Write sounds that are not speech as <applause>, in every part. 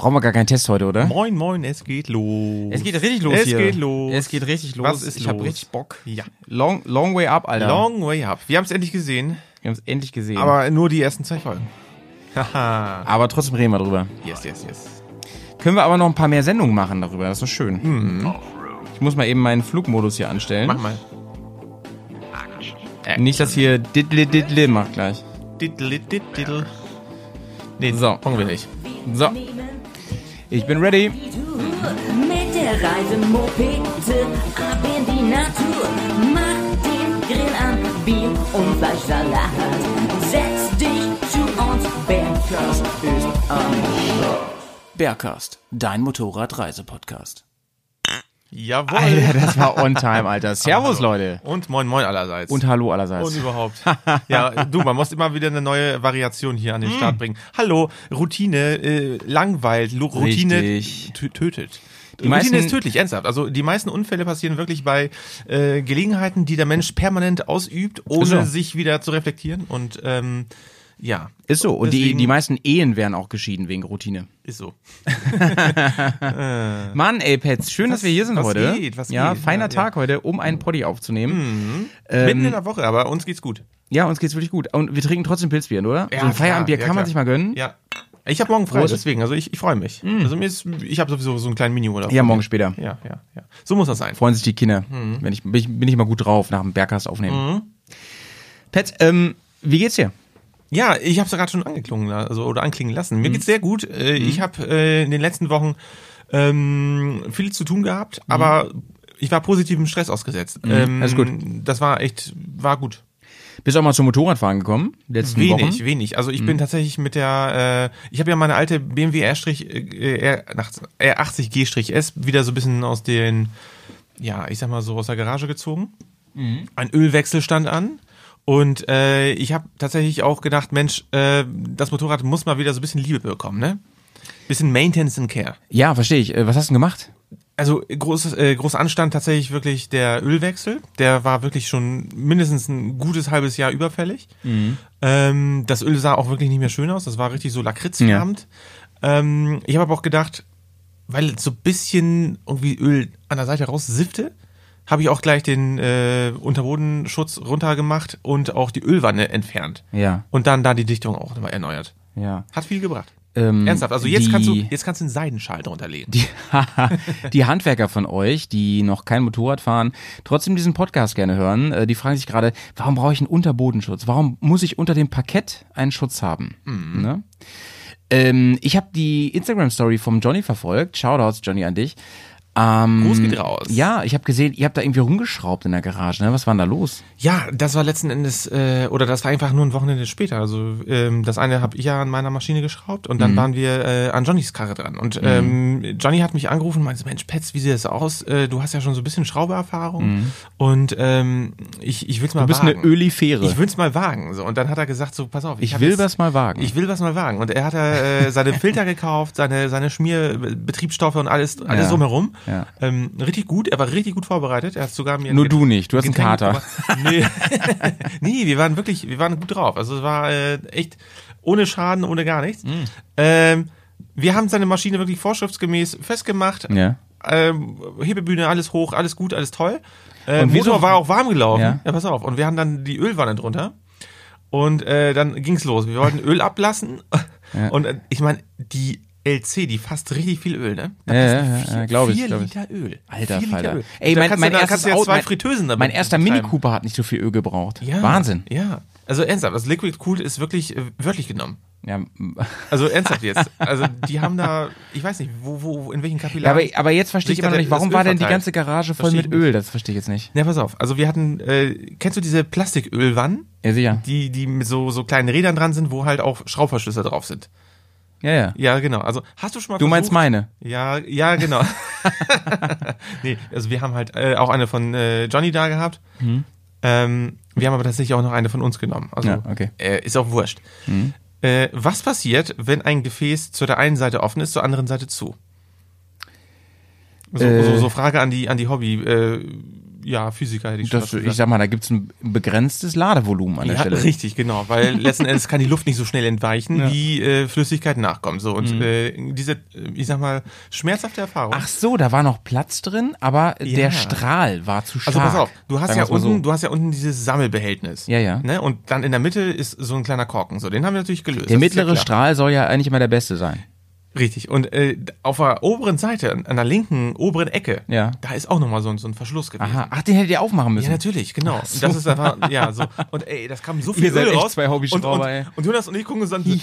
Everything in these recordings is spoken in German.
Brauchen wir gar keinen Test heute, oder? Moin, moin, es geht los. Es geht richtig los Es hier. geht los. Es geht richtig los. Was ist ich hab los? richtig Bock. Ja. Long, long way up, Alter. Long way up. Wir haben es endlich gesehen, Wir haben es endlich gesehen. aber nur die ersten zwei Folgen. Haha. <laughs> aber trotzdem reden wir drüber. yes, yes, yes. Können wir aber noch ein paar mehr Sendungen machen darüber. Das ist doch schön. Ich muss mal eben meinen Flugmodus hier anstellen. Mach mal. Nicht, dass hier diddle diddle macht gleich. Diddle, diddle. Nee, So. brauchen wir nicht. So, ich bin ready. Mit der Reisemopete ab in die Natur. Mach den Grill an, Bier und Fleischsalat. Setz dich zu uns, Bergkast ist am Bergcast, dein Motorradreisepodcast. Jawohl. Alter, das war on time, Alter. <laughs> Servus, Leute. Und moin, moin allerseits. Und hallo allerseits. Und überhaupt. <laughs> ja, du, man muss immer wieder eine neue Variation hier an den Start bringen. Hallo, Routine äh, langweilt, Routine Richtig. tötet. Die Routine meisten- ist tödlich, ernsthaft. Also die meisten Unfälle passieren wirklich bei äh, Gelegenheiten, die der Mensch permanent ausübt, ohne so. sich wieder zu reflektieren. Und ähm, ja, Ist so. Und die, Deswegen- die meisten Ehen wären auch geschieden wegen Routine. ist so. <laughs> Mann, ey, Pets, schön, dass wir hier sind was heute. geht, was ja, geht? feiner Ja, Tag heute, um einen Poddy aufzunehmen. Ähm, Mitten in der Woche, aber uns geht's gut. Ja, uns geht's wirklich gut. Und wir trinken trotzdem Pilzbier, oder? so ein Feierabendbier ja, kann man sich mal gönnen. Ja. Ich habe morgen frei, Prost. deswegen, also ich, ich freue mich. Also mir ist, ich habe sowieso so einen kleinen Mini-Urlaub. Ja, morgen später. Ja, ja, ja. So muss das sein. Freuen sich die Kinder. Mhm. Wenn ich, bin, ich, bin ich mal gut drauf nach dem Bergcast aufnehmen. Pets, ähm, wie geht's dir? Ja, ich habe es gerade schon angeklungen, also oder anklingen lassen. Mhm. Mir geht's sehr gut. Äh, Ich habe äh, in den letzten Wochen ähm, viel zu tun gehabt, aber ich war positivem Stress ausgesetzt. Ähm, Mhm. alles gut. Das war echt, war gut. Bist du auch mal zum Motorradfahren gekommen? Letzten Wenig, Wochen? Mhm. wenig. Also ich bin tatsächlich mit der, äh, ich habe ja meine alte BMW R, äh, R, nach- R80G-S wieder so ein bisschen aus den, ja, ich sag mal so aus der Garage gezogen. Mhm. Ein Ölwechsel stand an. Und äh, ich habe tatsächlich auch gedacht, Mensch, äh, das Motorrad muss mal wieder so ein bisschen Liebe bekommen, ne? Bisschen Maintenance and Care. Ja, verstehe ich. Äh, Was hast du denn gemacht? Also groß, äh, groß Anstand tatsächlich wirklich der Ölwechsel. Der war wirklich schon mindestens ein gutes halbes Jahr überfällig. Ähm, das Öl sah auch wirklich nicht mehr schön aus. Das war richtig so lakritzfarbend. Ähm, ich habe aber auch gedacht, weil so ein bisschen irgendwie Öl an der Seite raus siffte, habe ich auch gleich den äh, Unterbodenschutz runtergemacht und auch die Ölwanne entfernt. Ja, Und dann da die Dichtung auch nochmal erneuert. ja. Hat viel gebracht. Ähm, Ernsthaft. Also jetzt die- kannst du jetzt kannst du einen Seidenschal drunter legen. die, <laughs> die Handwerker von euch, die noch kein Motorrad fahren, trotzdem diesen Podcast gerne hören, äh, die fragen sich gerade, warum brauche ich einen Unterbodenschutz? Warum muss ich unter dem Parkett einen Schutz haben? Ne? Ähm, ich habe die Instagram-Story vom Johnny verfolgt. Shoutouts, Johnny, an dich. Ähm, Gruß geht raus. Ja, ich habe gesehen, ihr habt da irgendwie rumgeschraubt in der Garage. Ne? Was war denn da los? Ja, das war letzten Endes, äh, oder das war einfach nur ein Wochenende später. Also ähm, das eine habe ich ja an meiner Maschine geschraubt und dann waren wir äh, an Johnnys Karre dran. Und ähm, Johnny hat mich angerufen und meinte, Mensch, Petz, wie sieht das aus? Äh, du hast ja schon so ein bisschen Schraubererfahrung und ähm, ich, ich will's mal Du bist wagen. eine Ölifäre. Ich will's mal wagen. So. Und dann hat er gesagt, so, pass auf. Ich hab will jetzt- was mal wagen. Ich will was mal wagen. Und er hat äh, seine <laughs> Filter gekauft, seine, seine Schmierbetriebsstoffe und alles, alles Ja. drumherum. Ja. Ähm, richtig gut. Er war richtig gut vorbereitet. Er hat sogar mir Nur du nicht, du hast einen Kater. Nee. <laughs> nee, wir waren wirklich, wir waren gut drauf. Also es war äh, echt ohne Schaden, ohne gar nichts. Mhm. Ähm, wir haben seine Maschine wirklich vorschriftsgemäß festgemacht. Ja. Ähm, Hebebühne, alles hoch, alles gut, alles toll. Äh, Und wieso- Motor war auch warm gelaufen. Ja. Ja. pass auf. Und wir haben dann die Ölwanne drunter. Und äh, dann ging's los. Wir wollten Öl ablassen. Und äh, ich meine, die LC, die fasst richtig viel Öl, ne? Da Ja, ja, ja, vier, glaub ich, vier glaub ich. Liter Öl. Alter vier Liter Falter. Öl. Ey, mein, mein du, erstes ja Auto, zwei mein, mein erster Mini betreiben. Cooper hat nicht so viel Öl gebraucht. Ja, Wahnsinn. Ja. Also ernsthaft, das Liquid Cooled ist wirklich äh, wörtlich genommen. Ja, <laughs> Also ernsthaft jetzt. Also die haben da, ich weiß nicht, wo, wo, in welchen ja, Kapillaren. aber, aber jetzt verstehe ich immer noch nicht, warum war denn die ganze Garage voll Verstehe mit ich Öl? Das verstehe ich jetzt nicht. Ja, pass auf. Also wir hatten, äh, kennst du diese Plastikölwannen, Ja, sicher. die, die mit so, so kleinen Rädern dran sind, wo halt auch Schraubverschlüsse drauf sind? Ja, ja. Ja, genau. Also hast du schon mal Du meinst versucht- meine? Ja, ja, genau. <laughs> nee, also wir haben halt äh, auch eine von äh, Johnny da gehabt. Ähm, wir haben aber tatsächlich auch noch eine von uns genommen. Also Ja, okay. äh, ist auch wurscht. Äh, was passiert, wenn ein Gefäß zu der einen Seite offen ist, zur anderen Seite zu? So, Äh. so, so Frage an die an die Hobby äh, ja, Physiker hätte ich schon Das, fast ich sag mal, da gibt's ein begrenztes Ladevolumen an der ja, Stelle. richtig, genau, weil <laughs> letzten Endes kann die Luft nicht so schnell entweichen, wie äh, Flüssigkeit nachkommt. So und äh, diese, ich sag mal, schmerzhafte Erfahrung. Mhm. Ach so, da war noch Platz drin, aber Ja. der Strahl war zu stark. also pass auf, du hast Sagen ja unten, so. du hast ja unten dieses Sammelbehältnis. Ja, ja. Ne? Und dann in der Mitte ist so ein kleiner Korken. So, den haben wir natürlich gelöst. Der Das ja mittlere. Strahl soll ja eigentlich immer der beste sein. Richtig. Und äh, auf der oberen Seite, an der linken oberen Ecke, Ja. da ist auch nochmal so, ein- so ein Verschluss gewesen. Aha, ach, den hättet ihr aufmachen müssen. Ja, natürlich, genau. Und Das ist einfach, ja, so. Und ey, das kam so viel Ihr seid Öl echt raus. zwei Hobbyschrauber, und, und, ey. und Jonas und ich gucken uns an, <laughs> äh,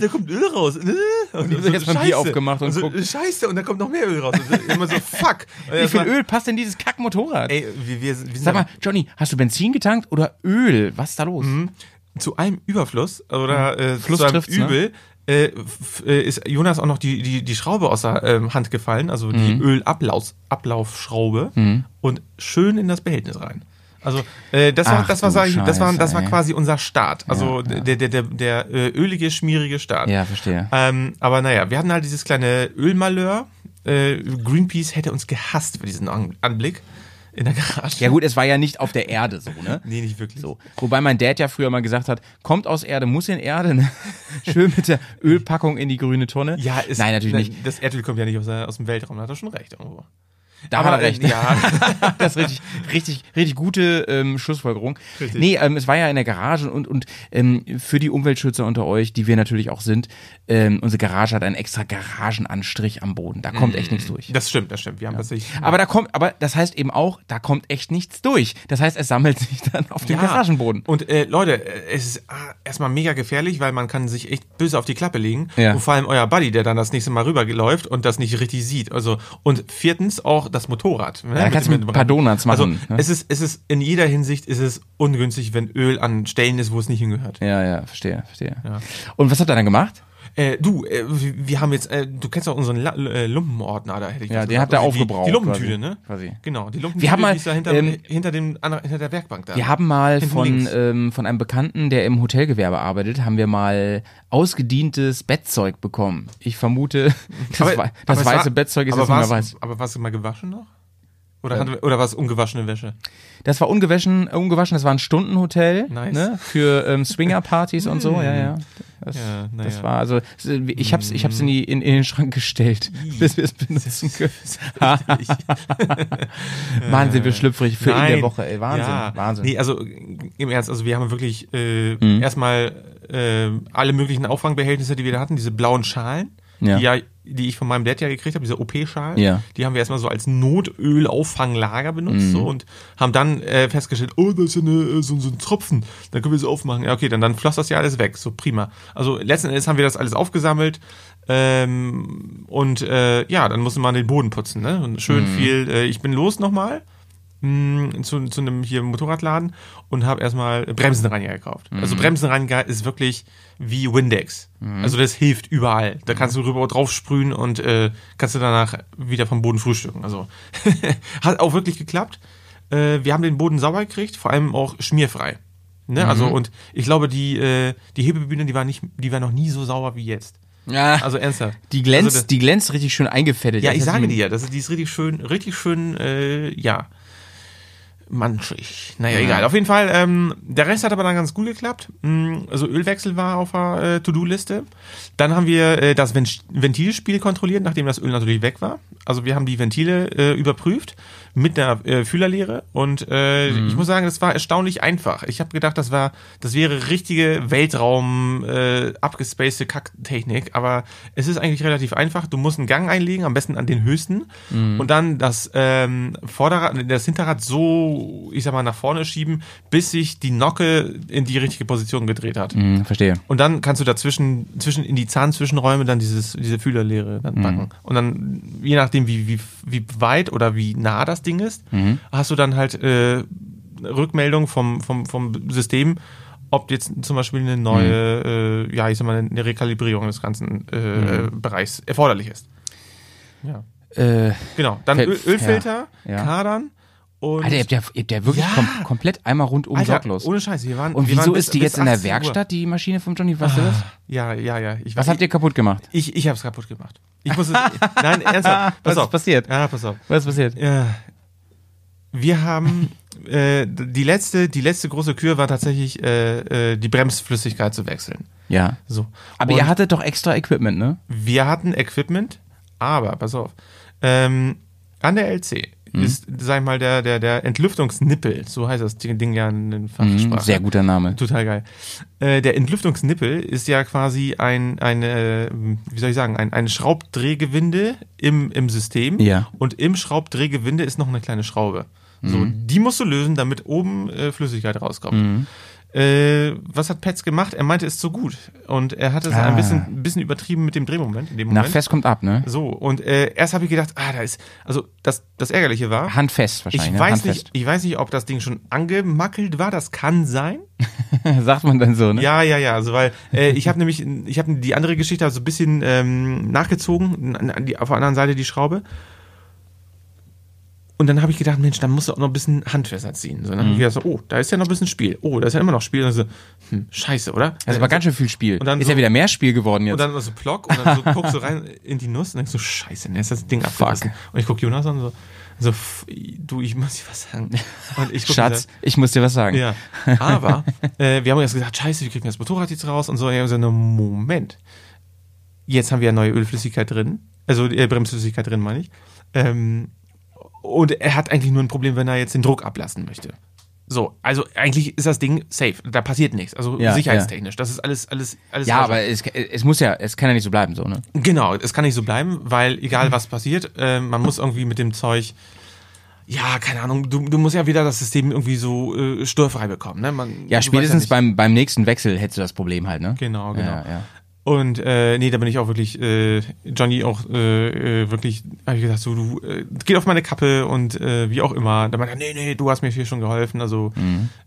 da kommt Öl raus. Äh, und ihr seid jetzt mal Bier aufgemacht und so, guckt. Scheiße, und da kommt noch mehr Öl raus. Und immer so, <laughs> fuck. Wie viel Öl passt in dieses Kackmotorrad? Ey, wir, wir, sind- Sag mal, Johnny, hast du Benzin getankt oder Öl? Was ist da los? zu einem Überfluss oder äh, Fluss zu einem ne? Übel äh, äh, ist Jonas auch noch die, die, die Schraube aus der ähm, Hand gefallen, also die Mhm. Ölablauf, Ablaufschraube und schön in das Behältnis rein. Also äh, das war Ach das war sag ich, das war das war quasi unser Start. Also Ja, ja. der der der der äh, ölige schmierige Start. Ja, verstehe. Ähm, aber naja, wir hatten halt dieses kleine Ölmalheur. Äh, Greenpeace hätte uns gehasst für diesen An Anblick in der Garage. Ja gut, es war ja nicht auf der Erde so, ne? Nee, nicht wirklich. So. Wobei mein Dad ja früher mal gesagt hat, kommt aus Erde, muss in Erde, ne? <laughs> Schön mit der Ölpackung in die grüne Tonne. Ja, ist, Nein, natürlich nicht. Das Erdöl kommt ja nicht aus, aus dem Weltraum, da hat er schon recht irgendwo. Da hat er recht. äh, Ja, <laughs> das ist richtig, richtig, richtig gute ähm, Schlussfolgerung. Richtig. Nee, ähm, es war ja in der Garage und, und ähm, für die Umweltschützer unter euch, die wir natürlich auch sind, ähm, unsere Garage hat einen extra Garagenanstrich am Boden. Da kommt echt nichts durch. das stimmt, das stimmt. Wir haben tatsächlich. Aber da kommt, aber das heißt eben auch, da kommt echt nichts durch. Das heißt, es sammelt <laughs> sich dann auf dem Ja. Garagenboden. Und äh, Leute, äh, es ist ah, erstmal mega gefährlich, weil man kann sich echt böse auf die Klappe legen. Ja. Und vor allem euer Buddy, der dann das nächste Mal rüberläuft und das nicht richtig sieht. Also und viertens auch das Motorrad. ne, da kannst du ein paar Donuts machen, Also ne? es ist es ist in jeder Hinsicht ist es ungünstig, wenn Öl an Stellen ist, wo es nicht hingehört. Ja, ja, verstehe, verstehe. Ja. Und was hat er dann gemacht? Äh, du, äh, wir haben jetzt, äh, du kennst auch unseren La äh, Lumpenordner, da hätte ich Ja, den gesagt. hat er Also die- aufgebraucht Die Lumpentüte, quasi. ne? Quasi. Genau, die Lumpentüte, Wir haben mal, die ist da hinter, ähm, hinter, dem, hinter der Werkbank da. Wir haben mal Hinten von, ähm, von einem Bekannten, der im Hotelgewerbe arbeitet, haben wir mal ausgedientes Bettzeug bekommen. Ich vermute, <laughs> das, Aber- das weiße war- Bettzeug ist jetzt nicht mehr weiß. Aber war es mal gewaschen noch? Oder, hat, oder war es ungewaschene Wäsche? Das war ungewaschen, äh, ungewaschen, das war ein Stundenhotel Nice. ne, für ähm, Swingerpartys und so, ja, ja. Das, Ja, na das ja. war also, ich hab's, ich hab's in, die, in, in den Schrank gestellt, bis wir es benutzen <laughs> können. <laughs> <laughs> Wahnsinn, wir schlüpfrig für in der Woche, ey, Wahnsinn, ja. Wahnsinn. Nee, also im Ernst, also wir haben wirklich äh, Mhm. erstmal äh, alle möglichen Auffangbehältnisse, die wir da hatten, diese blauen Schalen, Ja. die, ja, die ich von meinem Dad ja gekriegt habe, diese OP-Schalen, Ja. die haben wir erstmal so als Notöl-Auffanglager benutzt Mhm. so, und haben dann äh, festgestellt, oh, das ist ja eine, äh, so, so ein Tropfen, dann können wir es aufmachen. Ja, okay, dann, dann floss das ja alles weg, so prima. Also letzten Endes haben wir das alles aufgesammelt ähm, und äh, ja, dann musste man den Boden putzen, ne? Und schön Mhm. viel, äh, ich bin los nochmal mh, zu, zu einem hier Motorradladen und habe erstmal Bremsenreiniger gekauft. Also Mhm. Bremsenreiniger ist wirklich wie Windex. Also das hilft überall. Da kannst du rüber drauf sprühen und äh, kannst du danach wieder vom Boden frühstücken. Also <laughs> hat auch wirklich geklappt. Äh, wir haben den Boden sauber gekriegt, vor allem auch schmierfrei. Ne? Mhm. Also und ich glaube, die, äh, die Hebebühne, die war nicht, die war noch nie so sauber wie jetzt. Ja, Also ernsthaft. die glänzt, Also das- die glänzt richtig schön eingefettet. ja, Das ich sage dir, das ist, die ist richtig schön, richtig schön, äh, ja, manchig. Naja, egal. Auf jeden Fall, ähm, der Rest hat aber dann ganz gut geklappt. Mm, Also Ölwechsel war auf der äh, To-Do-Liste. Dann haben wir äh, das Ven Ventilspiel kontrolliert, nachdem das Öl natürlich weg war. Also wir haben die Ventile äh, überprüft mit der äh, Fühlerlehre und äh, Mhm. ich muss sagen, das war erstaunlich einfach. Ich habe gedacht, das war, das wäre richtige Weltraum äh, abgespacede Kacktechnik, aber es ist eigentlich relativ einfach. Du musst einen Gang einlegen, am besten an den höchsten Mhm. und dann das ähm, Vorderrad, das Hinterrad so, ich sag mal, nach vorne schieben, bis sich die Nocke in die richtige Position gedreht hat. Hm, verstehe. Und dann kannst du dazwischen, zwischen, in die Zahnzwischenräume dann dieses, diese Fühlerleere dann packen. Und dann, je nachdem, wie, wie, wie weit oder wie nah das Ding ist, hast du dann halt äh, Rückmeldung vom, vom, vom System, ob jetzt zum Beispiel eine neue, äh, ja, ich sag mal, eine Rekalibrierung des ganzen äh, äh, Bereichs erforderlich ist. Ja. Äh, Genau. Dann Öl, Ölfilter, ja, kadern und. Alter, ihr habt ja, ihr habt ja wirklich Ja. kom komplett einmal rundum Alter, sorglos. ohne Scheiß, wir waren. Und wieso waren bis- ist die jetzt in der 18 Uhr. Werkstatt, die Maschine vom Johnny? Weißt du das? Ja, ja, ja. Ich Was weiß- habt ihr kaputt gemacht? Ich, ich hab's kaputt gemacht. Ich muss es, nein, ernsthaft. <laughs> Pass Was ist auf. passiert? Ja, pass auf. Was ist passiert? Ja. Wir haben <laughs> äh, die letzte, die letzte große Kür war tatsächlich äh, äh, die Bremsflüssigkeit zu wechseln. Ja. So. Aber Und ihr hattet doch extra Equipment, ne? wir hatten Equipment, aber pass auf, ähm, an der LC Mhm. ist, sag ich mal, der der der Entlüftungsnippel, so heißt das Ding ja in Fachsprache. Mhm, Sehr guter Name. Total geil. Äh, der Entlüftungsnippel ist ja quasi ein, ein äh, wie soll ich sagen, ein, ein Schraubdrehgewinde im, im System. Ja. Und im Schraubdrehgewinde ist noch eine kleine Schraube. So, Mhm. die musst du lösen, damit oben äh, Flüssigkeit rauskommt. Äh, was hat Petz gemacht? Er meinte, es ist so gut. Und er hat es Ah. ein bisschen, ein bisschen übertrieben mit dem Drehmoment. In dem Nach Moment. fest kommt ab, ne? So, und äh, erst habe ich gedacht, ah, da ist, also das, das Ärgerliche war, Handfest wahrscheinlich. ich ne? weiß, Handfest. nicht, ich weiß nicht, ob das Ding schon angemackelt war, das kann sein. <laughs> Sagt man dann so, ne? Ja, ja, ja, also weil äh, ich habe <laughs> nämlich, ich habe die andere Geschichte also ein bisschen ähm, nachgezogen, an die, auf der anderen Seite die Schraube. Und dann habe ich gedacht, Mensch, da musst du auch noch ein bisschen handfester ziehen. So, dann habe ich gedacht, so, oh, da ist ja noch ein bisschen Spiel. Oh, da ist ja immer noch Spiel. Und dann so, hm, scheiße, oder? Das ist aber ganz schön viel Spiel. Und dann ist so- ja wieder mehr Spiel geworden Und jetzt. dann so Plock und dann so <laughs> guckst du rein in die Nuss und denkst so, scheiße, ne, ist das Ding abgerissen. Und ich guck Jonas an und so, so, du, ich muss dir was sagen. Und ich Schatz, wieder- ich muss dir was sagen. Ja, aber <laughs> äh, wir haben jetzt gesagt, scheiße, wir kriegen das Motorrad jetzt raus und so. Und ich hab gesagt, Moment, jetzt haben wir ja neue Ölflüssigkeit drin, also äh, Bremsflüssigkeit drin, meine ich. Ähm, und er hat eigentlich nur ein Problem, wenn er jetzt den Druck ablassen möchte. So, also eigentlich ist das Ding safe. Da passiert nichts. Also Ja, sicherheitstechnisch. Das ist alles, alles, alles. Ja, aber es, es muss ja, es kann ja nicht so bleiben, so, ne? Genau, es kann nicht so bleiben, weil egal was passiert, äh, man muss irgendwie mit dem Zeug, ja, keine Ahnung, du, du musst ja wieder das System irgendwie so äh, störfrei bekommen. Ne? Man, Ja, spätestens weißt beim, beim nächsten Wechsel hättest du das Problem halt, ne? Genau, genau. Und äh, nee, da bin ich auch wirklich, äh, Johnny auch äh, äh, wirklich, habe ich gesagt, so, du, äh, geht auf meine Kappe und äh, wie auch immer. Da meinte er, nee, nee, du hast mir hier schon geholfen. Also,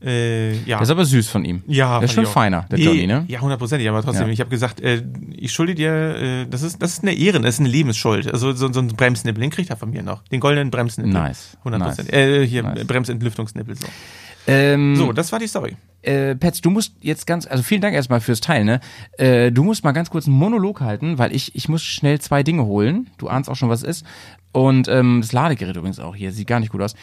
äh, ja. Das ist aber süß von ihm. Ja, Der ist schon feiner, der Nee, Johnny, ne? Ja, hundertprozentig, aber trotzdem, Ja. ich habe gesagt, äh, ich schulde dir, äh, das ist das ist eine Ehren, das ist eine Lebensschuld. Also so, so ein Bremsnippel, den kriegt er von mir noch. Den goldenen Bremsnippel. Nice. 100%. Nice. Äh, hier, Nice. Bremsentlüftungsnippel. So. Ähm, so, das war die Story. äh, Petz, du musst jetzt ganz, also vielen Dank erstmal fürs Teilen, ne? Äh, du musst mal ganz kurz einen Monolog halten, weil ich, ich muss schnell zwei Dinge holen. Du ahnst auch schon, was es ist. Und ähm, das Ladegerät übrigens auch hier, sieht gar nicht gut aus.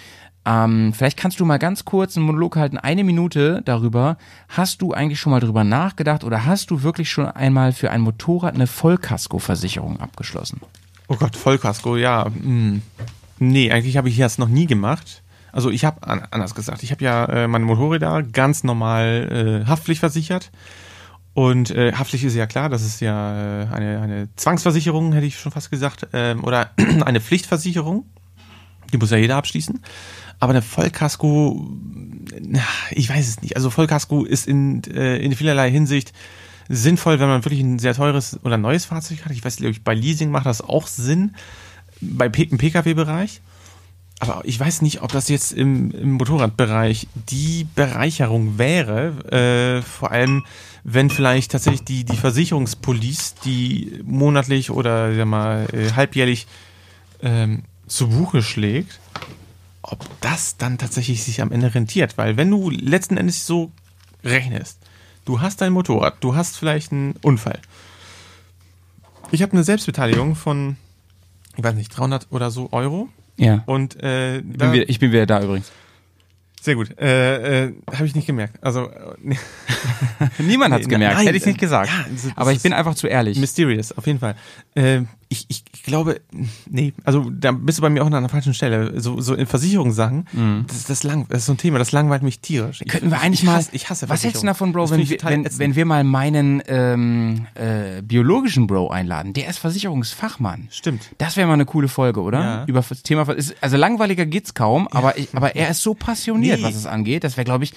Ähm, vielleicht kannst du mal ganz kurz einen Monolog halten, eine Minute darüber. Hast du eigentlich schon mal drüber nachgedacht oder hast du wirklich schon einmal für ein Motorrad eine Vollkaskoversicherung abgeschlossen? Oh Gott, Vollkasko, ja. Hm. Nee, eigentlich habe ich das noch nie gemacht. Also ich habe, an, anders gesagt, ich habe ja äh, meine Motorräder ganz normal äh, haftpflichtversichert. Und äh, Haftpflicht ist ja klar, das ist ja äh, eine, eine Zwangsversicherung, hätte ich schon fast gesagt, ähm, oder <clears throat> eine Pflichtversicherung. Die muss ja jeder abschließen. Aber eine Vollkasko, ich weiß es nicht. Also Vollkasko ist in, äh, in vielerlei Hinsicht sinnvoll, wenn man wirklich ein sehr teures oder neues Fahrzeug hat. Ich weiß, glaube ich, bei Leasing macht das auch Sinn. Bei im Pkw-Bereich. Aber ich weiß nicht, ob das jetzt im, im Motorradbereich die Bereicherung wäre. Äh, vor allem, wenn vielleicht tatsächlich die, die Versicherungspolice, die monatlich oder sag mal, äh, halbjährlich ähm, zu Buche schlägt, ob das dann tatsächlich sich am Ende rentiert. Weil wenn du letzten Endes so rechnest, du hast dein Motorrad, du hast vielleicht einen Unfall. Ich habe eine Selbstbeteiligung von, ich weiß nicht, 300 oder so Euro. Ja. Und äh, Ich bin, wieder, ich bin wieder da übrigens. sehr gut. Äh, äh, habe ich nicht gemerkt. Also äh. <laughs> Niemand hat's Nee, gemerkt, nein, hätte ich nicht äh, gesagt. ja, das- Aber ich das bin einfach zu ehrlich. mysterious, auf jeden Fall. Äh, ich, ich glaube, nee, also da bist du bei mir auch an einer falschen Stelle. So, so in Versicherungssachen, das, das, lang, das ist so ein Thema, das langweilt mich tierisch. Ich, Mhm. Könnten wir eigentlich ich mal. Hasse, ich hasse was hältst du davon, Bro, wenn wenn, wenn wir mal meinen ähm, äh, biologischen Bro einladen? Der ist Versicherungsfachmann. Stimmt. Das wäre mal eine coole Folge, oder? Ja. Über das Thema. Also langweiliger geht's kaum, aber, ich, aber er ist so passioniert, Nee. was es angeht. Das wäre, glaube ich.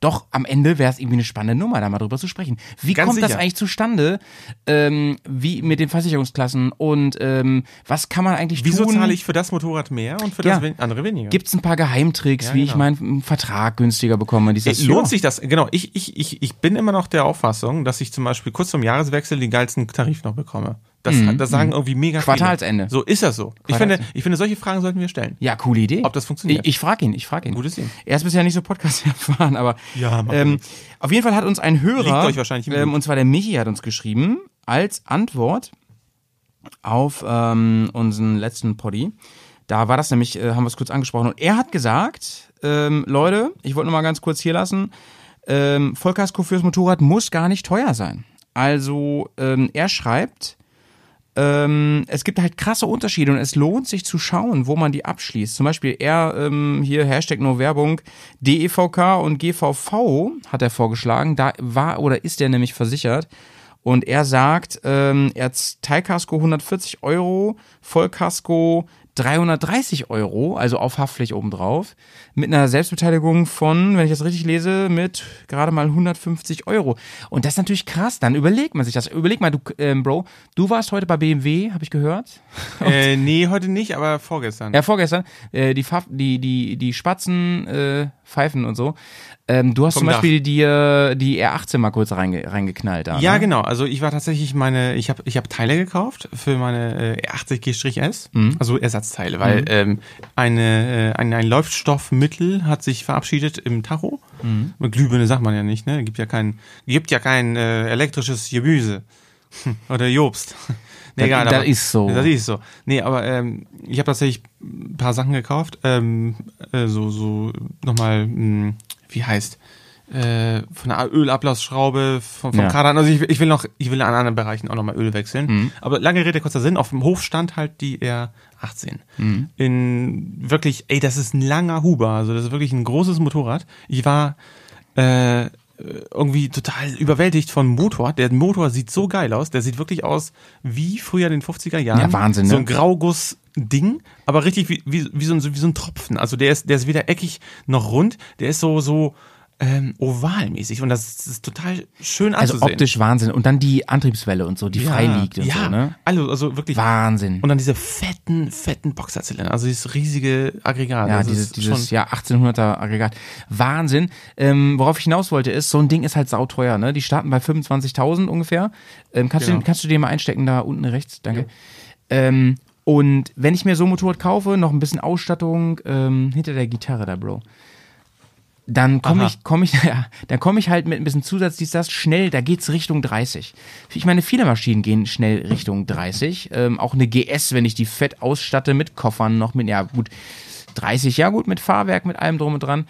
Doch, am Ende wäre es irgendwie eine spannende Nummer, da mal drüber zu sprechen. Wie Ganz kommt das sicher. eigentlich zustande, ähm, wie mit den Versicherungsklassen und ähm, was kann man eigentlich Wieso tun? zahle ich für das Motorrad mehr und für Ja. das andere weniger? Gibt es ein paar Geheimtricks, Ja, wie ich genau. meinen Vertrag günstiger bekomme? Dieses, Ey, lohnt ja. sich das? Genau, ich, ich, ich, ich bin immer noch der Auffassung, dass ich zum Beispiel kurz zum Jahreswechsel den geilsten Tarif noch bekomme. Das, das sagen irgendwie mega viele. Mhm, Quartalsende. So ist das so. Ich finde, ich finde, solche Fragen sollten wir stellen. Ja, coole Idee. Ob das funktioniert. Ich, ich frage ihn, ich frage ihn. Gutes Ding. Er ist bisher nicht so Podcast <laughs> erfahren, aber Ja, ähm, auf jeden Fall hat uns ein Hörer, Liegt euch wahrscheinlich ähm, und zwar der Michi hat uns geschrieben, als Antwort auf ähm, unseren letzten Poddy, Da war das nämlich, äh, haben wir es kurz angesprochen. Und er hat gesagt, ähm, Leute, ich wollte noch mal ganz kurz hier lassen, ähm, Vollkasko fürs Motorrad muss gar nicht teuer sein. Also ähm, er schreibt, ähm, es gibt halt krasse Unterschiede und es lohnt sich zu schauen, wo man die abschließt. Zum Beispiel er ähm, hier Hashtag No Werbung DEVK und GVV hat er vorgeschlagen. Da war oder ist er nämlich versichert. Und er sagt, ähm, er hat Teilkasko 140 Euro, Vollkasko 330 Euro, also auf Haftpflicht obendrauf, mit einer Selbstbeteiligung von, wenn ich das richtig lese, mit gerade mal 150 Euro. Und das ist natürlich krass, dann überlegt man sich das. Überleg mal, du, ähm, Bro, du warst heute bei BMW, habe ich gehört. <laughs> Äh, nee, heute nicht, aber vorgestern. Ja, vorgestern. Äh, die, die, die, die Spatzen äh, pfeifen und so. Ähm, du hast zum. Beispiel die, die R18 mal kurz reinge reingeknallt da. Ja, ne? genau. Also ich war tatsächlich meine, ich habe ich hab Teile gekauft für meine äh, 80G-S, also Ersatzteile, weil ähm, eine, äh, ein, ein Leuchtstoffmittel hat sich verabschiedet im Tacho. Mit Glühbirne sagt man ja nicht, ne? Gibt ja kein, gibt ja kein äh, elektrisches Gemüse <laughs> oder Jobst. <laughs> Nee, Das- egal, das aber- ist so. Das ist so. Nee, aber ähm, ich habe tatsächlich ein paar Sachen gekauft. Ähm, äh, so, so nochmal, mh, wie heißt, äh, von der Ölablassschraube, vom, vom Ja. Kardan. Also ich, will- ich will noch, ich will an anderen Bereichen auch nochmal Öl wechseln. Aber lange Rede, kurzer Sinn, auf dem Hof stand halt die R18. In wirklich, ey, das ist ein langer Huber. Also das ist wirklich ein großes Motorrad. Ich war äh, irgendwie total überwältigt von Motor. Der Motor sieht so geil aus. Der sieht wirklich aus wie früher in den 50er Jahren. Ja, Wahnsinn, So ne? ein Grauguss-Ding, aber richtig wie, wie, wie, so ein, wie so ein Tropfen. Also der ist, der ist weder eckig noch rund. Der ist so, so ähm, ovalmäßig und das, ist- das ist total schön Also anzusehen. optisch Wahnsinn. Und dann die Antriebswelle und so, die frei liegt und ja, so, ne? Also, also wirklich. Wahnsinn. Und dann diese fetten, fetten Boxerzylinder. Also dieses riesige Aggregat. Ja, also dieses, dieses ja, 1800er Aggregat. Wahnsinn. Ähm, worauf ich hinaus wollte ist, so ein Ding ist halt sauteuer, ne? Die starten bei 25.000 ungefähr. Ähm, kannst, Genau. du, den- kannst du den mal einstecken da unten rechts? Danke. Ähm, und wenn ich mir so ein Motorrad kaufe, noch ein bisschen Ausstattung ähm, hinter der Gitarre da, Bro. Dann komme ich, komme ich, <laughs> ja, dann komme ich halt mit ein bisschen Zusatz, dies, das, schnell, da geht's Richtung 30. Ich meine, viele Maschinen gehen schnell Richtung 30. Ähm, auch eine GS, wenn ich die fett ausstatte mit Koffern, noch mit, ja gut, 30, ja gut, mit Fahrwerk, mit allem drum und dran.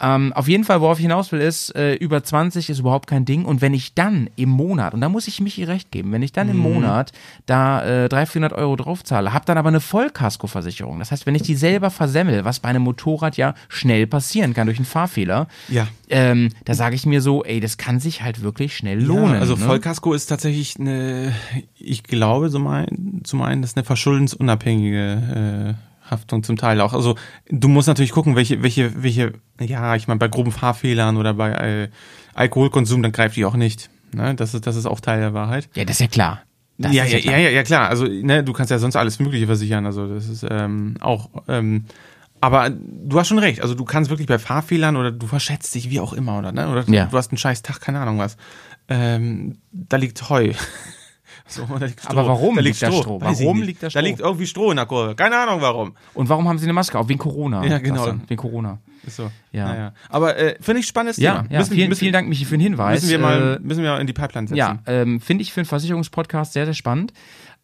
Ähm, auf jeden Fall, worauf ich hinaus will, ist, äh, über 20 ist überhaupt kein Ding. Und wenn ich dann im Monat, und da muss ich mich recht geben, wenn ich dann Mhm. im Monat da äh, 300, 400 Euro draufzahle, habe dann aber eine Vollkaskoversicherung. Das heißt, wenn ich die selber versemmel, was bei einem Motorrad ja schnell passieren kann durch einen Fahrfehler, Ja. ähm, da sage ich mir so, ey, das kann sich halt wirklich schnell lohnen. Ja, also ne? Vollkasko ist tatsächlich eine, ich glaube, so mein, zum einen, das ist eine verschuldensunabhängige äh, Haftung zum Teil auch. Also du musst natürlich gucken, welche, welche, welche, ja, ich meine, bei groben Fahrfehlern oder bei äh, Alkoholkonsum, dann greift die auch nicht. Ne? Das ist, das ist auch Teil der Wahrheit. Ja, das ist ja klar. Das ja, ja, klar. ja, ja, ja, klar. Also, ne, du kannst ja sonst alles Mögliche versichern. Also, das ist ähm, auch. Ähm, aber du hast schon recht. Also, du kannst wirklich bei Fahrfehlern oder du verschätzt dich wie auch immer oder ne, oder Ja. du hast einen scheiß Tag, keine Ahnung was. Ähm, da liegt Heu. So, da liegt. Aber warum da liegt da Stroh? Warum liegt da Da Stroh? liegt irgendwie Stroh in der Kurve. Keine Ahnung warum. Und warum haben sie eine Maske auf? Wegen Corona. Ja, genau. Wegen Corona. Ist so. Ja. Naja. Aber äh, finde ich spannendes Ja, Thema. ja vielen, vielen Dank, Michi, für den Hinweis. Müssen wir mal, Äh, müssen wir in die Pipeline setzen. Ja, ähm, finde ich für einen Versicherungspodcast sehr, sehr spannend.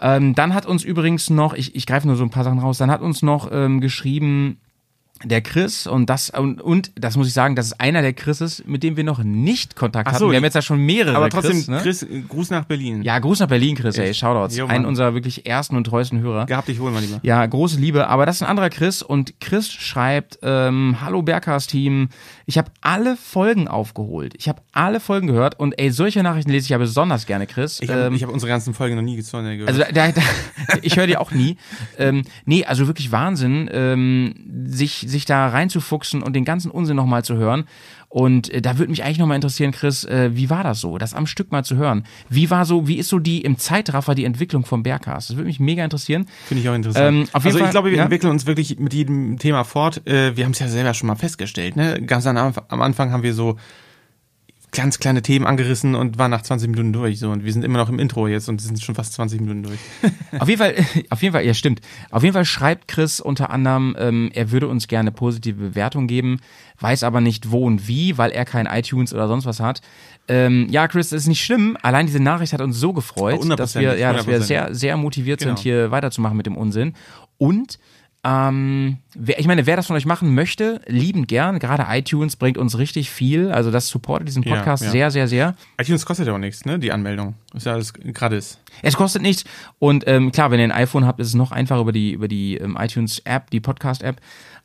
Ähm, dann hat uns übrigens noch, ich, ich greife nur so ein paar Sachen raus, dann hat uns noch ähm, geschrieben der Chris und das und, und das muss ich sagen, das ist einer der Chrises, mit dem wir noch nicht Kontakt hatten. so, wir haben jetzt ja schon mehrere Aber trotzdem, Chris, ne? Chris, äh, Gruß nach Berlin. Ja, Gruß nach Berlin, Chris, ey, Shoutouts. Jo. Einen unserer wirklich ersten und treuesten Hörer. Gehabt dich wohl, mein Lieber. Ja, große Liebe, aber das ist ein anderer Chris und Chris schreibt, ähm, hallo Bergcast-Team, ich habe alle Folgen aufgeholt. Ich habe alle Folgen gehört und ey, solche Nachrichten lese ich ja besonders gerne, Chris. Ich habe Ähm, hab unsere ganzen Folgen noch nie gehört. also da, da, da, <laughs> ich höre die auch nie. Ähm, nee, also wirklich Wahnsinn, ähm, sich, sich da reinzufuchsen und den ganzen Unsinn nochmal zu hören. Und äh, da würde mich eigentlich nochmal interessieren, Chris, äh, wie war das so, das am Stück mal zu hören? Wie war so, wie ist so die im Zeitraffer die Entwicklung vom Bergcast? Das würde mich mega interessieren. Finde ich auch interessant. Ähm, auf jeden also Fall, ich glaube, wir ja. entwickeln uns wirklich mit jedem Thema fort. Äh, wir haben es ja selber schon mal festgestellt. Ne? Ganz am Anfang haben wir so ganz kleine Themen angerissen und waren nach 20 Minuten durch. So und wir sind immer noch im Intro jetzt und sind schon fast 20 Minuten durch. <laughs> Auf jeden Fall, <laughs> auf jeden Fall, ja stimmt. Auf jeden Fall schreibt Chris unter anderem, ähm, er würde uns gerne positive Bewertung geben, weiß aber nicht wo und wie, weil er kein iTunes oder sonst was hat. Ähm, ja, Chris, das ist nicht schlimm. Allein diese Nachricht hat uns so gefreut, dass wir, ja, dass wir sehr, sehr motiviert Genau. sind, hier weiterzumachen mit dem Unsinn. Und Ähm, wer, ich meine, wer das von euch machen möchte, liebend gern. Gerade iTunes bringt uns richtig viel. Also das supportet diesen Ja, Podcast ja. sehr, sehr, sehr. iTunes kostet ja auch nichts, ne? Die Anmeldung. Ist ja alles gratis. Es kostet nichts. Und ähm, klar, wenn ihr ein iPhone habt, ist es noch einfacher über die, über die ähm, iTunes-App, die Podcast-App.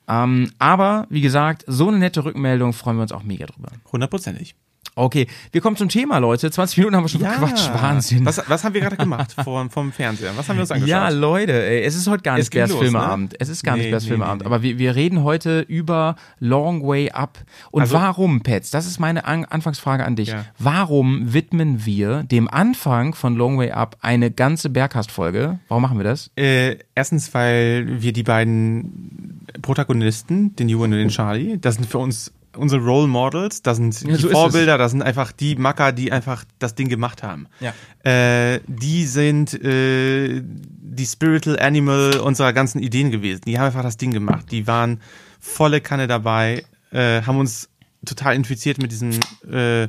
Ähm, aber wie gesagt, so eine nette Rückmeldung freuen wir uns auch mega drüber. Hundertprozentig. Okay, wir kommen zum Thema, Leute. 20 Minuten haben wir schon Quatsch, Wahnsinn. Was, was haben wir gerade gemacht vom, vom Fernseher? Was haben wir uns angeschaut? Ja, Leute, ey, es ist heute gar nicht Bärs Filmeabend. ne? Es ist gar Nee, nicht Bärs nee, Filmeabend. nee. Aber wir, wir reden heute über Long Way Up. Und Also- warum, Pets? Das ist meine An Anfangsfrage an dich. Ja. Warum widmen wir dem Anfang von Long Way Up eine ganze Bergcast-Folge? Warum machen wir das? Äh, erstens, weil wir die beiden Protagonisten, den Ewan und den Charlie, das sind für uns unsere Role Models, das sind die so Vorbilder, das sind einfach die Macker, die einfach das Ding gemacht haben. Ja. Äh, die sind äh, die Spiritual Animal unserer ganzen Ideen gewesen. Die haben einfach das Ding gemacht. Die waren volle Kanne dabei, äh, haben uns total infiziert mit diesem äh,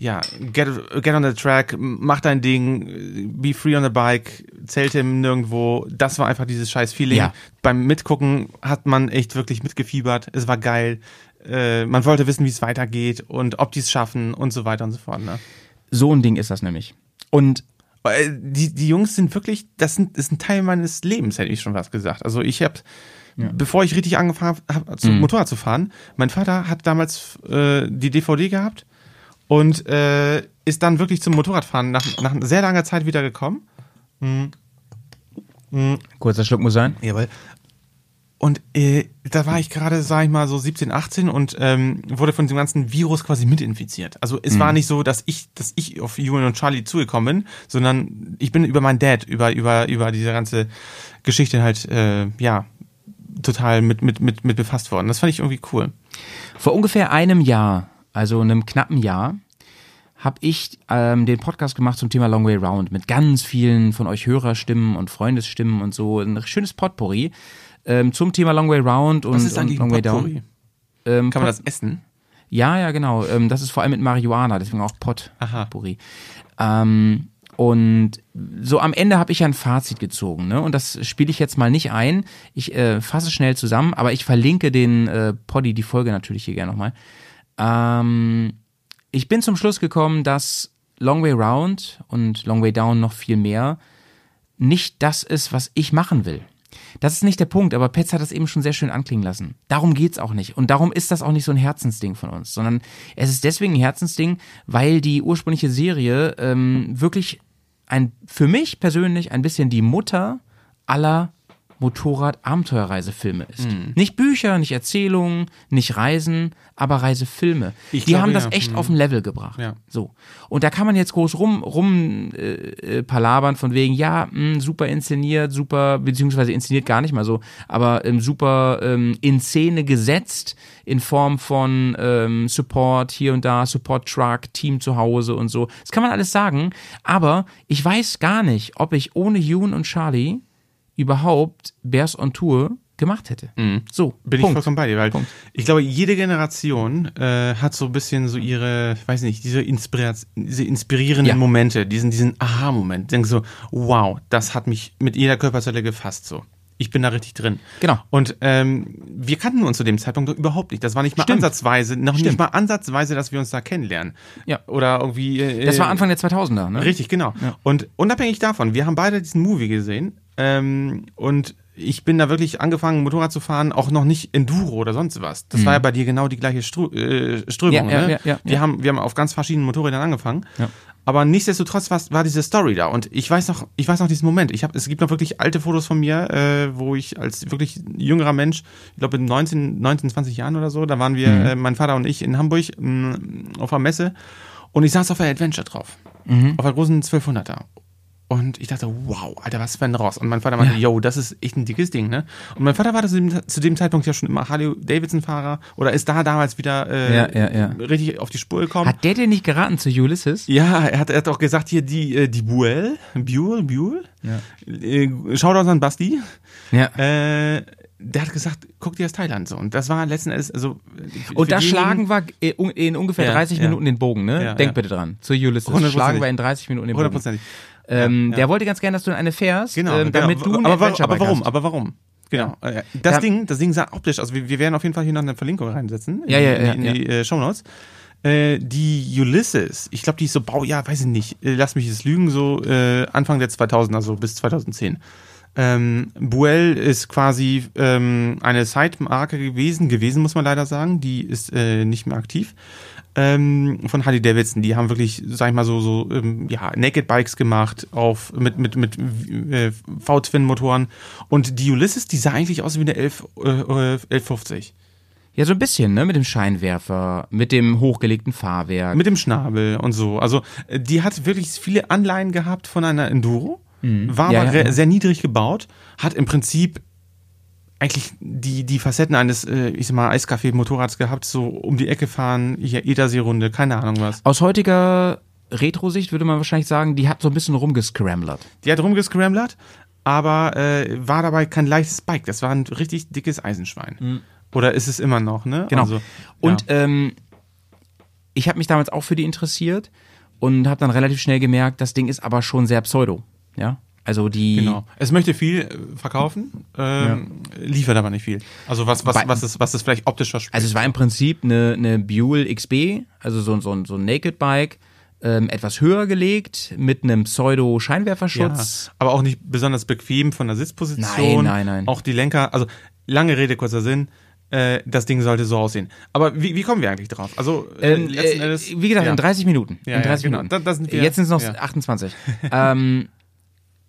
ja, get, get on the track, mach dein Ding, be free on the bike, Zelte nirgendwo. Das war einfach dieses scheiß Feeling. Ja. Beim Mitgucken hat man echt wirklich mitgefiebert. Es war geil. Äh, man wollte wissen, wie es weitergeht und ob die es schaffen und so weiter und so fort. Ne? So ein Ding ist das nämlich. Und Äh, Die, die Jungs sind wirklich, das sind, ist ein Teil meines Lebens, hätte ich schon was gesagt. Also ich habe, bevor ich richtig angefangen habe, zum Mhm. Motorrad zu fahren, mein Vater hat damals äh, die DVD gehabt und äh, ist dann wirklich zum Motorradfahren nach, nach sehr langer Zeit wieder gekommen. kurzer Schluck muss sein. Jawohl. Und äh, da war ich gerade, sag ich mal, so 17, 18 und ähm, wurde von dem ganzen Virus quasi mitinfiziert. Also es war nicht so, dass ich, dass ich auf Ewan und Charlie zugekommen bin, sondern ich bin über meinen Dad, über, über, über diese ganze Geschichte halt, äh, ja, total mit, mit, mit, mit befasst worden. Das fand ich irgendwie cool. Vor ungefähr einem Jahr, also einem knappen Jahr, habe ich ähm, den Podcast gemacht zum Thema Long Way Round mit ganz vielen von euch Hörerstimmen und Freundesstimmen und so. Ein schönes Potpourri ähm, zum Thema Long Way Round und, Was ist und Long Way Down. Ähm, Kann man das essen? Ja, ja, genau. Ähm, das ist vor allem mit Marihuana, deswegen auch Aha. Potpourri. Ähm, und so am Ende habe ich ja ein Fazit gezogen, ne? Und das spiele ich jetzt mal nicht ein. Ich äh, fasse schnell zusammen, aber ich verlinke den äh, Poddy, die Folge natürlich hier gerne nochmal. Ähm, ich bin zum Schluss gekommen, dass Long Way Round und Long Way Down noch viel mehr nicht das ist, was ich machen will. Das ist nicht der Punkt, aber Petz hat das eben schon sehr schön anklingen lassen. Darum geht's auch nicht. Und darum ist das auch nicht so ein Herzensding von uns, sondern es ist deswegen ein Herzensding, weil die ursprüngliche Serie ähm, wirklich ein, für mich persönlich ein bisschen die Mutter aller Motorrad-Abenteuerreisefilme ist. Nicht Bücher, nicht Erzählungen, nicht Reisen, aber Reisefilme. Ich die glaube, haben das ja. echt Mhm. auf ein Level gebracht. Ja. So. Und da kann man jetzt groß rum, rum äh, äh, palabern von wegen, ja, mh, super inszeniert, super, beziehungsweise inszeniert gar nicht mal so, aber ähm, super ähm, in Szene gesetzt in Form von ähm, Support hier und da, Support Truck, Team zu Hause und so. Das kann man alles sagen, aber ich weiß gar nicht, ob ich ohne Ewan und Charlie überhaupt Bears on Tour gemacht hätte. So, Mhm. Bin ich Punkt. vollkommen bei dir, weil Punkt. ich glaube, jede Generation äh, hat so ein bisschen so ihre, ich weiß nicht, diese, Inspiration, diese inspirierenden Ja. Momente, diesen, diesen Aha-Moment. Denkst so, wow, das hat mich mit jeder Körperzelle gefasst so. Ich bin da richtig drin. Genau. Und ähm, wir kannten uns zu dem Zeitpunkt doch überhaupt nicht. Das war nicht mal Stimmt. ansatzweise, noch nicht Stimmt. mal ansatzweise, dass wir uns da kennenlernen. Ja. Oder irgendwie. Äh, Das war Anfang der 2000er, ne? Richtig, genau. Und unabhängig davon, wir haben beide diesen Movie gesehen ähm, und ich bin da wirklich angefangen, Motorrad zu fahren, auch noch nicht Enduro oder sonst was. Das war ja bei dir genau die gleiche Stru äh, Strömung. Mhm. Ja, ja, ne? ja, wir. Haben, wir haben auf ganz verschiedenen Motorrädern angefangen. Aber nichtsdestotrotz war, war diese Story da. Und ich weiß noch, ich weiß noch diesen Moment. Ich hab, es gibt noch wirklich alte Fotos von mir, äh, wo ich als wirklich jüngerer Mensch, ich glaube in 19, 19, 20 Jahren oder so, da waren wir, Mhm. äh, mein Vater und ich in Hamburg mh, auf einer Messe und ich saß auf der Adventure drauf. Mhm. Auf der großen 1200er. Und ich dachte, wow, Alter, was für ein Ross. Und mein Vater meinte, yo, das ist echt ein dickes Ding, ne? Und mein Vater war zu dem, zu dem Zeitpunkt ja schon immer Harley-Davidson-Fahrer oder ist da damals wieder äh, Ja, ja, ja. richtig auf die Spur gekommen. Hat der dir nicht geraten zu Ulysses? Ja, er hat, er hat auch gesagt, hier die, äh, die Buell, Buell, Buell. Ja. Äh, Shoutouts an Basti. Ja. Äh, der hat gesagt, guck dir das Thailand so. Und das war letzten Endes, also. Und da schlagen wir äh, in ungefähr Ja, 30 ja. Minuten den Bogen, ne? Ja, Denk ja. bitte dran. Zu Ulysses. Schlagen wir in 30 Minuten den Bogen. Hundertprozentig. Ähm, Ja, ja. Der wollte ganz gerne, dass du in eine fährst, Genau. ähm, damit genau. du ein aber, Adventure aber Bike warum? hast. Aber warum? Genau. Äh, Das Ja. Ding, das Ding sah optisch, also wir, wir werden auf jeden Fall hier noch eine Verlinkung reinsetzen. In, Ja, ja, in, ja, die- in die äh, Shownotes. Äh, die Ulysses, ich glaube, die ist so Baujahr, weiß ich nicht, äh, lass mich jetzt lügen, so äh, Anfang der 2000er, also bis 2010. Ähm, Buell ist quasi ähm, eine Side-Marke gewesen, gewesen muss man leider sagen, die ist äh, nicht mehr aktiv. Ähm, von Harley Davidson, die haben wirklich, sag ich mal so, so ähm, ja, Naked Bikes gemacht auf mit mit mit äh, V-Twin-Motoren und die Ulysses, die sah eigentlich aus wie eine 11, äh, äh, 1150 Ja, so ein bisschen, ne? Mit dem Scheinwerfer, mit dem hochgelegten Fahrwerk. mit dem Schnabel und so. Also äh, die hat wirklich viele Anleihen gehabt von einer Enduro, war Mhm. Ja, aber ja, ja. sehr niedrig gebaut, hat im Prinzip eigentlich die, die Facetten eines, äh, ich sag mal, Eiskaffee-Motorrads gehabt, so um die Ecke fahren, hier Edersee-Runde, keine Ahnung was. Aus heutiger Retro-Sicht würde man wahrscheinlich sagen, die hat so ein bisschen rumgescramblert. Die hat rumgescramblert, aber äh, war dabei kein leichtes Bike. Das war ein richtig dickes Eisenschwein. Oder ist es immer noch, ne? Mhm. Genau. Also, Und ja. ähm, ich habe mich damals auch für die interessiert und habe dann relativ schnell gemerkt, das Ding ist aber schon sehr pseudo. Ja, also die. Genau. Es möchte viel äh, verkaufen, ähm, liefert aber nicht viel. Also was, was, was es, was es vielleicht optisch verspricht. Also es war im Prinzip eine, eine Buell XB, also so, so, ein- so ein Naked Bike, ähm, etwas höher gelegt mit einem Pseudo-Scheinwerferschutz. Ja, aber auch nicht besonders bequem von der Sitzposition. Nein, nein, nein. Auch die Lenker, also lange Rede, kurzer Sinn. Äh, das Ding sollte so aussehen. Aber wie, wie kommen wir eigentlich drauf? Also äh, Ähm, letzten Endes, wie gesagt, ja. in 30 Minuten. Ja, in ja, 30 genau. Minuten. Da- da sind Jetzt sind es noch ja. 28. ähm,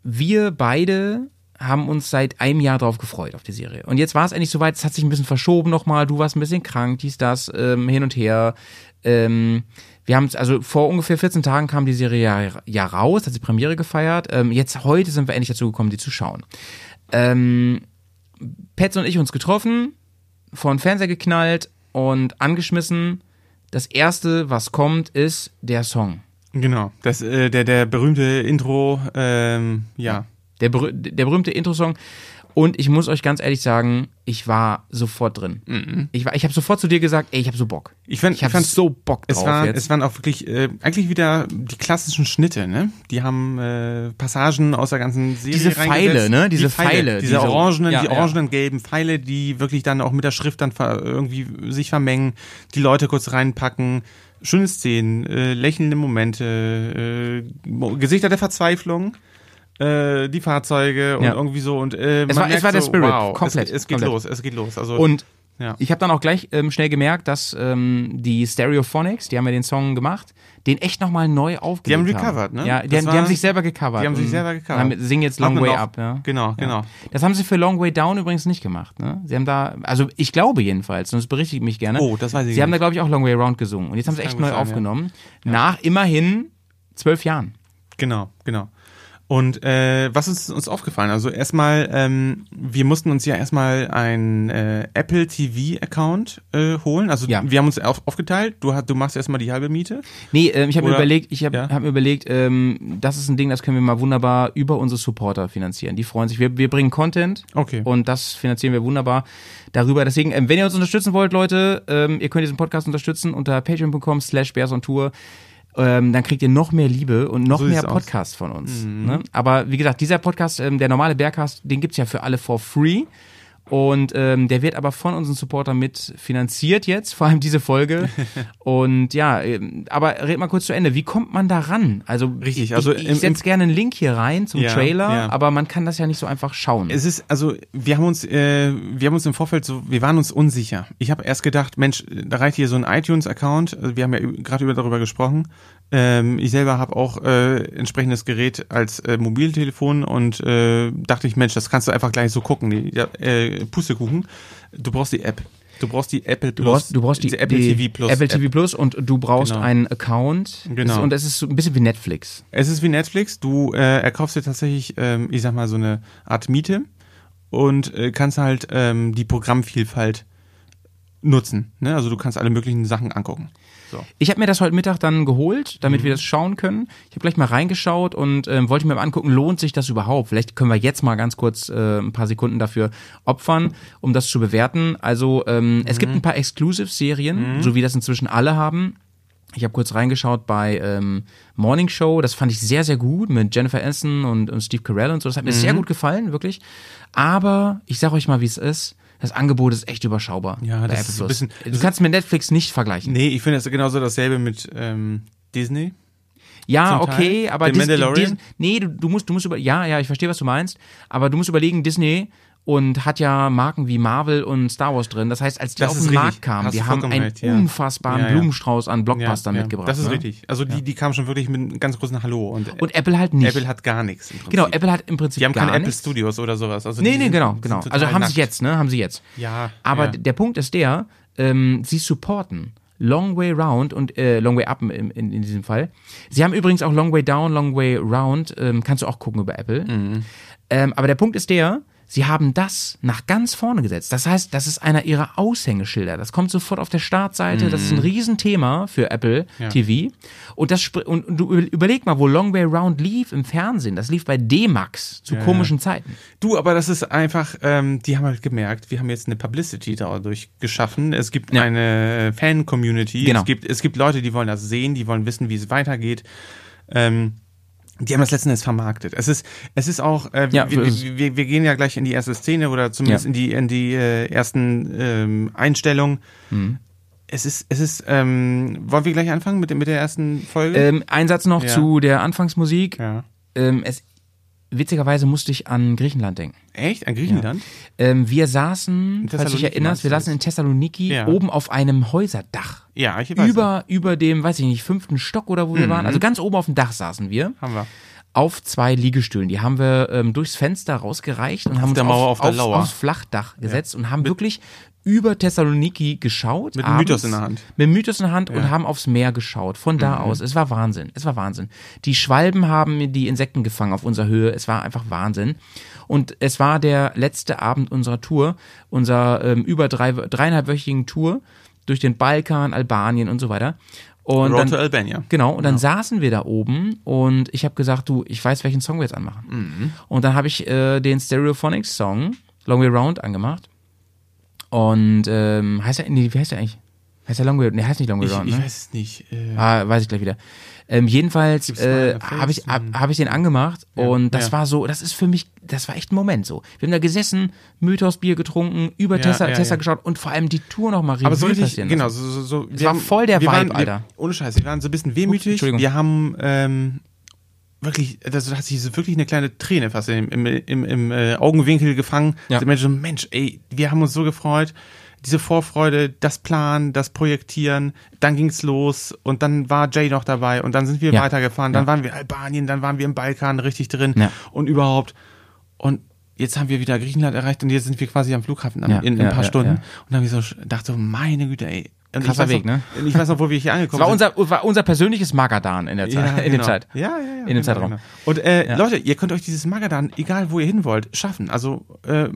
wir beide haben uns seit einem Jahr drauf gefreut auf die Serie. Und jetzt war es endlich soweit, es hat sich ein bisschen verschoben nochmal, du warst ein bisschen krank, dies, das, ähm, hin und her. Ähm, wir haben also vor ungefähr 14 Tagen kam die Serie ja, ja raus, hat sie Premiere gefeiert. Ähm, jetzt heute sind wir endlich dazu gekommen, die zu schauen. Ähm, Petz und ich uns getroffen, vor den Fernseher geknallt und angeschmissen. Das erste, was kommt, ist der Song. Genau. Das, äh, der, der berühmte Intro, ähm, ja. Der, berüh der berühmte Intro-Song. Und ich muss euch ganz ehrlich sagen, ich war sofort drin. Ich, war- ich habe sofort zu dir gesagt, ey, ich habe so Bock. Ich, fand, Ich habe fand's- so Bock drauf Es, war, jetzt. es waren auch wirklich, äh, eigentlich wieder die klassischen Schnitte, ne? Die haben äh, Passagen aus der ganzen Serie Diese Pfeile, ne? Diese die Pfeile, Pfeile, diese diese- orangenen, ja, die ja. orangenen gelben Pfeile, die wirklich dann auch mit der Schrift dann irgendwie sich vermengen, die Leute kurz reinpacken. Schöne Szenen, äh, lächelnde Momente, äh, Gesichter der Verzweiflung. Äh, die Fahrzeuge und Ja. irgendwie so und äh, Es war- es war der so, Spirit, wow, komplett, es, es geht komplett. los, es geht los. Also Und ja. ich habe dann auch gleich ähm, schnell gemerkt, dass ähm, die Stereophonics, die haben ja den Song gemacht, den echt nochmal neu aufgelegt Die haben recovered, ne? Ja, die, Das haben, war- die haben sich selber gecovert. die haben sich und selber gecovert. Haben, singen jetzt Long Way Up, ja. Genau, genau. Das haben sie für Long Way Down übrigens nicht gemacht, ne? Sie haben da, also ich glaube jedenfalls, sonst berichtigt mich gerne. Oh, das weiß ich Sie haben da, nicht. glaube ich, auch Long Way Round gesungen. Und jetzt haben sie echt neu sein, ja. aufgenommen. Nach immerhin zwölf Jahren. Genau, genau. Und äh, was ist uns aufgefallen? Also erstmal, ähm, wir mussten uns ja erstmal ein äh, Apple TV Account äh, holen. Also Ja. wir haben uns auf, aufgeteilt. Du, du machst erstmal die halbe Miete. Nee, ähm, ich habe mir überlegt, ich habe Ja. hab mir überlegt, ähm, das ist ein Ding, das können wir mal wunderbar über unsere Supporter finanzieren. Die freuen sich. Wir, wir bringen Content Okay. und das finanzieren wir wunderbar darüber. Deswegen, ähm, wenn ihr uns unterstützen wollt, Leute, ähm, ihr könnt diesen Podcast unterstützen unter patreon.com slash Tour. Ähm, dann kriegt ihr noch mehr Liebe und noch So mehr. Mhm. Podcasts von uns. Ne? Aber wie gesagt, dieser Podcast, ähm, der normale Bergcast, den gibt's ja für alle for free. Und ähm, der wird aber von unseren Supportern mit finanziert jetzt, vor allem diese Folge. <laughs> Und ja, ähm, aber red mal kurz zu Ende. Wie kommt man da ran? Also Richtig, ich, also ich, im- ich setze gerne einen Link hier rein zum Ja, Trailer, ja. aber man kann das ja nicht so einfach schauen. Es ist, also wir haben uns, äh, wir haben uns im Vorfeld so, wir waren uns unsicher. Ich habe erst gedacht, Mensch, da reicht hier so ein iTunes-Account. Also wir haben ja gerade über darüber gesprochen. Ähm, ich selber habe auch äh, entsprechendes Gerät als äh, Mobiltelefon und äh, dachte ich, Mensch, das kannst du einfach gleich so gucken. Die, äh, Pustekuchen. Du brauchst die App. Du brauchst die Apple Plus. Du brauchst, du brauchst die, diese Apple die TV Plus. Apple App. TV Plus und du brauchst Genau. einen Account. Genau. Es- Und es ist so ein bisschen wie Netflix. Es ist wie Netflix. Du äh, erkaufst dir tatsächlich, ähm, ich sag mal, so eine Art Miete und äh, kannst halt ähm, die Programmvielfalt nutzen. Ne? Also du kannst alle möglichen Sachen angucken. So. Ich habe mir das heute Mittag dann geholt, damit Mhm. wir das schauen können. Ich habe gleich mal reingeschaut und ähm, wollte mir mal angucken, lohnt sich das überhaupt? Vielleicht können wir jetzt mal ganz kurz äh, ein paar Sekunden dafür opfern, um das zu bewerten. Also ähm, es Mhm. gibt ein paar Exclusive-Serien, so wie das inzwischen alle haben. Ich habe kurz reingeschaut bei ähm, Morning Show, das fand ich sehr, sehr gut mit Jennifer Aniston und, und Steve Carell und so. Das hat mir Mhm. sehr gut gefallen, wirklich. Aber ich sag euch mal, wie es ist. Das Angebot ist echt überschaubar. Ja, das ist so ein bisschen- Du kannst mit Netflix nicht vergleichen. Nee, ich finde das genauso dasselbe mit ähm, Disney. Ja, okay, aber Den Dis- Mandalorian? Dis- nee, du, du musst, du musst über, ja, ja, ich verstehe, was du meinst, aber du musst überlegen, Disney und hat ja Marken wie Marvel und Star Wars drin. Das heißt, als die Das auf den richtig. Markt kamen, Hast die haben einen ja. unfassbaren Ja, ja. Blumenstrauß an Blockbustern mitgebracht. Das ist ne? richtig. Also die, die kamen schon wirklich mit einem ganz großen Hallo. Und, Und Apple halt nicht. Apple hat gar nichts. Genau, Apple hat im Prinzip Die haben keine Apple. Studios oder sowas. Also Nee, nee, sind- genau, genau. Also haben nackt. sie jetzt, ne? Haben sie jetzt. Ja. Aber der Punkt ist der, ähm, sie supporten Long Way Round und äh, Long Way Up in, in, in diesem Fall. Sie haben übrigens auch Long Way Down, Long Way Round, ähm, kannst du auch gucken über Apple. Mhm. Ähm, aber der Punkt ist der, sie haben das nach ganz vorne gesetzt. Das heißt, das ist einer ihrer Aushängeschilder. Das kommt sofort auf der Startseite. Das ist ein Riesenthema für Apple Mhm. Ja. TV. Und das und, und du überleg mal, wo Long Way Round lief im Fernsehen. Das lief bei D-Max zu komischen Zeiten. Du, aber das ist einfach, ähm, die haben halt gemerkt, wir haben jetzt eine Publicity dadurch geschaffen. Es gibt Ja. eine Fan-Community. Genau. Es, gibt, es gibt Leute, die wollen das sehen, die wollen wissen, wie es weitergeht. Ähm, die haben das letzten Endes vermarktet. Es ist, es ist auch, äh, Ja, wir, wir, wir, wir gehen ja gleich in die erste Szene oder zumindest Ja. in die, in die äh, ersten ähm, Einstellungen. Mhm. Es ist, es ist, ähm, wollen wir gleich anfangen mit, mit der ersten Folge? Ähm, ein Satz noch Ja. zu der Anfangsmusik. ja. Ähm, es, witzigerweise musste ich an Griechenland denken. Echt? An Griechenland? Ähm, wir saßen, falls du dich erinnerst, wir saßen in Thessaloniki Ja. oben auf einem Häuserdach. Ja, ich weiß. Über, über dem, weiß ich nicht, fünften Stock oder wo wir Mhm. waren. Also ganz oben auf dem Dach saßen wir. Haben wir. Auf zwei Liegestühlen. Die haben wir ähm, durchs Fenster rausgereicht und haben uns auf, auf aufs, aufs Flachdach gesetzt und haben wirklich über Thessaloniki geschaut. Mit dem abends, Mythos in der Hand. Mit dem Mythos in der Hand und haben aufs Meer geschaut. Von da Mhm. aus. Es war Wahnsinn. Es war Wahnsinn. Die Schwalben haben die Insekten gefangen auf unserer Höhe. Es war einfach Wahnsinn. Und es war der letzte Abend unserer Tour, unserer ähm, über drei, dreieinhalbwöchigen Tour durch den Balkan, Albanien und so weiter. Und Road dann, to Albania. Genau, und dann saßen wir da oben und ich habe gesagt, du, ich weiß, welchen Song wir jetzt anmachen. Mhm. Und dann habe ich äh, den Stereophonics Song Long Way Round angemacht. Und ähm, heißt er, nee, wie heißt der eigentlich? Heißt der Long Way, nee, heißt nicht Long Way Ich, Round, ich ne? weiß es nicht. Äh, Ah, weiß ich gleich wieder. Ähm, jedenfalls äh, habe ich, hab, hab ich den angemacht und das ja. war so, das ist für mich, das war echt ein Moment so. Wir haben da gesessen, Mythos Bier getrunken, über Ja, Tesla, ja, Tesla ja. geschaut und vor allem die Tour nochmal aber so richtig, genau, so, so, so Es war voll der wir Vibe, waren, Alter. Wir, ohne Scheiß, wir waren so ein bisschen wehmütig. Entschuldigung. wir haben ähm, wirklich, das hat sich so wirklich eine kleine Träne fast im, im, im, im äh, Augenwinkel gefangen. Ja. Der Mensch so, Mensch, ey, wir haben uns so gefreut. Diese Vorfreude, das Planen, das Projektieren, dann ging's los und dann war Jay noch dabei und dann sind wir Ja. weitergefahren, dann Ja. waren wir in Albanien, dann waren wir im Balkan richtig drin und überhaupt. Und jetzt haben wir wieder Griechenland erreicht und jetzt sind wir quasi am Flughafen in, in ein paar Stunden. Und dann habe ich so dachte so, meine Güte, ey. Krasser Weg, noch, ne? Ich weiß noch, wo wir hier angekommen war sind. unser, war unser persönliches Magadan in der Zeit. in genau. der Zeit. Ja, ja, ja. In dem Zeitraum. Und äh, Ja. Leute, ihr könnt euch dieses Magadan, egal wo ihr hin wollt, schaffen. Also äh,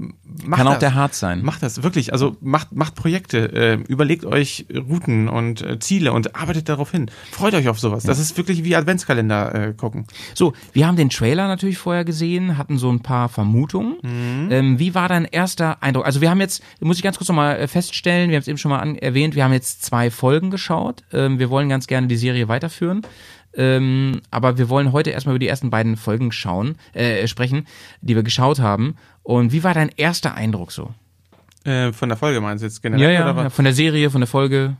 macht Kann auch das. der Harz sein. Macht das wirklich. Also macht macht Projekte, äh, überlegt euch Routen und äh, Ziele und arbeitet darauf hin. Freut euch auf sowas. Das ist wirklich wie Adventskalender äh, gucken. So, wir haben den Trailer natürlich vorher gesehen, hatten so ein paar Vermutungen. Mhm. Ähm, wie war dein erster Eindruck? Also wir haben jetzt, muss ich ganz kurz nochmal äh, feststellen, wir haben es eben schon mal erwähnt, wir haben jetzt zwei Folgen geschaut. Ähm, wir wollen ganz gerne die Serie weiterführen. Ähm, aber wir wollen heute erstmal über die ersten beiden Folgen schauen, äh, sprechen, die wir geschaut haben. Und wie war dein erster Eindruck so? Äh, von der Folge meinst du jetzt generell? oder was? ja, von der Serie, von der Folge.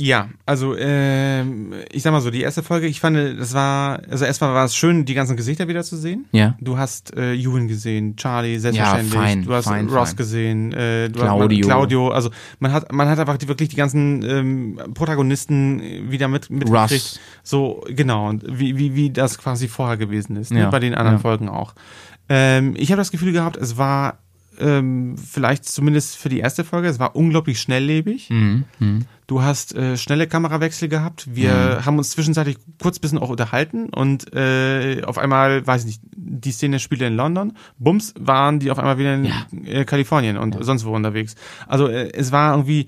Ja, also ähm, ich sag mal so, die erste Folge, ich fand, das war, also erstmal war es schön, die ganzen Gesichter wieder zu sehen. Ja. Du hast äh, Ewan gesehen, Charlie, selbstverständlich. fein, du hast fein, Ross fein. gesehen, äh, du Claudio. Hast, Claudio. Also man hat, man hat einfach die, wirklich die ganzen ähm, Protagonisten wieder mit mitgekriegt. So genau und wie wie wie das quasi vorher gewesen ist. Ne? Ja, Bei den anderen ja. Folgen auch. Ähm, ich habe das Gefühl gehabt, es war ähm, vielleicht zumindest für die erste Folge, es war unglaublich schnelllebig. Mhm. Mhm. Du hast äh, schnelle Kamerawechsel gehabt. Wir haben uns zwischenzeitlich kurz bisschen auch unterhalten und äh, auf einmal, weiß ich nicht, die Szene spielte in London. Bums, waren die auf einmal wieder in Ja. äh, Kalifornien und sonst wo unterwegs. Also äh, es war irgendwie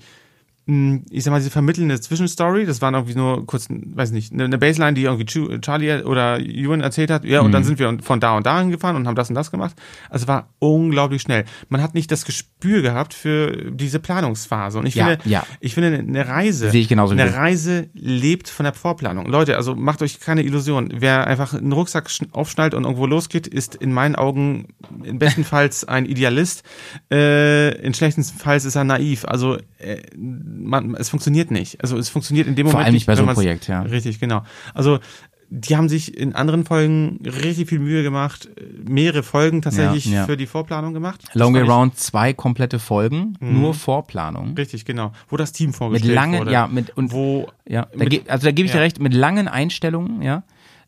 ich sag mal, diese vermittelnde Zwischenstory, das waren irgendwie nur kurz, weiß nicht, eine eine Baseline, die irgendwie Charlie oder Ewan erzählt hat, ja, und dann sind wir von da und dahin gefahren und haben das und das gemacht. Also war unglaublich schnell. Man hat nicht das Gespür gehabt für diese Planungsphase. Und ich Ja, finde, ja. ich finde, eine Reise, Sehe ich genauso eine. Reise lebt von der Vorplanung. Leute, also macht euch keine Illusion. Wer einfach einen Rucksack schn- aufschnallt und irgendwo losgeht, ist in meinen Augen bestenfalls ein Idealist. Äh, in schlechtestenfalls ist er naiv. Also äh, man, es funktioniert nicht. Also es funktioniert in dem Vor Moment allem nicht bei so einem Projekt, ja. Richtig, genau. Also die haben sich in anderen Folgen richtig viel Mühe gemacht, mehrere Folgen tatsächlich Ja, ja. für die Vorplanung gemacht. Long Way Round zwei komplette Folgen, nur Vorplanung. Richtig, genau. Wo das Team Mit vorgestellt langen, wurde. ja, mit und wo Ja, da mit- ge also da gebe ich dir ja. recht, mit langen Einstellungen, ja.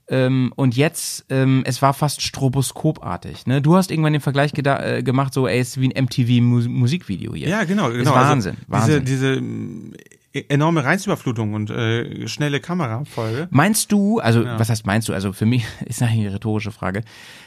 Ähm, und jetzt, ähm, es war fast stroboskopartig. Ne? Du hast irgendwann den Vergleich äh, gemacht, so, ey, es ist wie ein MTV-Musikvideo hier. Ja, genau, Ist genau. Wahnsinn, also Wahnsinn. Diese, diese mm, enorme Reizüberflutung und äh, schnelle Kamerafolge. Meinst du, also was heißt meinst du? Also für mich <laughs> ist eigentlich eine rhetorische Frage.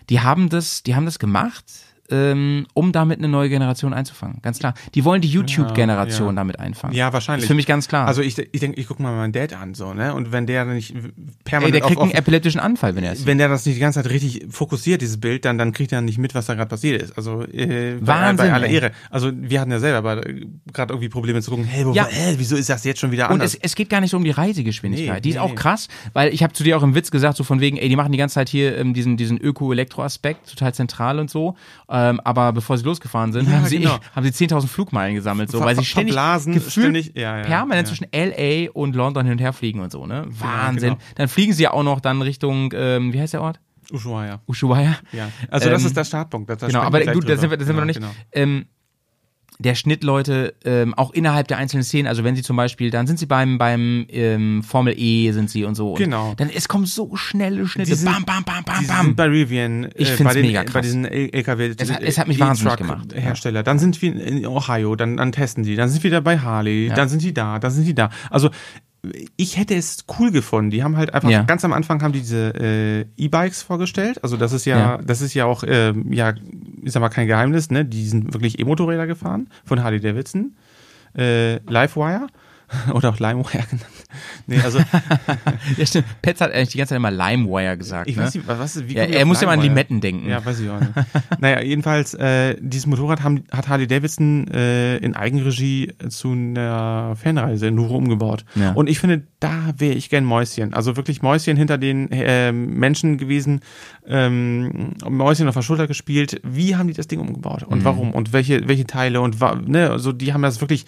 Die haben das, die haben das gemacht, ähm, um damit eine neue Generation einzufangen. Ganz klar. Die wollen die YouTube-Generation ja. damit einfangen. Ja, wahrscheinlich. Ist für mich ganz klar. Also ich, ich denke, ich guck mal meinen Dad an, so, ne? Und wenn der nicht ey, permanent der kriegt auf, einen auf, epileptischen Anfall, wenn er es wenn der das nicht die ganze Zeit richtig fokussiert, dieses Bild, dann, dann kriegt er nicht mit, was da gerade passiert ist. Also äh, bei, Wahnsinn, bei aller ey. Ehre. Also wir hatten ja selber gerade irgendwie Probleme zu gucken, hey, wo, Ja. hä, wieso ist das jetzt schon wieder Und anders? es, es geht gar nicht so um die Reisegeschwindigkeit. Nee, die ist nee, auch krass, weil ich habe zu dir auch im Witz gesagt, so von wegen, ey, die machen die ganze Zeit hier ähm, diesen, diesen Öko-Elektro-Aspekt, total zentral und so. Ähm, aber bevor sie losgefahren sind, Ja, haben, sie, genau. haben sie 10.000 Flugmeilen gesammelt, so, Ver- weil sie ständig verblasen, ständig- ja, ja, permanent zwischen L.A. und London hin und her fliegen und so, ne? Wahnsinn. genau. Dann fliegen sie ja auch noch dann Richtung, ähm, wie heißt der Ort? Ushuaia. Ushuaia. Ja. Also das Ähm, ist der Startpunkt. Da, da Genau, aber gut, da sind wir, da sind wir noch nicht. genau. Ähm, der Schnitt, Leute, ähm, auch innerhalb der einzelnen Szenen, also wenn sie zum Beispiel, dann sind sie beim, beim ähm, Formel E sind sie und so. Und Genau. Dann es kommen so schnelle Schnitte. Sind- bam, bam, bam, bam, bam. bei Rivian, Ich äh, find's bei, den, mega bei krass. diesen L- LKW. Es hat- es hat mich wahnsinnig gemacht, ja. Hersteller. Dann sind wir in Ohio, dann, dann testen die, dann sind wir wieder bei Harley, dann sind die da, dann sind die da. Also ich hätte es cool gefunden. Die haben halt einfach Ja. ganz am Anfang haben die diese äh, E-Bikes vorgestellt. Also das ist ja, Ja. das ist ja auch ähm, ja, ich sag mal kein Geheimnis. Ne, die sind wirklich E-Motorräder gefahren von Harley Davidson, äh, Livewire <laughs> oder auch Limewire genannt. <laughs> Nee, also <laughs> Ja, stimmt. Petz hat eigentlich die ganze Zeit immer Limewire gesagt. Ich ne? weiß nicht, was, wie Ja, er muss immer an Limewire? Limetten denken. Ja, weiß ich auch nicht. naja, jedenfalls, äh, dieses Motorrad haben, hat Harley Davidson äh, in Eigenregie zu einer Fanreise in Nuro umgebaut. Ja. Und ich finde, da wäre ich gern Mäuschen. Also wirklich Mäuschen hinter den ähm, Menschen gewesen, ähm, Mäuschen auf der Schulter gespielt. Wie haben die das Ding umgebaut? Und Mhm. warum? Und welche, welche Teile? Und ne, also die haben das wirklich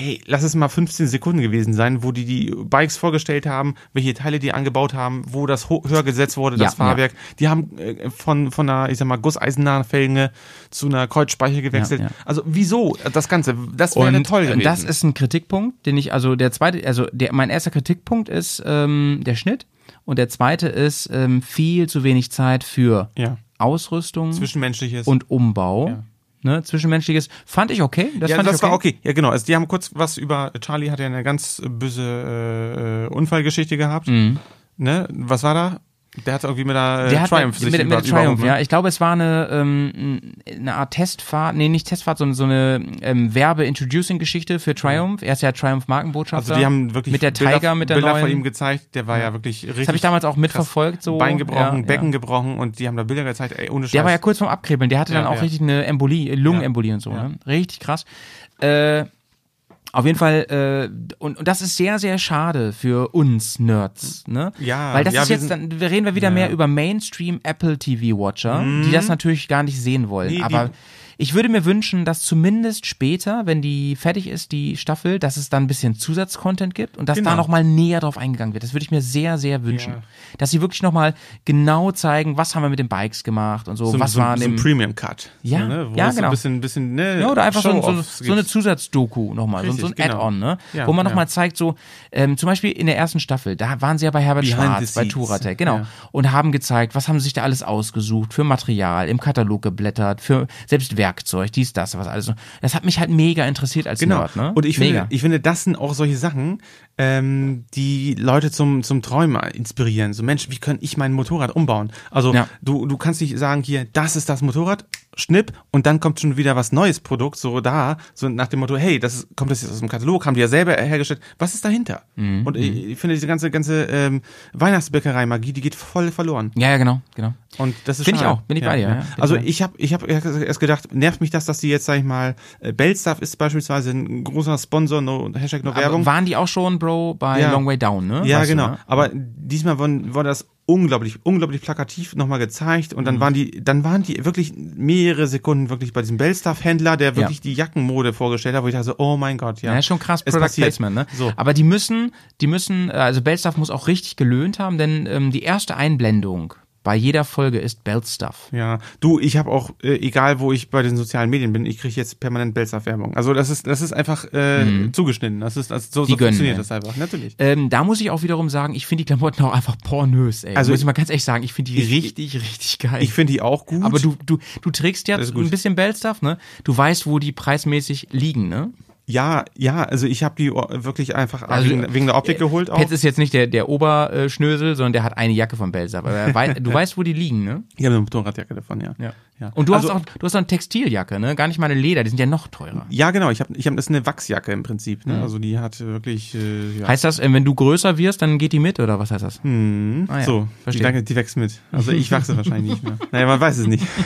Hey, lass es mal 15 Sekunden gewesen sein, wo die die Bikes vorgestellt haben, welche Teile die angebaut haben, wo das höher gesetzt wurde, das Ja, ja. Fahrwerk. Die haben äh, von, von einer, ich sag mal, Gusseisennahenfelge zu einer Kreuzspeiche gewechselt. Ja, ja. Also wieso das Ganze? Das wäre toll gewesen. das ist ein Kritikpunkt, den ich, also der zweite, also der, mein erster Kritikpunkt ist ähm, der Schnitt und der zweite ist ähm, viel zu wenig Zeit für ja, Ausrüstung zwischenmenschliches. und Umbau. Ne, Zwischenmenschliches fand ich okay. Das ja, fand das ich okay. war okay. Ja, genau. Also die haben kurz was über Charlie hat ja eine ganz böse äh, Unfallgeschichte gehabt. Ne? Was war da? Der hat irgendwie mit der äh, Der hat Triumph mit, sich mit, mit Triumph, ne? ja. Ich glaube, es war eine, ähm, eine Art Testfahrt, nee, nicht Testfahrt, sondern so eine ähm, Werbe-Introducing-Geschichte für Triumph. Er ist ja Triumph-Markenbotschafter. Also die haben wirklich mit der Bilder, Tiger, mit der Bilder neuen. von ihm gezeigt. Der war ja wirklich richtig. das habe ich damals auch mitverfolgt. So. Bein gebrochen, ja, Becken Ja. gebrochen und die haben da Bilder gezeigt, ey, ohne Scheiß. Der war ja kurz vorm Abkribbeln. Der hatte Ja, dann auch ja. richtig eine Embolie, Lungenembolie und so. Ja. Ne? Richtig krass. Äh, auf jeden Fall, äh, und, und das ist sehr, sehr schade für uns Nerds, ne? Ja, Weil das ja, ist jetzt, dann wir reden wir wieder Ja. mehr über Mainstream Apple TV Watcher, die das natürlich gar nicht sehen wollen. Nee, die- aber ich würde mir wünschen, dass zumindest später, wenn die fertig ist, die Staffel, dass es dann ein bisschen Zusatzcontent gibt und dass Genau. da nochmal näher drauf eingegangen wird. Das würde ich mir sehr, sehr wünschen. Ja. Dass sie wirklich nochmal genau zeigen, was haben wir mit den Bikes gemacht und so, so, was so, war so ein dem Premium Cut. Ja, ne? Wo ja, so genau. ein bisschen, bisschen, ne, ja, oder einfach so, so, so eine. Zusatzdoku nochmal, so, so ein Richtig, genau. Add-on, ne? Ja, Wo man nochmal ja. zeigt, so, ähm, zum Beispiel in der ersten Staffel, da waren sie ja bei Herbert Behind Schwarz, bei. Turatec, genau, und haben gezeigt, was haben sie sich da alles ausgesucht für Material, im Katalog geblättert, für selbst Werkzeug, dies, das, was alles. Das hat mich halt mega interessiert als Genau. Nerd, ne? Und ich mega. finde, ich finde, das sind auch solche Sachen, ähm, die Leute zum, zum Träumen inspirieren. So, Mensch, wie kann ich mein Motorrad umbauen? Also, Ja. du, du kannst nicht sagen, hier, das ist das Motorrad, Schnipp und dann kommt schon wieder was neues Produkt, so da, so nach dem Motto, hey, das ist, kommt das jetzt aus dem Katalog, haben die ja selber hergestellt. Was ist dahinter? Mhm. Und ich, ich finde, diese ganze, ganze ähm, Weihnachtsbäckerei-Magie, die geht voll verloren. Ja, ja, genau, genau. Und das ist Finde ich auch, bin ich bei dir, ja, bin also ich habe ich hab erst gedacht, nervt mich das, dass die jetzt, sag ich mal, äh, Bellstuff ist beispielsweise ein großer Sponsor, no, Hashtag no Werbung. Aber waren die auch schon, Bro, bei Ja. Long Way Down, ne? Ja, Weißt du, genau. ne? Aber diesmal wurde, wurde das unglaublich, unglaublich plakativ nochmal gezeigt und dann Mhm. waren die, dann waren die wirklich mehrere Sekunden wirklich bei diesem Bellstuff-Händler, der wirklich die Jackenmode vorgestellt hat, wo ich dachte, so, oh mein Gott, ja. Ja, schon krass Es Product passiert. Placement, ne? So. Aber die müssen, die müssen, äh, also Bellstuff muss auch richtig gelöhnt haben, denn ähm, die erste Einblendung bei jeder Folge ist Bellstuff. Ja, du, ich habe auch, äh, egal wo ich bei den sozialen Medien bin, ich kriege jetzt permanent Bellstuff-Werbung. Also das ist, das ist einfach äh, zugeschnitten. Das ist, das, so, Mhm. So gönnen, funktioniert ey. das einfach, natürlich. Ähm, da muss ich auch wiederum sagen, ich finde die Klamotten auch einfach pornös, ey. Also muss ich mal ganz ehrlich sagen, ich finde die ich- richtig, richtig geil. Ich finde die auch gut. aber du, du, du trägst gut. ein bisschen Bellstuff, ne? Du weißt, wo die preismäßig liegen, ne? Ja, ja, also ich habe die wirklich einfach Also, wegen, wegen der Optik geholt auch. Petz ist jetzt nicht der, der Oberschnösel, sondern der hat eine Jacke von Bellstuff. Aber er weiß, <laughs> du weißt, wo die liegen, ne? Ich habe eine Motorradjacke davon, ja. Ja. ja. Und du also, hast auch, du hast auch eine Textiljacke, ne? Gar nicht mal eine Leder, die sind ja noch teurer. Ja, genau. Ich habe, ich hab, das ist eine Wachsjacke im Prinzip. Ne? Also die hat wirklich. Äh, ja. Heißt das, äh, wenn du größer wirst, dann geht die mit oder was heißt das? Hm, Ah ja, so, die, verstehe. danke, die wächst mit. Also ich wachse wahrscheinlich nicht mehr. <laughs> Naja, man weiß es nicht. <laughs>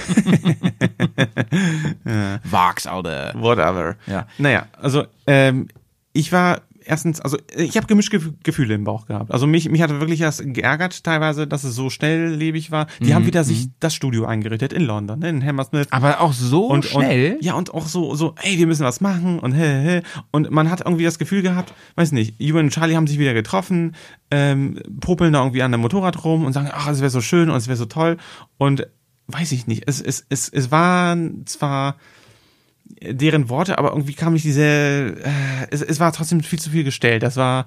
Wachs, Alter. Whatever. Ja. Naja, also ähm, ich war erstens, also ich habe gemischte Gef- Gefühle im Bauch gehabt. Also mich, mich hatte wirklich das geärgert teilweise, dass es so schnelllebig war. Die Mhm, haben wieder sich das Studio eingerichtet in London, ne, in Hammersmith. Aber auch so und, schnell? Und, ja, und auch so, so, ey, wir müssen was machen und hä, hä. Und man hat irgendwie das Gefühl gehabt, weiß nicht, Ewan und Charlie haben sich wieder getroffen, ähm, popeln da irgendwie an dem Motorrad rum und sagen, ach, es wäre so schön und es wäre so toll. Und weiß ich nicht, es, es, es, es waren zwar deren Worte, aber irgendwie kam ich diese, äh, es, es war trotzdem viel zu viel gestellt. Das war,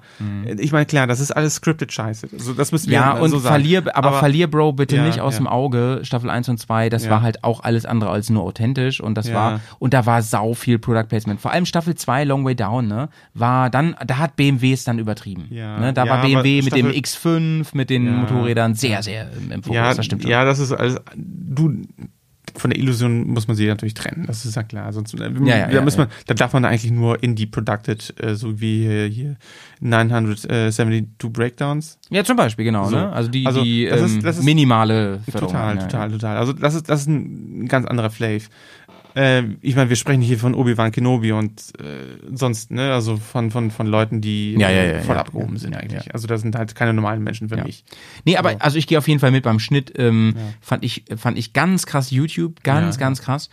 ich meine, klar, das ist alles scripted Scheiße. Also das müssen wir Mhm. Ja, und so sagen. verlier, aber, verlier, Bro, bitte Ja, nicht aus ja. dem Auge. Staffel 1 und 2, das Ja. war halt auch alles andere als nur authentisch und das war, und da war sau viel Product Placement. Vor allem Staffel 2, Long Way Down, ne, war dann, da hat BMW es dann übertrieben. Ja. Ne, da war BMW aber mit dem Staffel- X5, mit den. Motorrädern sehr, sehr im- im Fokus, ja, das stimmt schon. ja, das ist alles, du, von der Illusion muss man sie natürlich trennen, das ist ja klar. Sonst, äh, Ja, ja, da, ja, muss man, da darf man eigentlich nur Indie-Producted, äh, so wie hier, hier 972 Breakdowns. Ja, zum Beispiel, genau, So. ne? Also die, Also, die das ist- ähm, das ist- minimale Förderung. Total, total, total. Also das ist, das ist ein ganz anderer Flav. Äh, ich meine, wir sprechen hier von Obi-Wan Kenobi und äh, sonst, ne, also von, von, von Leuten, die Ja, ja, äh, ja, voll ja, abgehoben ja, sind ja, eigentlich. ja. Also das sind halt keine normalen Menschen für Ja. mich. Nee, aber also ich gehe auf jeden Fall mit beim Schnitt. Ähm, Fand ich fand ich ganz krass YouTube, ganz Ja. ganz krass.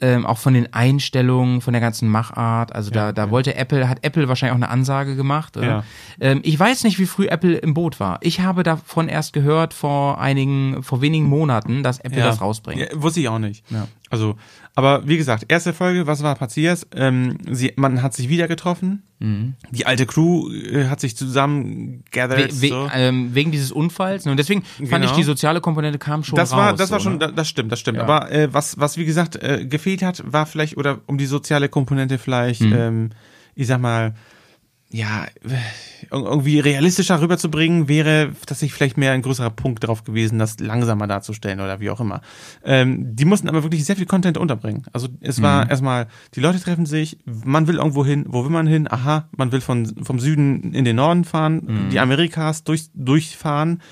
Ähm, auch von den Einstellungen, von der ganzen Machart. Also da, da wollte Apple, hat Apple wahrscheinlich auch eine Ansage gemacht. Äh. Ja. Ähm, ich weiß nicht, wie früh Apple im Boot war. Ich habe davon erst gehört vor einigen, vor wenigen Monaten, dass Apple das rausbringt. Ja, wusste ich auch nicht. Ja. Also, aber wie gesagt, erste Folge, was war passiert? Ähm, sie, man hat sich wieder getroffen. Die alte Crew äh, hat sich zusammen gathered. Mhm. We, we, so. ähm, wegen dieses Unfalls. Und deswegen fand Genau. ich, die soziale Komponente kam schon Das raus. war, das war so, schon, ne? das stimmt, das stimmt. Ja. Aber äh, was, was wie gesagt äh, gefehlt hat, war vielleicht oder um die soziale Komponente vielleicht, Mhm. ähm, ich sag mal, ja, irgendwie realistischer rüberzubringen, wäre tatsächlich vielleicht mehr ein größerer Punkt darauf gewesen, das langsamer darzustellen oder wie auch immer. Ähm, die mussten aber wirklich sehr viel Content unterbringen. Also es Mhm. war erstmal, die Leute treffen sich, man will irgendwo hin, wo will man hin? Aha, man will von, vom Süden in den Norden fahren, Mhm. die Amerikas durch, durchfahren.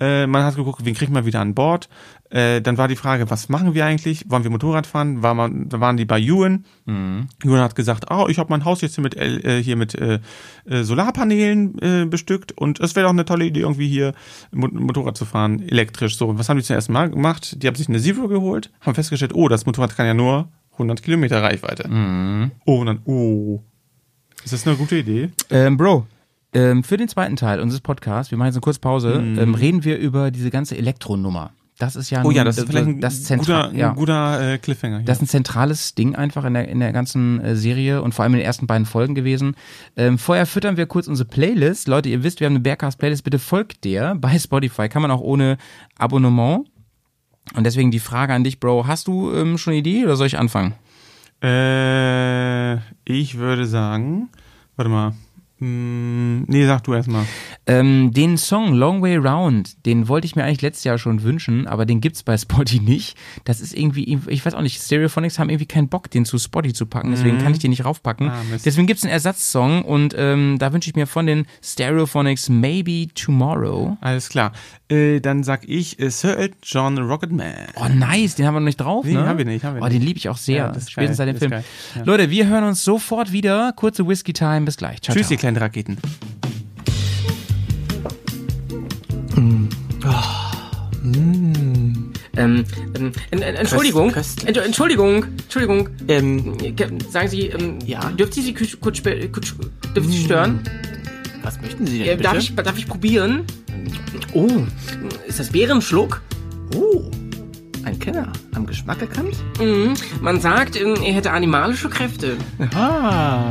Äh, man hat geguckt, wen kriegt man wieder an Bord. Äh, dann war die Frage, was machen wir eigentlich? Wollen wir Motorrad fahren? War man, da waren die bei Ewan. Ewan hat gesagt, oh, ich habe mein Haus jetzt hier mit, L- äh, hier mit äh, äh, Solarpanelen äh, bestückt und es wäre doch eine tolle Idee, irgendwie hier Mo Motorrad zu fahren, elektrisch. So, und was haben die zum ersten Mal gemacht? Die haben sich eine Zero geholt, haben festgestellt, oh, das Motorrad kann ja nur 100 Kilometer Reichweite. Oh, und dann, oh. Ist das eine gute Idee? Ähm, Bro, ähm, für den zweiten Teil unseres Podcasts, wir machen jetzt eine kurze Pause, ähm, reden wir über diese ganze Elektronummer. Das ist ja. Oh ja, nun- das ist vielleicht ein das guter, ja. ein guter äh, Cliffhanger. Hier. Das ist ein zentrales Ding einfach in der, in der ganzen äh, Serie und vor allem in den ersten beiden Folgen gewesen. Ähm, vorher füttern wir kurz unsere Playlist. Leute, ihr wisst, wir haben eine Bergcast-Playlist. Bitte folgt der bei Spotify. Kann man auch ohne Abonnement. Und deswegen die Frage an dich, Bro. Hast du ähm, schon eine Idee oder soll ich anfangen? Äh, ich würde sagen, warte mal, Mm, nee, sag du erstmal. Ähm, den Song Long Way Round, den wollte ich mir eigentlich letztes Jahr schon wünschen, aber den gibt's bei <laughs> Spotty nicht. Das ist irgendwie, ich weiß auch nicht, Stereophonics haben irgendwie keinen Bock, den zu Spotty zu packen, deswegen kann ich den nicht raufpacken. Ah, deswegen gibt's einen Ersatzsong und ähm, da wünsche ich mir von den Stereophonics Maybe Tomorrow. Alles klar. Äh, dann sag ich äh, Sir Elton John Rocketman. Oh, nice, den haben wir noch nicht drauf, Nee, ne? haben wir nicht, haben wir oh, nicht. den liebe ich auch sehr, Ja, das spätestens seit geil, dem das Film. ja. Leute, wir hören uns sofort wieder. Kurze Whisky-Time, bis gleich. Ciao, Tschüss, ciao. Kleinen Raketen. Ähm, ähm, en- en- Entschuldigung, köstlich. Entsch- Entschuldigung, Entschuldigung, ähm, ke- sagen Sie, ähm, Ja? dürfen Sie Sie kurz, kurz, dürfen Sie stören? Was möchten Sie denn Äh, bitte? darf, ich, darf ich probieren? Oh, ist das Bärenschluck? Oh, ein Kenner. Am Geschmack erkannt? Mhm. Man sagt, ähm, er hätte animalische Kräfte. Ah.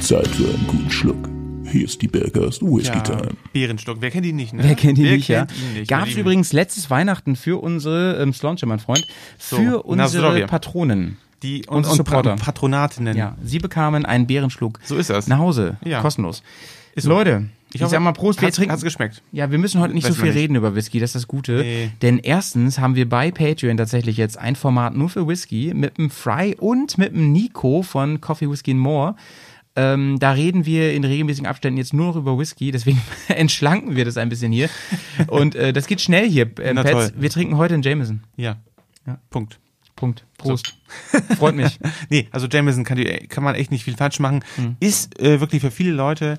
Zeit für einen guten Schluck. Hier ist die Bergers Whisky Ja, Time. Bärenstock. Wer kennt ihn nicht, ne? Wer kennt ihn Wer nicht, ja? kennt ihn nicht? Gab's Wir übrigens letztes Weihnachten für unsere, ähm, Slonche, mein Freund, für na, unsere. Patronen. Die und, unsere und Supporter. Pat- Patronatinnen. Ja, sie bekamen einen Bärenschluck So ist das. nach Hause, Ja. kostenlos. Ist so. Leute, ich, hoffe, sag mal Prost, wir hat's, trinken. Hat's geschmeckt? Ja, wir müssen heute nicht Weiß so viel nicht. reden über Whisky, das ist das Gute. Nee. Denn erstens haben wir bei Patreon tatsächlich jetzt ein Format nur für Whisky mit dem Fry und mit dem Nico von Coffee Whisky and More. Ähm, da reden wir in regelmäßigen Abständen jetzt nur noch über Whisky, deswegen <laughs> entschlanken wir das ein bisschen hier. Und äh, das geht schnell hier. Äh, Na Pets, toll. wir trinken heute einen Jameson. Ja. Punkt. Punkt. Prost. <laughs> Freut mich. Nee, also Jameson kann, die, kann man echt nicht viel falsch machen. Hm. Ist äh, wirklich für viele Leute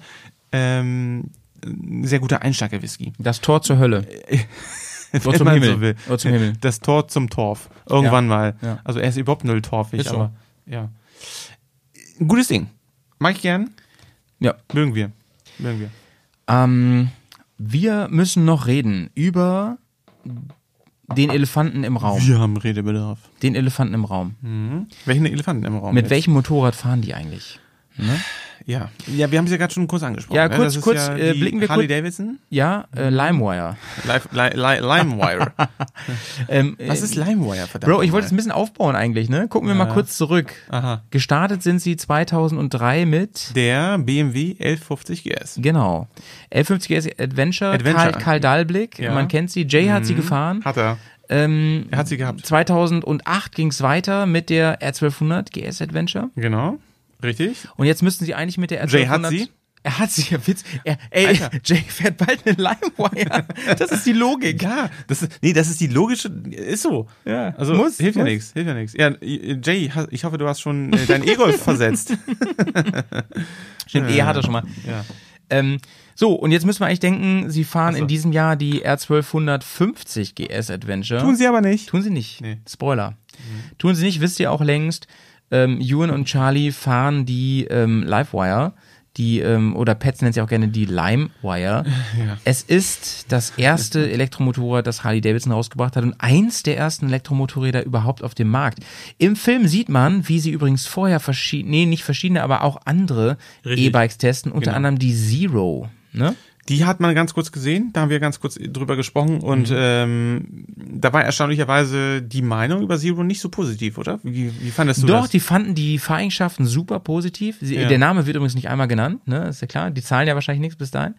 ähm, ein sehr guter Einsteiger-Whisky. Das Tor zur Hölle. <laughs> Wenn zum man Himmel. so will. Oder zum Himmel. Das Tor zum Torf. Irgendwann mal. Ja. Also er ist überhaupt null torfig, Ist so. aber ja. Ein gutes Ding. Mag ich gern. Ja. Mögen wir. Mögen wir. Ähm, wir müssen noch reden über den Elefanten im Raum. Wir haben Redebedarf. Den Elefanten im Raum. Welchen Elefanten im Raum? Mit jetzt? welchem Motorrad fahren die eigentlich? Ja. Ja, wir haben es ja gerade schon kurz angesprochen. Ja, ne? kurz- ist kurz, ja äh, blicken wir Harley kurz- Davidson? Ja, äh, LimeWire. Live, li, li, LimeWire. <laughs> Ähm, <laughs> Was äh, ist LimeWire, verdammt? Bro, ich wollte es ein bisschen aufbauen eigentlich, ne? Gucken wir mal kurz zurück. Aha. Gestartet sind sie 2003 mit, Der BMW 1150 GS. genau, L50 Adventure, Adventure. Karl, Karl Dahlblick, Ja. man kennt sie, Jay hat sie gefahren. Hat er. Ähm, Er hat sie gehabt. 2008 ging es weiter mit der R1200 GS Adventure. Genau. Richtig. Und jetzt müssten sie eigentlich mit der R1200... Jay hat sie? Er hat sie, ja Witz. Er, ey, Alter. Jay fährt bald eine LimeWire. <laughs> Das ist die Logik. Ja, das ist, nee, das ist die logische, ist so. Ja, Also, muss, hilft ja muss. nichts, hilft ja nichts. Ja, Jay, ich hoffe, du hast schon äh, dein E-Golf <laughs> versetzt. <laughs> Stimmt, er hat er schon mal. Ja. Ähm, so, und jetzt müssen wir eigentlich denken, sie fahren so. in diesem Jahr die R1250 GS Adventure. Tun sie aber nicht. Tun sie nicht. Nee. Spoiler. Tun sie nicht, wisst ihr auch längst. Ähm, Ewan und Charlie fahren die ähm, Livewire, die, ähm, oder Pets nennt sie auch gerne die LimeWire. <laughs> Es ist das erste <laughs> Elektromotorrad, das Harley Davidson rausgebracht hat und eins der ersten Elektromotorräder überhaupt auf dem Markt. Im Film sieht man, wie sie übrigens vorher verschiedene, nee, nicht verschiedene, aber auch andere. E-Bikes testen, unter Genau. anderem die Zero. Ne? Die hat man ganz kurz gesehen, da haben wir ganz kurz drüber gesprochen und Mhm. ähm, da war erstaunlicherweise die Meinung über Zero nicht so positiv, oder? Wie, wie fandest du Doch, das? die fanden die Fahreigenschaften super positiv. Sie, Ja. Der Name wird übrigens nicht einmal genannt, ne? Ist ja klar. Die zahlen ja wahrscheinlich nichts bis dahin.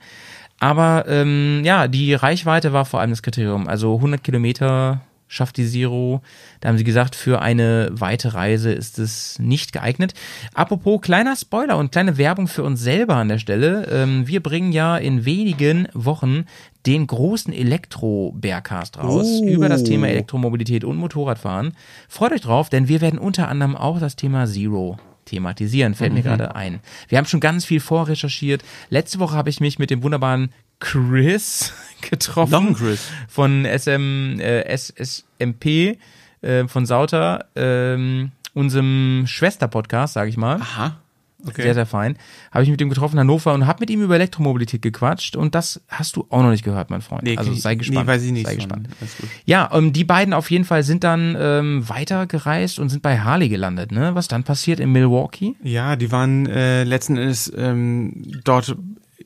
Aber ähm, ja, die Reichweite war vor allem das Kriterium. Also 100 Kilometer schafft die Zero. Da haben sie gesagt, für eine weite Reise ist es nicht geeignet. Apropos kleiner Spoiler und kleine Werbung für uns selber an der Stelle. Ähm, wir bringen ja in wenigen Wochen den großen Elektro-Bearcast raus über das Thema Elektromobilität und Motorradfahren. Freut euch drauf, denn wir werden unter anderem auch das Thema Zero thematisieren, fällt mir gerade ein. Wir haben schon ganz viel vorrecherchiert. Letzte Woche habe ich mich mit dem wunderbaren Chris <laughs> getroffen. Long Chris. Von SM, äh, SSMP, äh, von Sauter, ähm, unserem Schwester-Podcast, sage ich mal. Aha. Okay. Sehr, sehr fein. Habe ich mit ihm getroffen in Hannover und habe mit ihm über Elektromobilität gequatscht und das hast du auch noch nicht gehört, mein Freund. nee, also sei gespannt. Nee, weiß ich nicht. Sei gespannt. Ja, ähm, die beiden auf jeden Fall sind dann ähm, weitergereist und sind bei Harley gelandet. Ne? Was dann passiert in Milwaukee? Ja, die waren äh, letzten Endes ähm, dort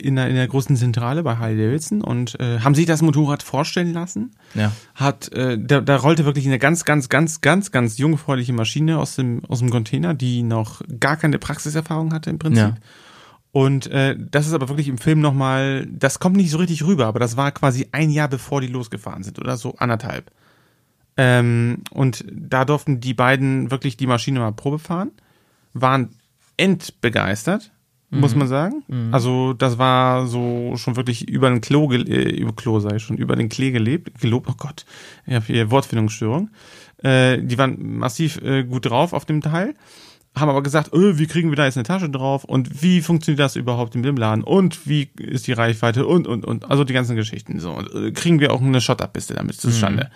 in der, in der großen Zentrale bei Harley Davidson und äh, haben sich das Motorrad vorstellen lassen. Ja. Hat, äh, da, da rollte wirklich eine ganz, ganz, ganz, ganz, ganz jungfräuliche Maschine aus dem, aus dem Container, die noch gar keine Praxiserfahrung hatte im Prinzip. Ja. Und äh, das ist aber wirklich im Film nochmal, das kommt nicht so richtig rüber, aber das war quasi ein Jahr bevor die losgefahren sind oder so anderthalb. Ähm, und da durften die beiden wirklich die Maschine mal Probe fahren, waren endbegeistert, muss man sagen. Also das war so schon wirklich über den Klo, äh, über Klo sei schon, über den Klee gelebt, gelobt, oh Gott, ich habe hier Wortfindungsstörung. Äh, die waren massiv äh, gut drauf auf dem Teil, haben aber gesagt, öh, wie kriegen wir da jetzt eine Tasche drauf und wie funktioniert das überhaupt in dem Laden und wie ist die Reichweite und, und, und, also die ganzen Geschichten so. Und, äh, kriegen wir auch eine Shot-Up-Piste damit zustande.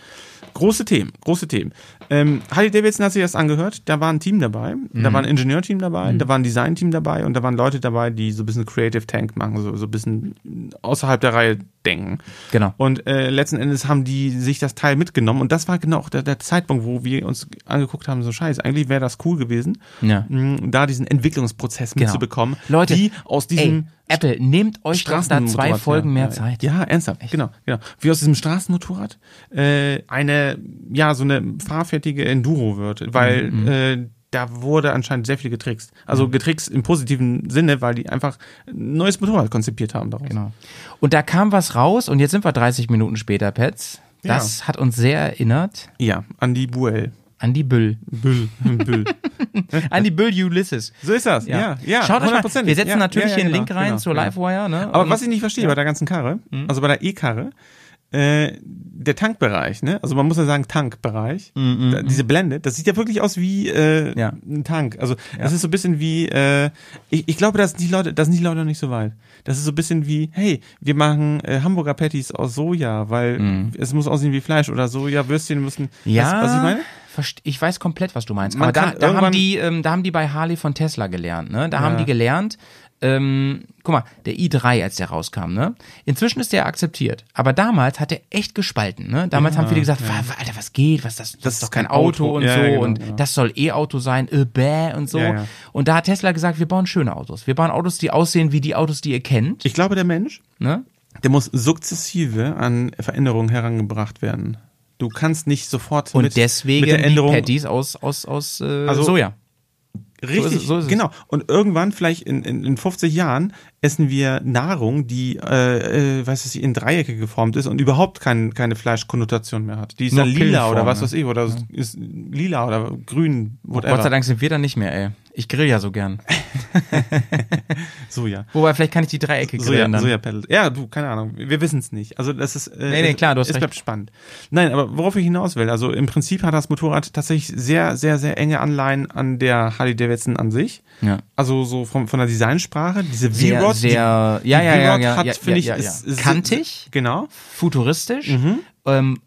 Große Themen, große Themen. Ähm, Harley Davidson hat sich das angehört, da war ein Team dabei, da war ein Ingenieurteam dabei, da war ein Designteam dabei und da waren Leute dabei, die so ein bisschen Creative Tank machen, so, so ein bisschen außerhalb der Reihe denken. Genau. Und äh, letzten Endes haben die sich das Teil mitgenommen und das war genau auch der, der Zeitpunkt, wo wir uns angeguckt haben, so scheiße, eigentlich wäre das cool gewesen, Ja. Mh, da diesen Entwicklungsprozess Genau. mitzubekommen. Leute, die aus diesem Ey, Apple, nehmt euch da zwei Folgen ja, mehr ja, Zeit. Ja, ernsthaft, genau, genau. Wie aus diesem Straßenmotorrad äh, eine, ja, so eine fahrfertige Enduro wird, weil Mhm, äh, da wurde anscheinend sehr viel getrickst. Also getrickst im positiven Sinne, weil die einfach ein neues Motorrad konzipiert haben daraus. Genau. Und da kam was raus und jetzt sind wir 30 Minuten später, Pets. Das hat uns sehr erinnert Ja, an die Buell. An die Büll. Büll. <laughs> Büll. <laughs> An die Büll Ulysses. So ist das, ja. Ja, Schaut euch mal, 100%. wir setzen Ja, natürlich ja, ja, hier einen genau, Link rein genau, zur genau. Livewire. Ne? Aber Und- was ich nicht verstehe bei der ganzen Karre, Mhm. also bei der E-Karre, äh, der Tankbereich, ne? Also man muss ja sagen Tankbereich. Da, diese Blende, das sieht ja wirklich aus wie äh, Ja. ein Tank. Also das ist so ein bisschen wie, äh, ich, ich glaube, dass die Leute, da sind die Leute noch nicht so weit. Das ist so ein bisschen wie, hey, wir machen äh, Hamburger Patties aus Soja, weil es muss aussehen wie Fleisch oder Sojawürstchen müssen. Mhm. Ja, Weißt, was ich meine? Ich weiß komplett, was du meinst. Man Aber da, da haben die, ähm, da haben die bei Harley von Tesla gelernt. Ne? Da haben Ja. die gelernt. Ähm, guck mal, der i3, als der rauskam, ne? Inzwischen ist der akzeptiert. Aber damals hat er echt gespalten, ne? Damals haben viele gesagt, "Wa- wa- Alter, was geht? Was das? Das, ist doch kein Auto, Auto. und Ja, so ja, genau, und das soll E-Auto sein, äh, bäh und so. Ja, ja. Und da hat Tesla gesagt, wir bauen schöne Autos. Wir bauen Autos, die aussehen wie die Autos, die ihr kennt, Ich glaube, der Mensch, ne? der muss sukzessive an Veränderungen herangebracht werden. Du kannst nicht sofort Und mit, deswegen mit der Änderung die Patties aus aus aus äh, Also- Soja. Richtig, So ist so ist genau. Und irgendwann, vielleicht in, in, in 50 Jahren, essen wir Nahrung, die, äh, äh, weiß ich, in Dreiecke geformt ist und überhaupt kein, keine Fleischkonnotation mehr hat. Die ist Nur dann lila Pillenform, oder was ne? weiß ich, oder ist lila oder grün, whatever. Gott sei Dank sind wir da nicht mehr, ey. Ich grill ja so gern. <laughs> Soja. Wobei, vielleicht kann ich die Dreiecke grillen dann. Soja Pedal. Ja, du, keine Ahnung. Wir wissen es nicht. Also das ist. Äh, Nee, nee, klar, du hast es recht. bleibt spannend. Nein, aber worauf ich hinaus will, also im Prinzip hat das Motorrad tatsächlich sehr, sehr, sehr enge Anleihen an der Harley Davidson an sich. Ja. Also so von, von der Designsprache, diese Sehr, V-Rod. sehr, die, ja, die ja, ja, ja, hat, ja, finde ja, ich, ja, ist, ja. ist Kantig? Genau. Futuristisch, Mhm. ähm,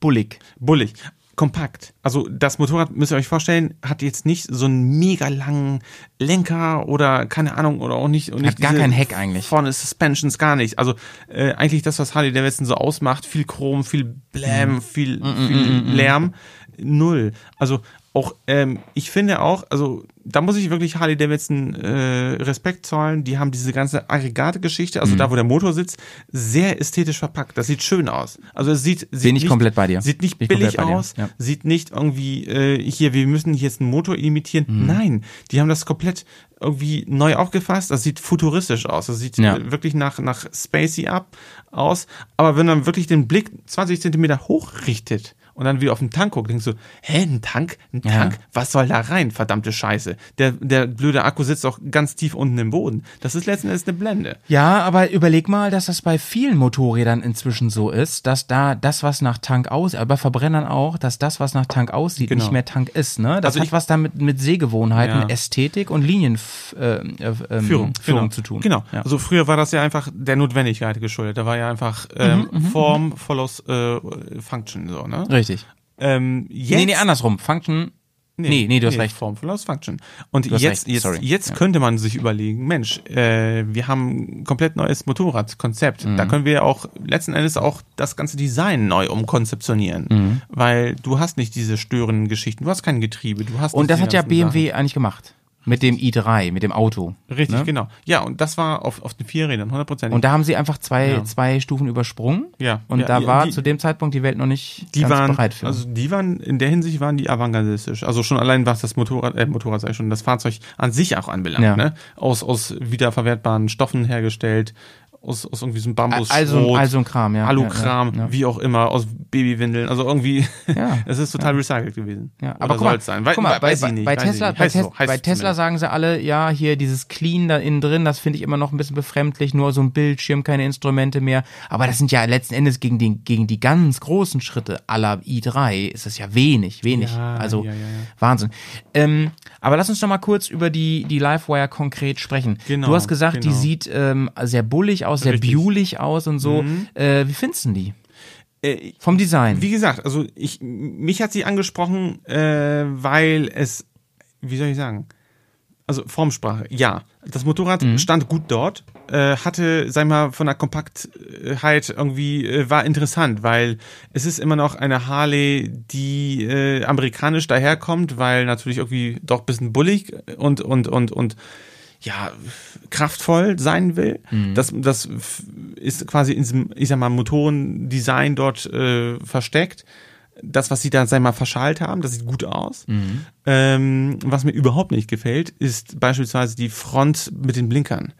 bullig. Bullig. Kompakt. Also das Motorrad, müsst ihr euch vorstellen, hat jetzt nicht so einen mega langen Lenker oder keine Ahnung oder auch nicht. Und Hat nicht gar kein Heck eigentlich. Vorne Suspensions gar nicht. Also äh, eigentlich das, was Harley Davidson so ausmacht, viel Chrom, viel Mhm. Blam, viel, viel Lärm, null. Also auch, ähm, ich finde auch, also da muss ich wirklich Harley Davidson äh, Respekt zollen. Die haben diese ganze Aggregate-Geschichte, Mhm. also da, wo der Motor sitzt, sehr ästhetisch verpackt. Das sieht schön aus. Also es sieht, sieht Bin ich nicht, komplett bei dir. Sieht nicht Bin billig aus, ja. sieht nicht irgendwie äh, hier, wir müssen jetzt einen Motor imitieren. Mhm. Nein, die haben das komplett irgendwie neu aufgefasst. Das sieht futuristisch aus. Das sieht Ja. äh, wirklich nach, nach Spacey up aus. Aber wenn man wirklich den Blick 20 Zentimeter hochrichtet und dann wieder auf den Tank guckt, denkst du, hä, ein Tank? Ein Ja. Tank? Was soll da rein? Verdammte Scheiße. Der, der blöde Akku sitzt auch ganz tief unten im Boden. Das ist letzten Endes eine Blende. Ja, aber überleg mal, dass das bei vielen Motorrädern inzwischen so ist, dass da das, was nach Tank aussieht, aber Verbrennern auch, dass das, was nach Tank aussieht, Genau. nicht mehr Tank ist. Ne? Das Also hat ich- was damit mit Sehgewohnheiten, Ja. Ästhetik und Linienführung äh, äh, ähm, Führung, Führung genau. zu tun. Genau. Ja. Also früher war das ja einfach der Notwendigkeit geschuldet. Da war ja einfach ähm, Mhm, Form follows äh, Function so, ne? Richtig. Ähm, jetzt, Nee, nee, andersrum. Function. Nee, nee, du hast recht. Form follows Function. Und jetzt, recht, jetzt, sorry. jetzt Ja. könnte man sich überlegen, Mensch, äh, wir haben ein komplett neues Motorradkonzept. Mhm. Da können wir auch letzten Endes auch das ganze Design neu umkonzeptionieren. Mhm. Weil du hast nicht diese störenden Geschichten, du hast kein Getriebe, du hast Und das hat ja ganzen Sachen. BMW eigentlich gemacht. Mit dem i3, mit dem Auto. Richtig, ne? genau. Ja, und das war auf, auf den vier Rädern, hundertprozentig. Und da haben sie einfach zwei, Ja. zwei Stufen übersprungen. Ja. Und Ja, da die- war die- zu dem Zeitpunkt die Welt noch nicht die ganz waren, bereit für. also die waren, in der Hinsicht waren die avantgardistisch. Also schon allein was das Motorrad, äh, Motorrad ich schon, das Fahrzeug an sich auch anbelangt, Ja. ne? Aus, aus wiederverwertbaren Stoffen hergestellt, aus, aus irgendwie so einem Bambus, also, also ein Kram, ja. Alukram, Ja, ja, wie auch immer, aus Babywindeln, also irgendwie, Ja. <laughs> es ist total recycelt gewesen. Ja, Oder aber guck mal, soll's sein. Wei- guck mal bei, weiß ich bei, nicht, bei ich Tesla, bei, Tes so, bei es Tesla sagen sie alle, ja, hier dieses Clean da innen drin, das finde ich immer noch ein bisschen befremdlich, nur so ein Bildschirm, keine Instrumente mehr. Aber das sind ja letzten Endes gegen die, gegen die ganz großen Schritte aller i3 ist das ja wenig, wenig. Ja, also ja, ja, ja. Wahnsinn. Ähm, aber lass uns doch mal kurz über die, die Livewire konkret sprechen. Genau, du hast gesagt, die genau. sieht ähm, sehr bullig aus, sehr Richtig. Mhm. bjulig aus und so. Äh, wie findest du die? Äh, Vom Design. Wie gesagt, also ich, mich hat sie angesprochen, äh, weil es, wie soll ich sagen, also Formsprache, ja. Das Motorrad Mhm. stand gut dort, äh, hatte, sag ich mal, von der Kompaktheit irgendwie, äh, war interessant, weil es ist immer noch eine Harley, die äh, amerikanisch daherkommt, weil natürlich irgendwie doch ein bisschen bullig und, und, und, und, ja, kraftvoll sein will. Das, das f- ist quasi in diesem, ich sag mal, Motorendesign dort äh, versteckt. Das, was sie da, sag mal, verschalt haben, das sieht gut aus. Ähm, was mir überhaupt nicht gefällt, ist beispielsweise die Front mit den Blinkern.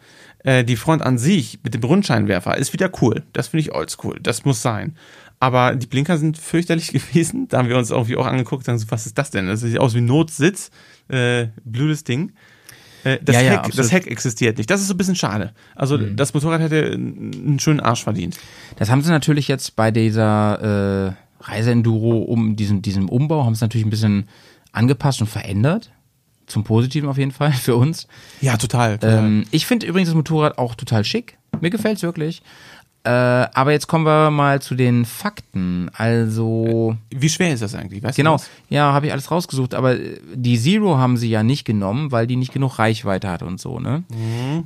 Äh, die Front an sich mit dem Rundscheinwerfer ist wieder cool. Das finde ich oldschool. Das muss sein. Aber die Blinker sind fürchterlich <laughs> gewesen. Da haben wir uns irgendwie auch angeguckt, sagen so, was ist das denn? Das sieht aus wie Notsitz. Äh, blödes Ding. Äh, Das, Ja, ja, Heck, absolut. das Heck existiert nicht. Das ist so ein bisschen schade. Also das Motorrad hätte einen schönen Arsch verdient. Das haben sie natürlich jetzt bei dieser äh, Reiseenduro um diesen, diesem Umbau, haben sie natürlich ein bisschen angepasst und verändert. Zum Positiven auf jeden Fall <laughs> für uns. Ja, total. Ähm, ich finde übrigens das Motorrad auch total schick. Mir gefällt's wirklich. Äh, aber jetzt kommen wir mal zu den Fakten. Also, Wie schwer ist das eigentlich? Weißt genau, ja, habe ich alles rausgesucht, aber äh, die Zero haben sie ja nicht genommen, weil die nicht genug Reichweite hat und so, ne?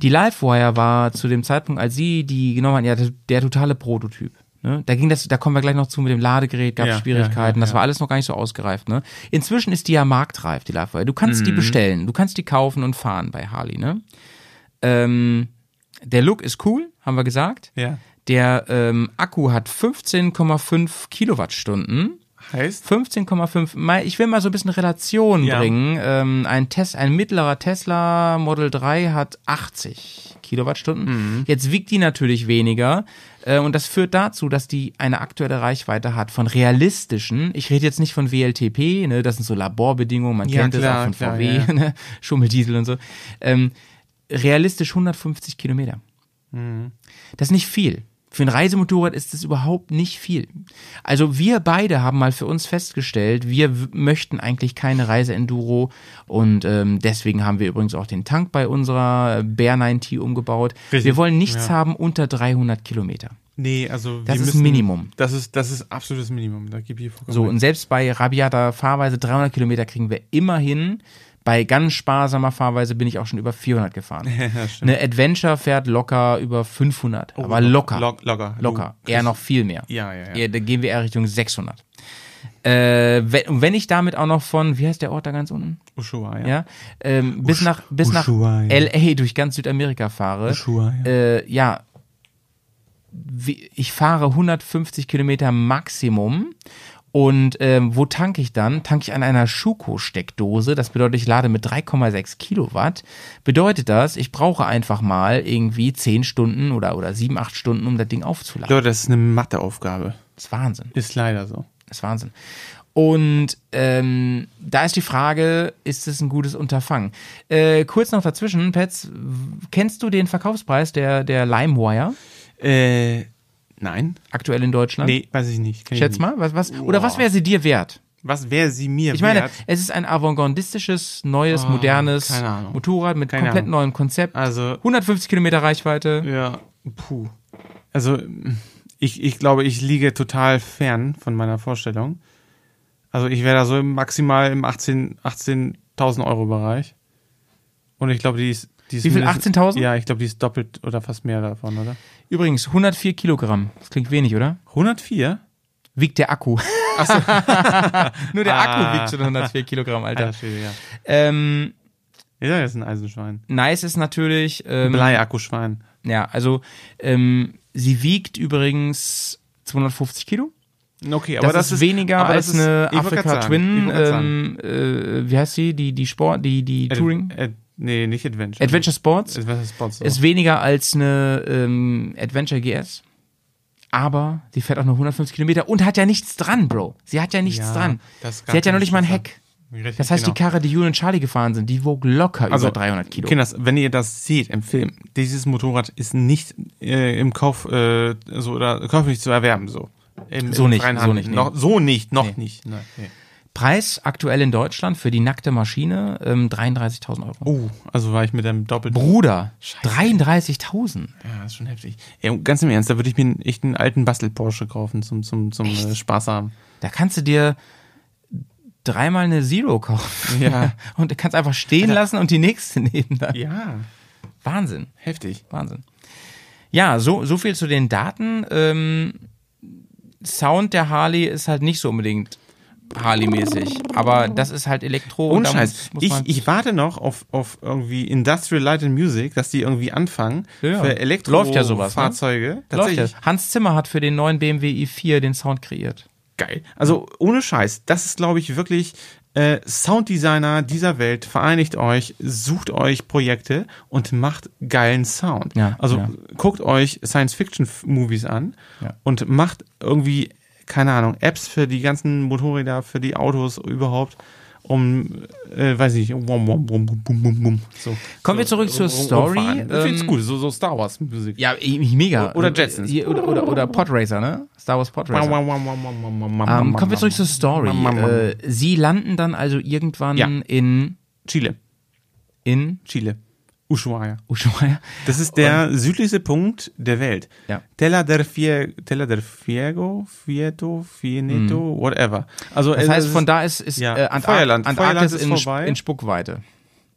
Die Livewire war zu dem Zeitpunkt, als sie die genommen hat, ja, der, der totale Prototyp. Ne? Da ging das, da kommen wir gleich noch zu mit dem Ladegerät, gab Ja, Schwierigkeiten, ja, ja, das war alles noch gar nicht so ausgereift, ne? Inzwischen ist die ja marktreif, die Livewire. Du kannst Mhm. die bestellen, du kannst die kaufen und fahren bei Harley, ne? Ähm, der Look ist cool, haben wir gesagt. Ja. Der ähm, Akku hat 15,5 Kilowattstunden. Heißt? 15,5. Mal- Ich will mal so ein bisschen Relation Ja. bringen. Ähm, ein, Tes ein mittlerer Tesla Model 3 hat 80 Kilowattstunden. Jetzt wiegt die natürlich weniger. Äh, und das führt dazu, dass die eine aktuelle Reichweite hat von realistischen, ich rede jetzt nicht von WLTP, ne, das sind so Laborbedingungen, man Ja, kennt das klar, auch von klar, VW, ja. <laughs> Ne, Schummeldiesel und so. Ähm, realistisch 150 Kilometer. Das ist nicht viel. Für ein Reisemotorrad ist das überhaupt nicht viel. Also wir beide haben mal für uns festgestellt, wir möchten eigentlich keine Reiseenduro und ähm, deswegen haben wir übrigens auch den Tank bei unserer Bear 9T umgebaut. Richtig, Wir wollen nichts ja. haben unter 300 Kilometer. Nee, also Das ist müssen, Minimum. Das ist, das ist absolutes Minimum. Da gebe ich vollkommen So, und selbst bei rabiater Fahrweise 300 Kilometer kriegen wir immerhin. Bei ganz sparsamer Fahrweise bin ich auch schon über 400 gefahren. <laughs> Ja. Eine Adventure fährt locker über 500, aber lo- locker. lock- locker. Locker. Du Eher noch viel mehr. Ja, ja, ja. Eher, da gehen wir eher Richtung 600. Äh, wenn, und wenn ich damit auch noch von, wie heißt der Ort da ganz unten? Ushuaia. Ja, ähm, bis nach bis nach Ushuaia. LA durch ganz Südamerika fahre. Ushuaia. Äh, ja, ich fahre 150 Kilometer Maximum. Und ähm, wo tanke ich dann? Tanke ich an einer Schuko-Steckdose. Das bedeutet, ich lade mit 3,6 Kilowatt. Bedeutet das, ich brauche einfach mal irgendwie 10 Stunden oder, oder 7, 8 Stunden, um das Ding aufzuladen. Leute, das ist eine Matheaufgabe. Das ist Wahnsinn. Ist leider so. Das ist Wahnsinn. Und ähm, da ist die Frage, ist es ein gutes Unterfangen? Äh, kurz noch dazwischen, Pets, kennst du den Verkaufspreis der, der LimeWire Äh, nein. aktuell in Deutschland? Nee, weiß ich nicht. Kenn ich Schätz nicht. mal, was, was, oder was wäre sie dir wert? Was wäre sie mir Ich meine, wert? es ist ein avantgardistisches, neues, Oh, modernes. Motorrad mit Keine komplett Ahnung. neuem Konzept. Also, 150 Kilometer Reichweite. ja, puh. Also, ich, ich glaube, ich liege total fern von meiner Vorstellung. Also, ich wäre da so im maximal im 18 18.000 Euro Bereich. Und ich glaube, die ist, die Wie viel? mindestens- 18.000? Ja, ich glaube, die ist doppelt oder fast mehr davon, oder? Übrigens, 104 Kilogramm. Das klingt wenig, oder? 104? Wiegt der Akku. <laughs> Nur der Ah. Akku wiegt schon 104 Kilogramm, Alter. Alter ja. Ähm, Ja, das ist ein Eisenschwein. Nice ist natürlich, ähm, Bleiakkuschwein. ja, also ähm, sie wiegt übrigens 250 Kilo. Okay, das, ist weniger aber als das ist- eine Afrika Twin. Ähm, äh, wie heißt sie? Die die Sport, die die Ad- Touring Ad- nee, nicht Adventure. Adventure Sports Adventure Sports. Ist weniger als eine ähm, Adventure GS. Aber sie fährt auch nur 150 Kilometer und hat ja nichts dran, Bro. Sie hat ja nichts Ja, dran. das Sie hat ja noch nicht mal ein Heck. Richtig, Das heißt, genau. die Karre, die Jule und Charlie gefahren sind, die wog locker also, über 300 Kilo. Kinders, wenn ihr das seht im Film, dieses Motorrad ist nicht äh, im Kauf äh, so oder käuflich zu erwerben so. Im, So im nicht, so nicht, nee. Noch, so nicht, noch Nee. nicht. Nein, nee. Preis aktuell in Deutschland für die nackte Maschine ähm, 33.000 Euro. Oh, also war ich mit einem doppelten. Bruder, 33.000. Ja, das ist schon heftig. Ja, ganz im Ernst, da würde ich mir einen echten alten Bastel Porsche kaufen zum zum zum äh, Spaß haben. Da kannst du dir dreimal eine Zero kaufen. Ja. <laughs> Und du kannst einfach stehen lassen und die nächste nehmen dann. Ja, Wahnsinn. heftig. Wahnsinn. Ja, so, so viel zu den Daten. Ähm, Sound der Harley ist halt nicht so unbedingt Harley-mäßig. Aber das ist halt Elektro. Ohne Scheiß. ich, ich warte noch auf, auf irgendwie Industrial Light and Music, dass die irgendwie anfangen Ja, für Elektro Läuft ja sowas, ne? Läuft ja. Tatsächlich Hans Zimmer hat für den neuen BMW i4 den Sound kreiert. geil. Also ohne Scheiß. Das ist, glaube ich, wirklich äh, Sounddesigner dieser Welt. Vereinigt euch, sucht euch Projekte und macht geilen Sound. Ja, also guckt euch Science-Fiction-Movies an und macht irgendwie, keine Ahnung, Apps für die ganzen Motorräder, für die Autos überhaupt. Um, äh, weiß ich, bum, bum, bum. So. Kommen wir zurück zur Story. rumfahren. Ich find's Ähm, gut, so, so Star Wars Musik. Ja, mega. Oder Jetsons. Äh, Oder, oder, oder Podracer, ne? Star Wars Podracer. Ähm, kommen wir zurück zur Story. Äh, sie landen dann also irgendwann Ja. in, Chile. in Chile. Ushuaia. Ushuaia. Das ist der südlichste Punkt der Welt. Ja. Tela del, Fie Tela del Fiego, Fieto, Fieneto, whatever. Also Mhm. Das es heißt, von da ist, ist ja, äh, Antar Feuerland. Antarktis Feuerland ist in, vorbei. in Spuckweite.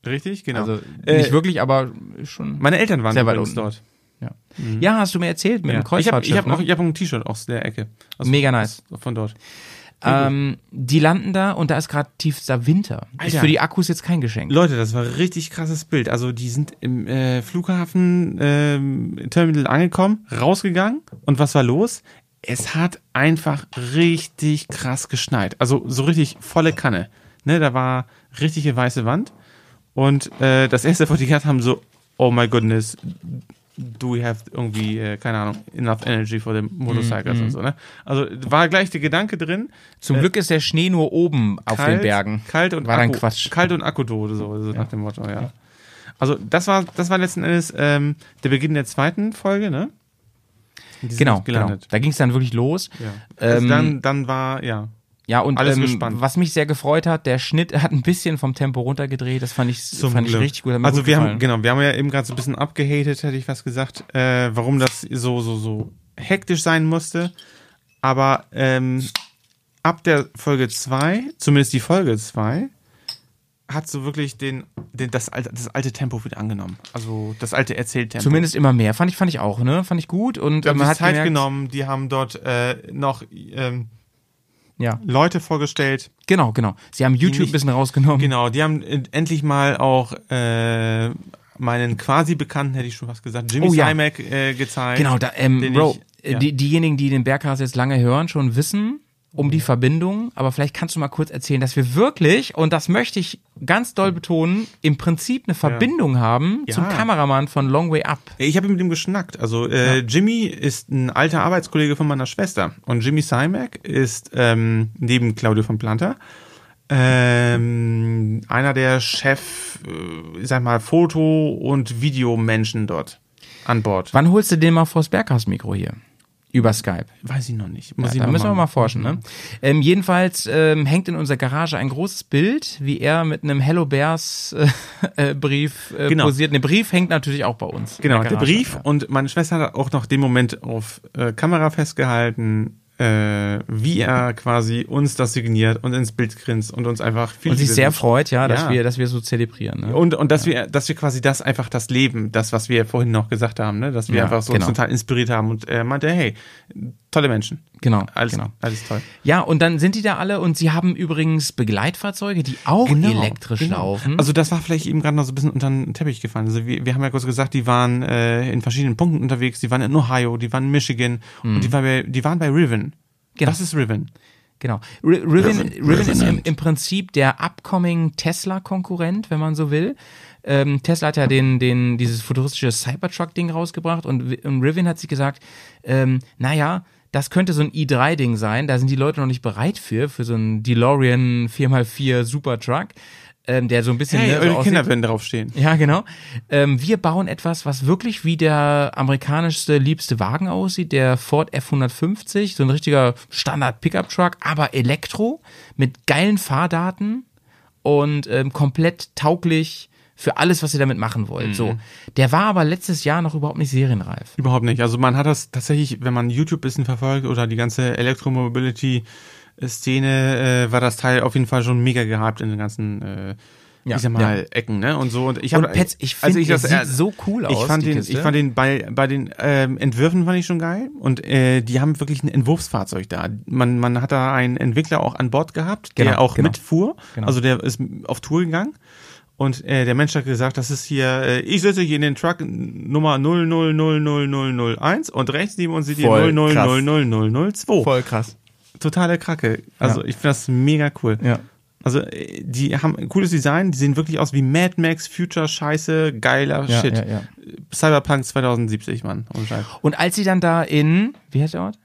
richtig, genau. Also Äh, nicht wirklich, aber schon. Meine Eltern waren Sehr weit unten. dort. Ja. ja, hast du mir erzählt mit Ja. dem Ich habe Kreuzfahrtschiff. ich hab auch, ne? ich hab auch ein T-Shirt aus der Ecke. Also Mega nice. Von dort. Ähm, die landen da und da ist gerade tiefster Winter. Ist Alter. für die Akkus jetzt kein Geschenk. Leute, das war ein richtig krasses Bild. Also die sind im äh, Flughafen ähm, Terminal angekommen, rausgegangen und was war los? Es hat einfach richtig krass geschneit. Also so richtig volle Kanne. Ne, da war richtige weiße Wand und äh, das erste, was die gehabt haben, so, oh my goodness, do we have irgendwie, äh, keine Ahnung, enough energy for the motorcycles und so, ne? Also war gleich der Gedanke drin, Zum Glück ist der Schnee nur oben auf den Bergen. Kalt und War Akku, dann Quatsch. Kalt und Akkudose, so, so nach dem Motto, ja. Also das war, das war letzten Endes ähm, der Beginn der zweiten Folge, ne? Genau, genau. Da ging es dann wirklich los. Ja. Also Ähm, dann, dann war, ja. Ja, und Alles ähm, gespannt. was mich sehr gefreut hat, der Schnitt hat ein bisschen vom Tempo runtergedreht. Das fand ich, fand ich Glück. richtig gut. Also gut wir haben, gefallen. genau, wir haben ja eben gerade so ein bisschen abgehatet, hätte ich was gesagt, äh, warum das so, so, so hektisch sein musste. Aber ähm, ab der Folge 2, zumindest die Folge 2, hat so wirklich den, den das, alte, das alte Tempo wieder angenommen. Also das alte Erzähltempo. Zumindest immer mehr. Fand ich, fand ich auch, ne? Fand ich gut. Und Die äh, haben man hat Zeit gemerkt, genommen, die haben dort äh, noch ähm, Ja, Leute vorgestellt. genau, genau. Sie haben YouTube ein bisschen rausgenommen. Genau, die haben endlich mal auch äh, meinen quasi Bekannten, hätte ich schon was gesagt, Jimmy Oh ja. Simek äh, gezeigt. Genau, da, ähm, Bro, ich- ja. die, diejenigen, die den Berghaus jetzt lange hören, schon wissen um die Verbindung, aber vielleicht kannst du mal kurz erzählen, dass wir wirklich, und das möchte ich ganz doll betonen, im Prinzip eine Verbindung haben Ja. zum Kameramann von Long Way Up. Ich habe mit ihm geschnackt. Also äh, Jimmy ist ein alter Arbeitskollege von meiner Schwester und Jimmy Simek ist ähm, neben Claudio von Planta ähm, einer der Chef, äh, ich sag mal, Foto- und Videomenschen dort an Bord. Wann holst du den mal vors Berghaus-Mikro hier? Über Skype. Weiß ich noch nicht. Ja, Muss ich da noch müssen wir machen. mal forschen. Ne? Ähm, jedenfalls ähm, hängt in unserer Garage ein großes Bild, wie er mit einem Hello Bears äh, äh, Brief äh, Genau. posiert. Der Brief hängt natürlich auch bei uns. Genau, der Garage, Brief ja. und meine Schwester hat auch noch den Moment auf äh, Kamera festgehalten, äh, wie er quasi uns das signiert und ins Bild grinst und uns einfach viel Und sich sehr freut, ja, dass Ja. wir, dass wir so zelebrieren. Ne? und und dass wir dass wir quasi das einfach das Leben, das was wir vorhin noch gesagt haben, ne, dass wir Ja, einfach so genau. total inspiriert haben und er meinte, hey, tolle Menschen. Genau, Alles, genau. alles toll. Ja, und dann sind die da alle und sie haben übrigens Begleitfahrzeuge, die auch elektrisch genau. laufen. Also das war vielleicht eben gerade noch so ein bisschen unter den Teppich gefallen. Also wir, wir haben ja kurz gesagt, die waren äh, in verschiedenen Punkten unterwegs. Die waren in Ohio, die waren in Michigan und die, waren bei, die waren bei Riven. Mhm. Genau. Das ist Riven. Genau. R Rivian, Rivian ist im, im Prinzip der upcoming Tesla-Konkurrent, wenn man so will. Ähm, Tesla hat ja den, den, dieses futuristische Cybertruck-Ding rausgebracht und, und Rivian hat sich gesagt, ähm, naja, das könnte so ein i3-Ding sein, da sind die Leute noch nicht bereit für, für so ein DeLorean 4x4 Supertruck, ähm, der so ein bisschen Hey, ne, so eure aussieht- Kinder werden draufstehen. ja, genau. Ähm, wir bauen etwas, was wirklich wie der amerikanischste, liebste Wagen aussieht, der Ford F-150, so ein richtiger Standard-Pickup-Truck, aber Elektro, mit geilen Fahrdaten und ähm, komplett tauglich für alles, was ihr damit machen wollt. So, der war aber letztes Jahr noch überhaupt nicht serienreif. Überhaupt nicht. Also man hat das tatsächlich, wenn man YouTube bisschen verfolgt oder die ganze Elektromobility-Szene, äh, war das Teil auf jeden Fall schon mega gehypt in den ganzen, äh, Ja, ich sag mal, Ecken, ne? Und so. Und ich Und hab, Pets, ich finde, das das sieht er- so cool ich aus. fand den, Kiste. ich fand den bei, bei den ähm, Entwürfen fand ich schon geil und äh, die haben wirklich ein Entwurfsfahrzeug da. Man, man hat da einen Entwickler auch an Bord gehabt, der Genau, auch genau. mitfuhr. Genau. Also der ist auf Tour gegangen. Und äh, der Mensch hat gesagt, das ist hier, äh, ich sitze hier in den Truck Nummer 0000001 und rechts neben uns ihr Voll krass. 0000002. voll krass. Totale Kracke. Also Ja. ich finde das mega cool. Ja. Also äh, die haben ein cooles Design, die sehen wirklich aus wie Mad Max, Future Scheiße, geiler Ja, Shit. ja, ja. Cyberpunk 2070, Mann. Und als sie dann da in, wie heißt der Ort?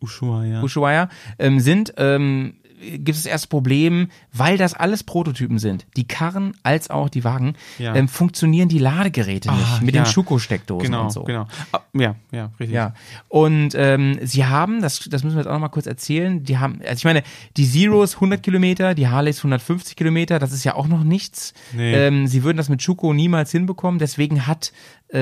Ushuaia. Ushuaia ähm, sind, ähm, gibt es das erste Problem, weil das alles Prototypen sind. Die Karren als auch die Wagen Ja. ähm, funktionieren die Ladegeräte Ah, nicht mit ja. den Schuko-Steckdosen Genau, und so. genau. Ah, ja, ja, richtig. Ja, und ähm, sie haben, das, das müssen wir jetzt auch noch mal kurz erzählen, die haben, also ich meine, die Zeros 100 Kilometer, die Harleys 150 Kilometer, das ist ja auch noch nichts. Nee. Ähm, sie würden das mit Schuko niemals hinbekommen, deswegen hat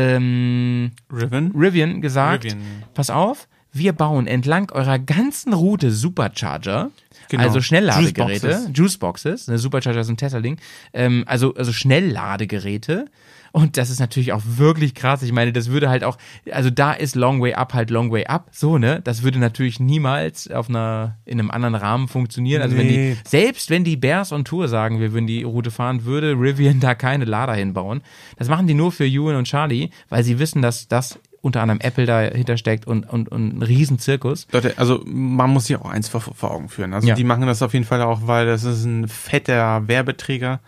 ähm, Riven? Rivian gesagt, Rivian. pass auf, wir bauen entlang eurer ganzen Route Supercharger, Genau. also Schnellladegeräte, Juiceboxes. Juiceboxes, eine Supercharger ein Tesla-Ding, ähm, also, also Schnellladegeräte. Und das ist natürlich auch wirklich krass. Ich meine, das würde halt auch, also da ist Long Way Up halt Long Way Up, so, ne? Das würde natürlich niemals auf einer, in einem anderen Rahmen funktionieren. Also wenn die, Nee. selbst wenn die Bears on Tour sagen, wir würden die Route fahren, würde Rivian da keine Lader hinbauen. Das machen die nur für Ewan und Charlie, weil sie wissen, dass das unter anderem Apple dahinter steckt und, und, und ein Riesenzirkus. Leute, also man muss sich auch eins vor, vor Augen führen. Also Ja. die machen das auf jeden Fall auch, weil das ist ein fetter Werbeträger.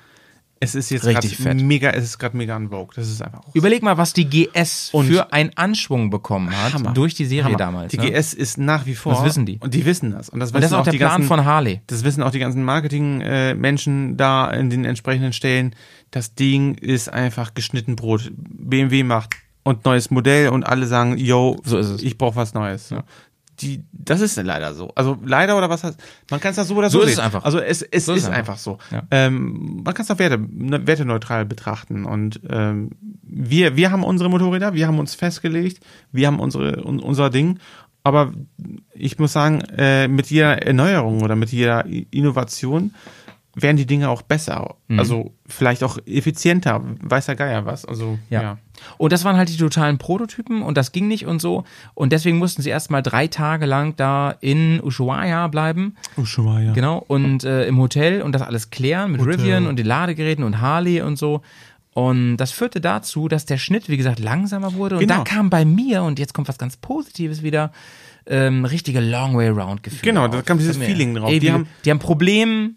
Es ist jetzt Richtig fett. mega, es ist gerade mega an Vogue. Das ist einfach auch Überleg mal, was die GS Und- für einen Anschwung bekommen hat Hammer. durch die Serie Hammer. damals. Die ne? GS ist nach wie vor. Das wissen die. Und die wissen das. Und das, und das ist wissen auch der die Plan ganzen, von Harley. Das wissen auch die ganzen Marketing-Menschen da in den entsprechenden Stellen. Das Ding ist einfach geschnitten Brot. BMW macht und neues Modell und alle sagen, yo, So ist es. ich brauche was Neues. Die, das ist leider so. Also leider oder was heißt, man kann es das so oder so, So ist sehen. es einfach. Also es, es So ist, ist einfach so. Ja. Ähm, man kann es auch werte, ne, werteneutral betrachten. Und ähm, wir, wir haben unsere Motorräder, wir haben uns festgelegt, wir haben unsere, un, unser Ding. Aber ich muss sagen, äh, mit jeder Erneuerung oder mit jeder Innovation werden die Dinge auch besser. Mhm. Also vielleicht auch effizienter, weiß der Geier was. Also Ja. ja. Und das waren halt die totalen Prototypen und das ging nicht und so. Und deswegen mussten sie erstmal drei Tage lang da in Ushuaia bleiben. Ushuaia. Genau. Und äh, im Hotel und das alles klären mit Hotel. Rivian und den Ladegeräten und Harley und so. Und das führte dazu, dass der Schnitt, wie gesagt, langsamer wurde. Und Genau. da kam bei mir, und jetzt kommt was ganz Positives wieder, ähm, richtige Long Way Round Gefühl. Genau, da auf. kam dieses Feeling drauf. Ey, Die die, haben- die haben Problem,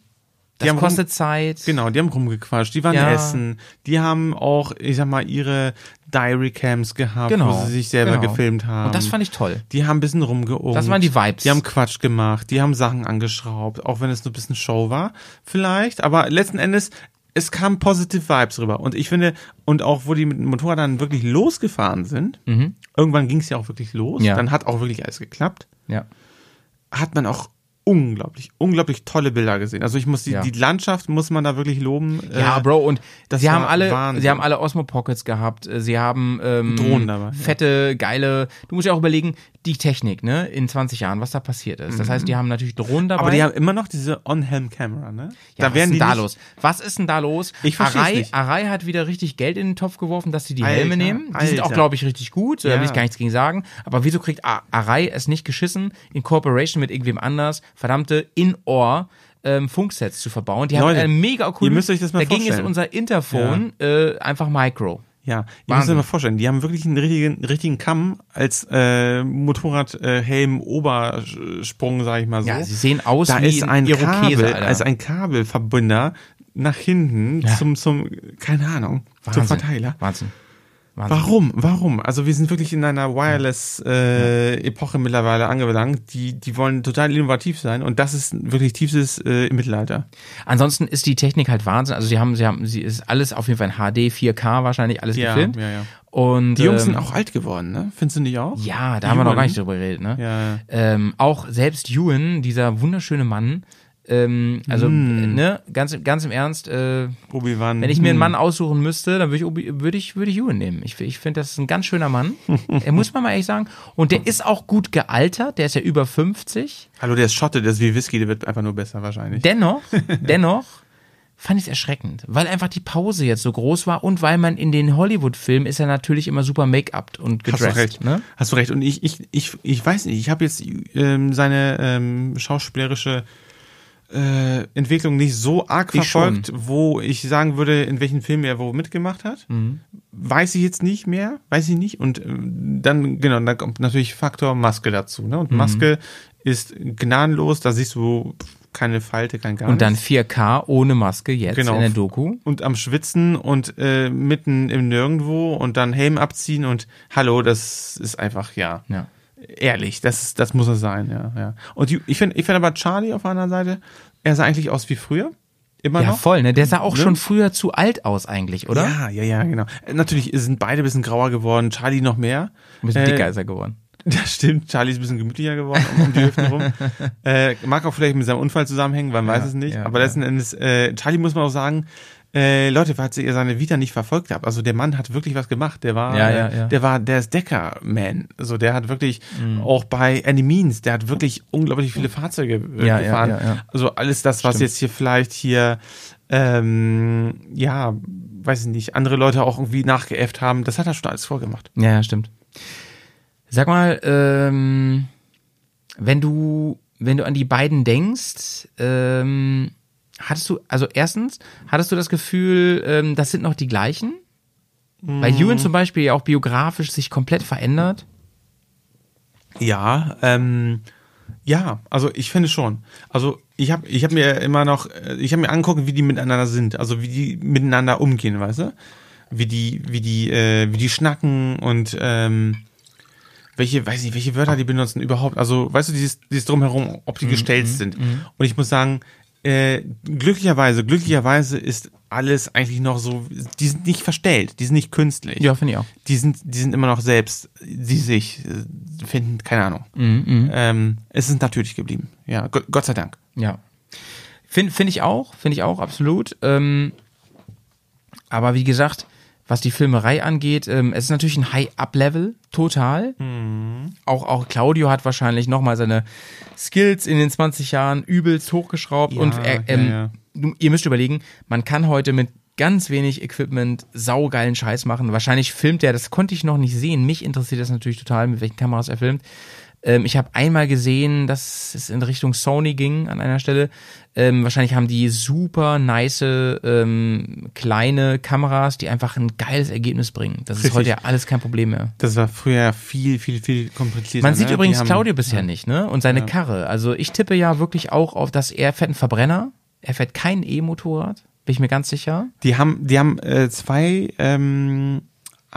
das Die haben kostet Zeit. Genau, die haben rumgequatscht, die waren Ja. essen, die haben auch, ich sag mal, ihre Diary-Cams gehabt, Genau. wo sie sich selber genau. gefilmt haben. Und das fand ich toll. Die haben ein bisschen rumgeungt. Das waren die Vibes. Die haben Quatsch gemacht, die haben Sachen angeschraubt, auch wenn es nur ein bisschen Show war, vielleicht. Aber letzten Endes, es kamen positive Vibes rüber. Und ich finde, und auch wo die mit dem Motorrad dann wirklich losgefahren sind, irgendwann ging es ja auch wirklich los, Mhm. Ja. dann hat auch wirklich alles geklappt, Ja. hat man auch unglaublich, unglaublich tolle Bilder gesehen. Also ich muss die, Ja. die Landschaft muss man da wirklich loben. Ja, Äh, Bro, und das sie haben alle, Wahnsinn. sie haben alle Osmo Pockets gehabt, äh, sie haben ähm, Drohnen dabei, ja. fette, geile, du musst ja auch überlegen, die Technik, ne, in 20 Jahren, was da passiert ist. Das heißt, die haben natürlich Drohnen dabei. Mhm. Aber die haben immer noch diese On-Helm-Camera, ne? ja, da was werden ist denn da los? Was ist denn da los? Ich Arai, nicht. Arai hat wieder richtig Geld in den Topf geworfen, dass sie die Alter, Helme nehmen. Die sind auch, Alter. glaube ich, richtig gut. Da will ich Ja. gar nichts gegen sagen. Aber wieso kriegt Arai es nicht geschissen, in Cooperation mit irgendwem anders, verdammte In-Ohr ähm, Funksets zu verbauen? Die haben eine mega coole. ihr müsst euch das mal Dagegen ist vorstellen. unser Interphone äh, einfach Micro. Ja, ihr müsst Wahnsinn. euch mal vorstellen, die haben wirklich einen richtigen, richtigen Kamm als äh, Motorradhelm Obersprung, sage ich mal so. Ja, sie sehen aus da wie ist ein Irokese, Kabel, also ein Kabelverbinder nach hinten zum zum keine Ahnung, zum Verteiler. Wahnsinn. Wahnsinn. Warum? Warum? Also wir sind wirklich in einer Wireless-Epoche mittlerweile angelangt. Die, die wollen total innovativ sein und das ist wirklich tiefstes äh, im Mittelalter. Ansonsten ist die Technik halt Wahnsinn. Also sie haben, sie haben, sie ist alles auf jeden Fall in HD, 4K wahrscheinlich alles Ja, gefilmt. ja, ja. Und Die Jungs ähm, sind auch alt geworden, ne? Findest du nicht auch? Ja, da Die haben wir noch gar nicht drüber geredet, ne? Ja, ja. Ähm, auch selbst Ewan, dieser wunderschöne Mann, ähm, also, Mm. ne, ganz, ganz im Ernst, äh, Obi-Wan. wenn ich mir einen hm. Mann aussuchen müsste, dann würde ich, Obi- würde ich, würde ich Ewan nehmen. Ich, ich finde, das ist ein ganz schöner Mann. er <laughs> muss man mal ehrlich sagen. Und der ist auch gut gealtert, der ist ja über 50. Hallo, der ist Schotte, der ist wie Whisky, der wird einfach nur besser wahrscheinlich. Dennoch, <laughs> dennoch fand ich es erschreckend, weil einfach die Pause jetzt so groß war und weil man in den Hollywood-Filmen ist er natürlich immer super make-up und Hast gedressed. du recht. Ne? Hast du recht. Und ich, ich, ich, ich weiß nicht, ich habe jetzt ähm, seine ähm, schauspielerische äh, Entwicklung nicht so arg Ich verfolgt, wo ich sagen würde, in welchen Film er wo mitgemacht hat. Mhm. Weiß ich jetzt nicht mehr, weiß ich nicht. Und ähm, dann, genau, da kommt natürlich Faktor Maske dazu. Ne? Mhm. Und Maske ist gnadenlos, da siehst du keine Falte, kein gar Und dann nichts. 4K ohne Maske jetzt Genau. in der Doku. und am Schwitzen und äh, mitten im Nirgendwo und dann Helm abziehen und hallo, das ist einfach, ja. Ja. Ehrlich, das, das muss es sein, ja. ja. Und die, ich finde ich find aber Charlie auf der anderen Seite, er sah eigentlich aus wie früher. Immer Ja, noch. voll, ne? Der sah auch Ne? schon früher zu alt aus eigentlich, oder? Ja, ja, ja, genau. Natürlich sind beide ein bisschen grauer geworden, Charlie noch mehr. Ein bisschen Äh, dicker ist er geworden. <laughs> Das stimmt, Charlie ist ein bisschen gemütlicher geworden um, um die Hüften rum. <laughs> Äh, mag auch vielleicht mit seinem Unfall zusammenhängen, man weiß es nicht. ja, aber letzten Endes, äh, Charlie muss man auch sagen, äh, Leute, falls ihr seine Vita nicht verfolgt habt, also der Mann hat wirklich was gemacht. Der war, Ja, ja, äh, ja. der war, der ist Decker-Man. Also der hat wirklich Mhm. auch bei Enemies, der hat wirklich unglaublich viele Fahrzeuge äh, Ja, ja, gefahren. ja, ja. Also alles das, was Stimmt. jetzt hier vielleicht hier, ähm, ja, weiß ich nicht, andere Leute auch irgendwie nachgeäfft haben, das hat er schon alles vorgemacht. Ja, ja, stimmt. Sag mal, ähm, wenn du, wenn du an die beiden denkst, ähm, hattest du, also erstens, hattest du das Gefühl, ähm, das sind noch die gleichen? Weil Mm. Ewan zum Beispiel ja auch biografisch sich komplett verändert. Ja, ähm, ja, also ich finde schon. Also ich habe ich hab mir immer noch, äh, ich habe mir angeguckt, wie die miteinander sind, also wie die miteinander umgehen, weißt du? Wie die, wie die, äh, wie die schnacken und ähm, welche, weiß nicht, welche Wörter die benutzen überhaupt. Also, weißt du, dieses, dieses drumherum, ob die gestellt sind. Und ich muss sagen, äh, glücklicherweise, glücklicherweise ist alles eigentlich noch so, die sind nicht verstellt, die sind nicht künstlich Ja, finde ich auch. die sind, die sind immer noch selbst, die sich äh, finden, keine Ahnung. Ähm, es ist natürlich geblieben. Ja, Gott, Gott sei Dank. Ja. Finde find ich auch, finde ich auch, absolut. Ähm, aber wie gesagt, was die Filmerei angeht, ähm, es ist natürlich ein High-Up-Level, total. Auch, auch Claudio hat wahrscheinlich nochmal seine Skills in den 20 Jahren übelst hochgeschraubt. Ja, und er, ähm, ja, ja. Ihr müsst überlegen, man kann heute mit ganz wenig Equipment saugeilen Scheiß machen. Wahrscheinlich filmt er, das konnte ich noch nicht sehen. Mich interessiert das natürlich total, mit welchen Kameras er filmt. Ähm, ich habe einmal gesehen, dass es in Richtung Sony ging an einer Stelle. Ähm, wahrscheinlich haben die super nice ähm, kleine Kameras, die einfach ein geiles Ergebnis bringen. Das ist Richtig. heute ja alles kein Problem mehr. Das war früher viel, viel, viel komplizierter. Man sieht ne? übrigens haben- Claudio bisher nicht, ne? Und seine Karre. Also ich tippe ja wirklich auch auf, dass er fährt einen Verbrenner. Er fährt kein E-Motorrad. Bin ich mir ganz sicher. Die haben, die haben äh, zwei ähm,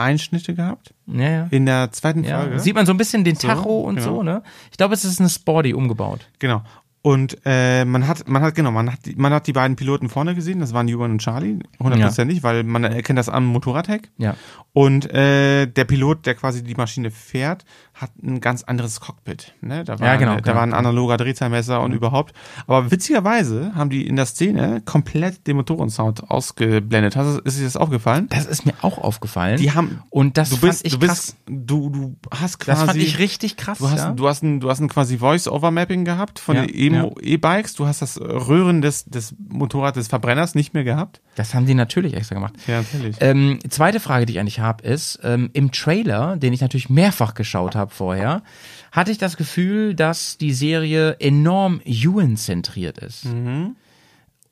Einschnitte gehabt Ja, ja. in der zweiten ja. Folge. Sieht man so ein bisschen den Tacho und genau. so, ne? Ich glaube, es ist eine Sporty umgebaut. Genau. Und äh, man hat, man hat, genau, man hat, die, man hat die beiden Piloten vorne gesehen, das waren Ewan und Charlie, hundertprozentig, weil man erkennt das am Motorradheck. Ja. Und äh, der Pilot, der quasi die Maschine fährt, hat ein ganz anderes Cockpit. Ne? Da war, Ja, genau, da genau, war ein genau. analoger Drehzahlmesser und überhaupt. Aber witzigerweise haben die in der Szene komplett den Motorensound ausgeblendet. Hast, ist dir das aufgefallen? Das ist mir auch aufgefallen. Die haben und das du bist, ich du krass. bist, du, du hast quasi. Das fand ich richtig krass. Du hast, ja? du hast ein, du hast ein quasi Voice-Over-Mapping gehabt von Ja, den E-Bikes. Du hast das Röhren des, des Motorrad des Verbrenners nicht mehr gehabt. das haben die natürlich extra gemacht. Ja, natürlich. Ähm, zweite Frage, die ich eigentlich habe, ist, ähm, im Trailer, den ich natürlich mehrfach geschaut habe vorher, hatte ich das Gefühl, dass die Serie enorm Ewan-zentriert ist.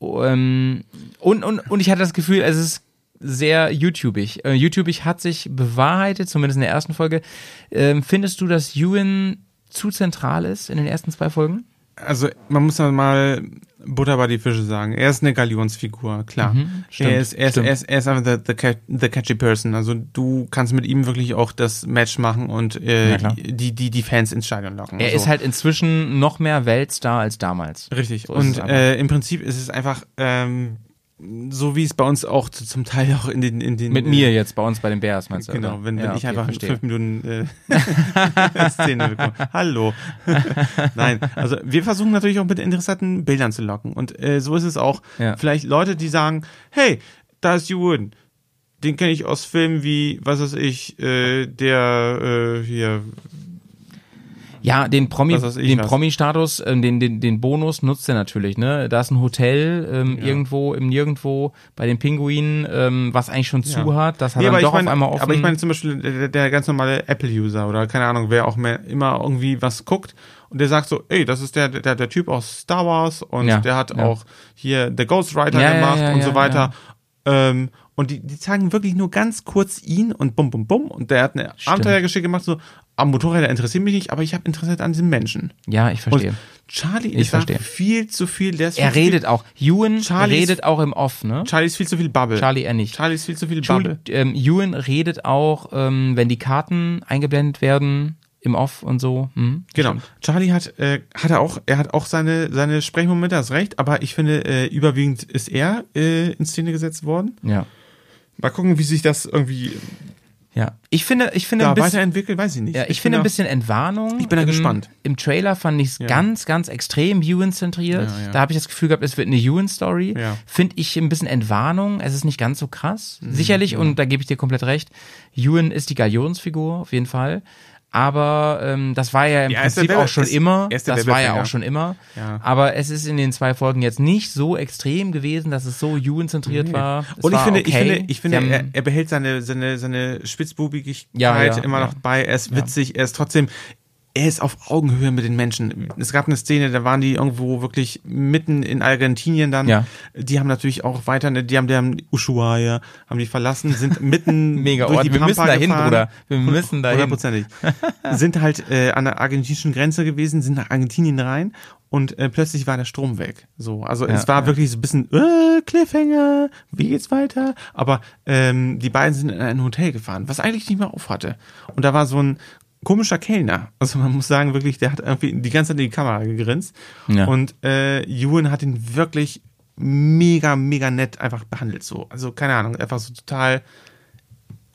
Ähm, und, und, und ich hatte das Gefühl, es ist sehr YouTubig. Äh, YouTubig hat sich bewahrheitet, zumindest in der ersten Folge. Ähm, findest du, dass Ewan zu zentral ist in den ersten zwei Folgen? Also, man muss ja mal Butter bei die Fische sagen. Er ist eine Galionsfigur, klar. Mhm, stimmt, er, ist, er, ist, er, ist, er ist einfach the, the, the catchy person. Also, du kannst mit ihm wirklich auch das Match machen und äh, Ja, die, die, die Fans ins Stadion locken. Er So. ist halt inzwischen noch mehr Weltstar als damals. Richtig. So und äh, im Prinzip ist es einfach ähm, so, wie es bei uns auch zu, zum Teil auch in den. In den Mit äh, mir jetzt bei uns bei den Bears, meinst du? Genau, oder? wenn, wenn Ja, ich okay, einfach verstehe. fünf Minuten äh, <laughs> Szene bekomme. Hallo. <laughs> Nein, also wir versuchen natürlich auch mit interessanten Bildern zu locken. Und äh, so ist es auch. Ja. Vielleicht Leute, die sagen, hey, da ist Ewan. Den kenne ich aus Filmen wie, was weiß ich, äh, der äh, hier, Ja, den Promi, den. Promi-Status, ähm, den, den, den Bonus nutzt er natürlich, ne? Da ist ein Hotel ähm, irgendwo im Nirgendwo bei den Pinguinen, ähm, was eigentlich schon zu hat, das hat Nee, dann doch ich meine, auf einmal offen. aber ich meine zum Beispiel der, der ganz normale Apple-User oder keine Ahnung, wer auch mehr, immer irgendwie was guckt und der sagt so, ey, das ist der, der, der Typ aus Star Wars und Ja, der hat ja. auch hier The Ghost Rider Ja, ja, gemacht ja, und ja, so weiter. Ähm, und die, die zeigen wirklich nur ganz kurz ihn und bum, bum, bum. Und der hat eine Abenteuergeschichte gemacht, so, am Motorräder interessiert mich nicht, aber ich habe Interesse an diesem Menschen. ja, ich verstehe. Und Charlie Ich ist verstehe. viel zu viel, der ist Er viel redet auch. Ewan Charlie ist- redet auch im Off, ne? Viel, Charlie ist viel zu viel Bubble. Charlie er nicht. Charlie ist viel zu viel Bubble. Ähm, Ewan redet auch, ähm, wenn die Karten eingeblendet werden, im Off und so. Hm? Genau. Charlie hat, äh, hat er auch, er hat auch seine, seine Sprechmomente, hast recht, aber ich finde, äh, überwiegend ist er äh, in Szene gesetzt worden. Ja. Mal gucken, wie sich das irgendwie Ja. Ich finde, ich finde da ein bisschen, weiterentwickelt, weiß ich nicht. Ja, ich, finde bin ein bisschen Entwarnung. Ich bin da Im, gespannt. Im Trailer fand ich es ganz, ganz extrem Ewan-zentriert. Ja, ja. Da habe ich das Gefühl gehabt, es wird eine Ewan-Story. Ja. Mhm, Finde ich ein bisschen Entwarnung. Es ist nicht ganz so krass. Sicherlich, und da gebe ich dir komplett recht, Ewan ist die Galionsfigur, auf jeden Fall. Aber ähm, das war ja im Ja, Prinzip auch schon ist- immer. er Das war ja auch schon immer. Ja. Aber es ist in den zwei Folgen jetzt nicht so extrem gewesen, dass es so Ewan-zentriert war. Es Und ich war finde, ich okay. finde, ich finde, Sie haben- er, er behält seine, seine, seine Spitzbubigkeit Ja, immer noch bei. Er ist witzig, er ist trotzdem, er ist auf Augenhöhe mit den Menschen. Es gab eine Szene, da waren die irgendwo wirklich mitten in Argentinien dann. Ja. Die haben natürlich auch weiter, die haben, die haben Ushuaia, haben die verlassen, sind mitten <laughs> Mega durch Ort. die Wir müssen Pampa dahin, gefahren. Bruder. Wir müssen dahin. Hundertprozentig. <laughs> sind halt äh, an der argentinischen Grenze gewesen, sind nach Argentinien rein und äh, plötzlich war der Strom weg. So, also es war wirklich so ein bisschen äh, Cliffhanger, wie geht's weiter? Aber ähm, die beiden sind in ein Hotel gefahren, was eigentlich nicht mehr auf hatte. Und da war so ein komischer Kellner. Also man muss sagen, wirklich, der hat irgendwie die ganze Zeit in die Kamera gegrinst. Ja. Und äh, Ewan hat ihn wirklich mega, mega nett einfach behandelt. So, also keine Ahnung, einfach so total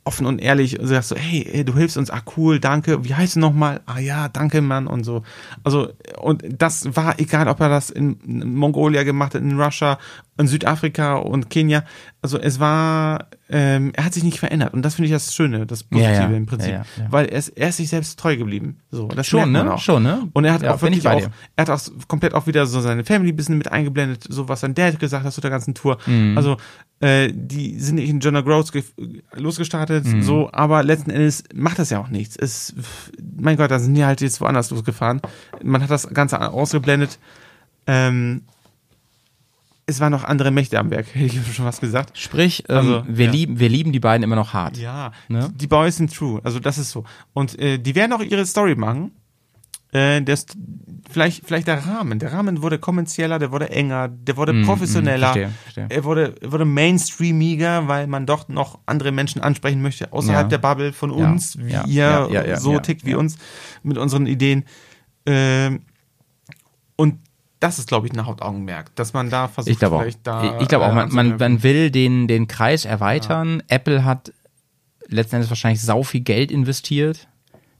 offen und ehrlich und sagst so, hey, ey, du hilfst uns, ah cool, danke, wie heißt du nochmal? Ah ja, danke, Mann und so. Also, und das war egal, ob er das in Mongolia gemacht hat, in Russia, in Südafrika und Kenia. Also es war, ähm, er hat sich nicht verändert und das finde ich das Schöne, das Positive Ja, ja. im Prinzip. Ja. Weil er ist, er ist sich selbst treu geblieben. So, das Schon, ne? Schon, ne? Und er hat auch wirklich auch, er hat auch komplett auch wieder so seine Family bisschen mit eingeblendet, so was sein Dad gesagt hat zu der ganzen Tour. Mhm. Also äh, die sind nicht in Jonah Groves ge- losgestartet, Mhm. so, aber letzten Endes macht das ja auch nichts. Es, mein Gott, da sind die halt jetzt woanders losgefahren. Man hat das Ganze ausgeblendet. Ähm, es waren noch andere Mächte am Werk, <laughs> hätte ich schon was gesagt. Sprich, ähm, Also, wir, ja. lieben, wir lieben die beiden immer noch hart. Ja, Ne? die Boys sind true. Also das ist so. Und äh, die werden auch ihre Story machen. Äh, das, vielleicht, vielleicht der Rahmen. Der Rahmen wurde kommerzieller, der wurde enger, der wurde professioneller. Mm, verstehe, verstehe. Er wurde, wurde mainstreamiger, weil man doch noch andere Menschen ansprechen möchte, außerhalb Ja. der Bubble von Ja, uns, wie ja, ihr ja, ja, so tickt wie uns mit unseren Ideen. Ähm, und das ist, glaube ich, ein Hauptaugenmerk, dass man da versucht, Ich glaube auch. vielleicht da. ich glaube auch, äh, man, man, man will den, den Kreis erweitern. Apple hat letzten Endes wahrscheinlich sau viel Geld investiert,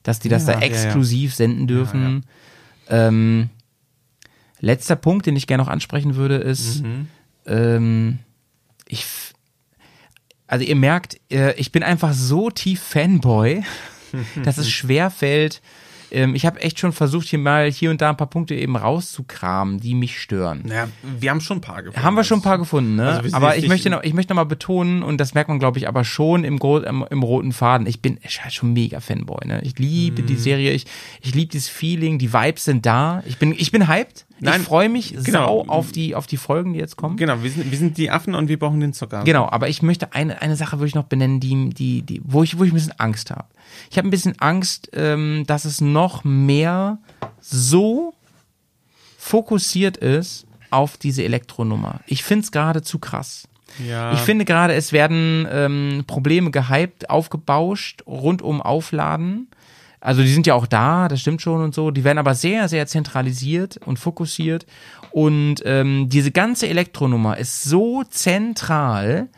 dass die das da exklusiv senden dürfen. Ähm, letzter Punkt, den ich gerne noch ansprechen würde, ist, Mhm. ähm, ich, also ihr merkt, äh, ich bin einfach so tief Fanboy, <laughs> dass es <laughs> schwer fällt. Ähm, ich habe echt schon versucht, hier mal hier und da ein paar Punkte eben rauszukramen, die mich stören. Naja, wir haben schon ein paar gefunden. Haben wir schon ein paar gefunden, ne? Also aber ich möchte noch, ich möchte noch mal betonen und das merkt man, glaube ich, aber schon im, Gro im, im roten Faden. Ich bin ich halt schon mega Fanboy, ne? Ich liebe Mhm. die Serie, ich, ich liebe dieses Feeling, die Vibes sind da. Ich bin, ich bin hyped. Nein, ich freue mich genau. sau auf die, auf die Folgen, die jetzt kommen. Genau, wir sind, wir sind die Affen und wir brauchen den Zucker. Genau, aber ich möchte eine, eine Sache würde ich noch benennen, die, die, die, wo ich, wo ich ein bisschen Angst habe. Ich habe ein bisschen Angst, ähm, dass es noch mehr so fokussiert ist auf diese Elektronummer. Ich finde es gerade zu krass. Ja. Ich finde gerade, es werden ähm, Probleme gehypt, aufgebauscht, rund um Aufladen. Also die sind ja auch da, das stimmt schon und so. Die werden aber sehr, sehr zentralisiert und fokussiert. Und ähm, diese ganze Elektronummer ist so zentral,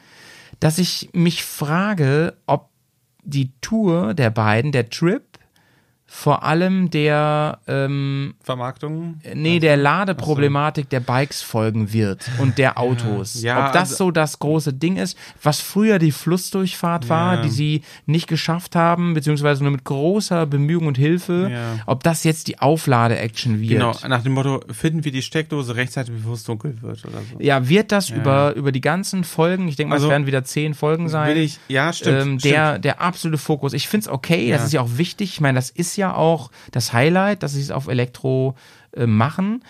dass ich mich frage, ob die Tour der beiden, der Trip, vor allem der ähm, Vermarktung. Nee, der Ladeproblematik der Bikes folgen wird und der <laughs> Autos. Ja, Ob das also- so das große Ding ist, was früher die Flussdurchfahrt war, Ja. die sie nicht geschafft haben, beziehungsweise nur mit großer Bemühung und Hilfe, Ja. ob das jetzt die Auflade-Action wird. Genau, nach dem Motto, finden wir die Steckdose rechtzeitig, bevor es dunkel wird oder so. Ja, wird das über, über die ganzen Folgen, ich denke mal, Also, es werden wieder zehn Folgen sein. Will ich, ja, stimmt. ähm, stimmt. der, der absolute Fokus. Ich find's okay, das Ja. ist ja auch wichtig. Ich meine, das ist ja auch das Highlight, dass sie es auf Elektro äh, machen.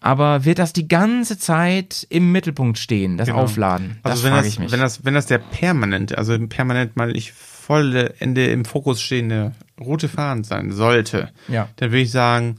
Aber wird das die ganze Zeit im Mittelpunkt stehen, das Genau. Aufladen? Das Also wenn das, wenn das, wenn das der permanent, also permanent mal ich volle Ende im Fokus stehende rote Faden sein sollte, Ja. dann würde ich sagen,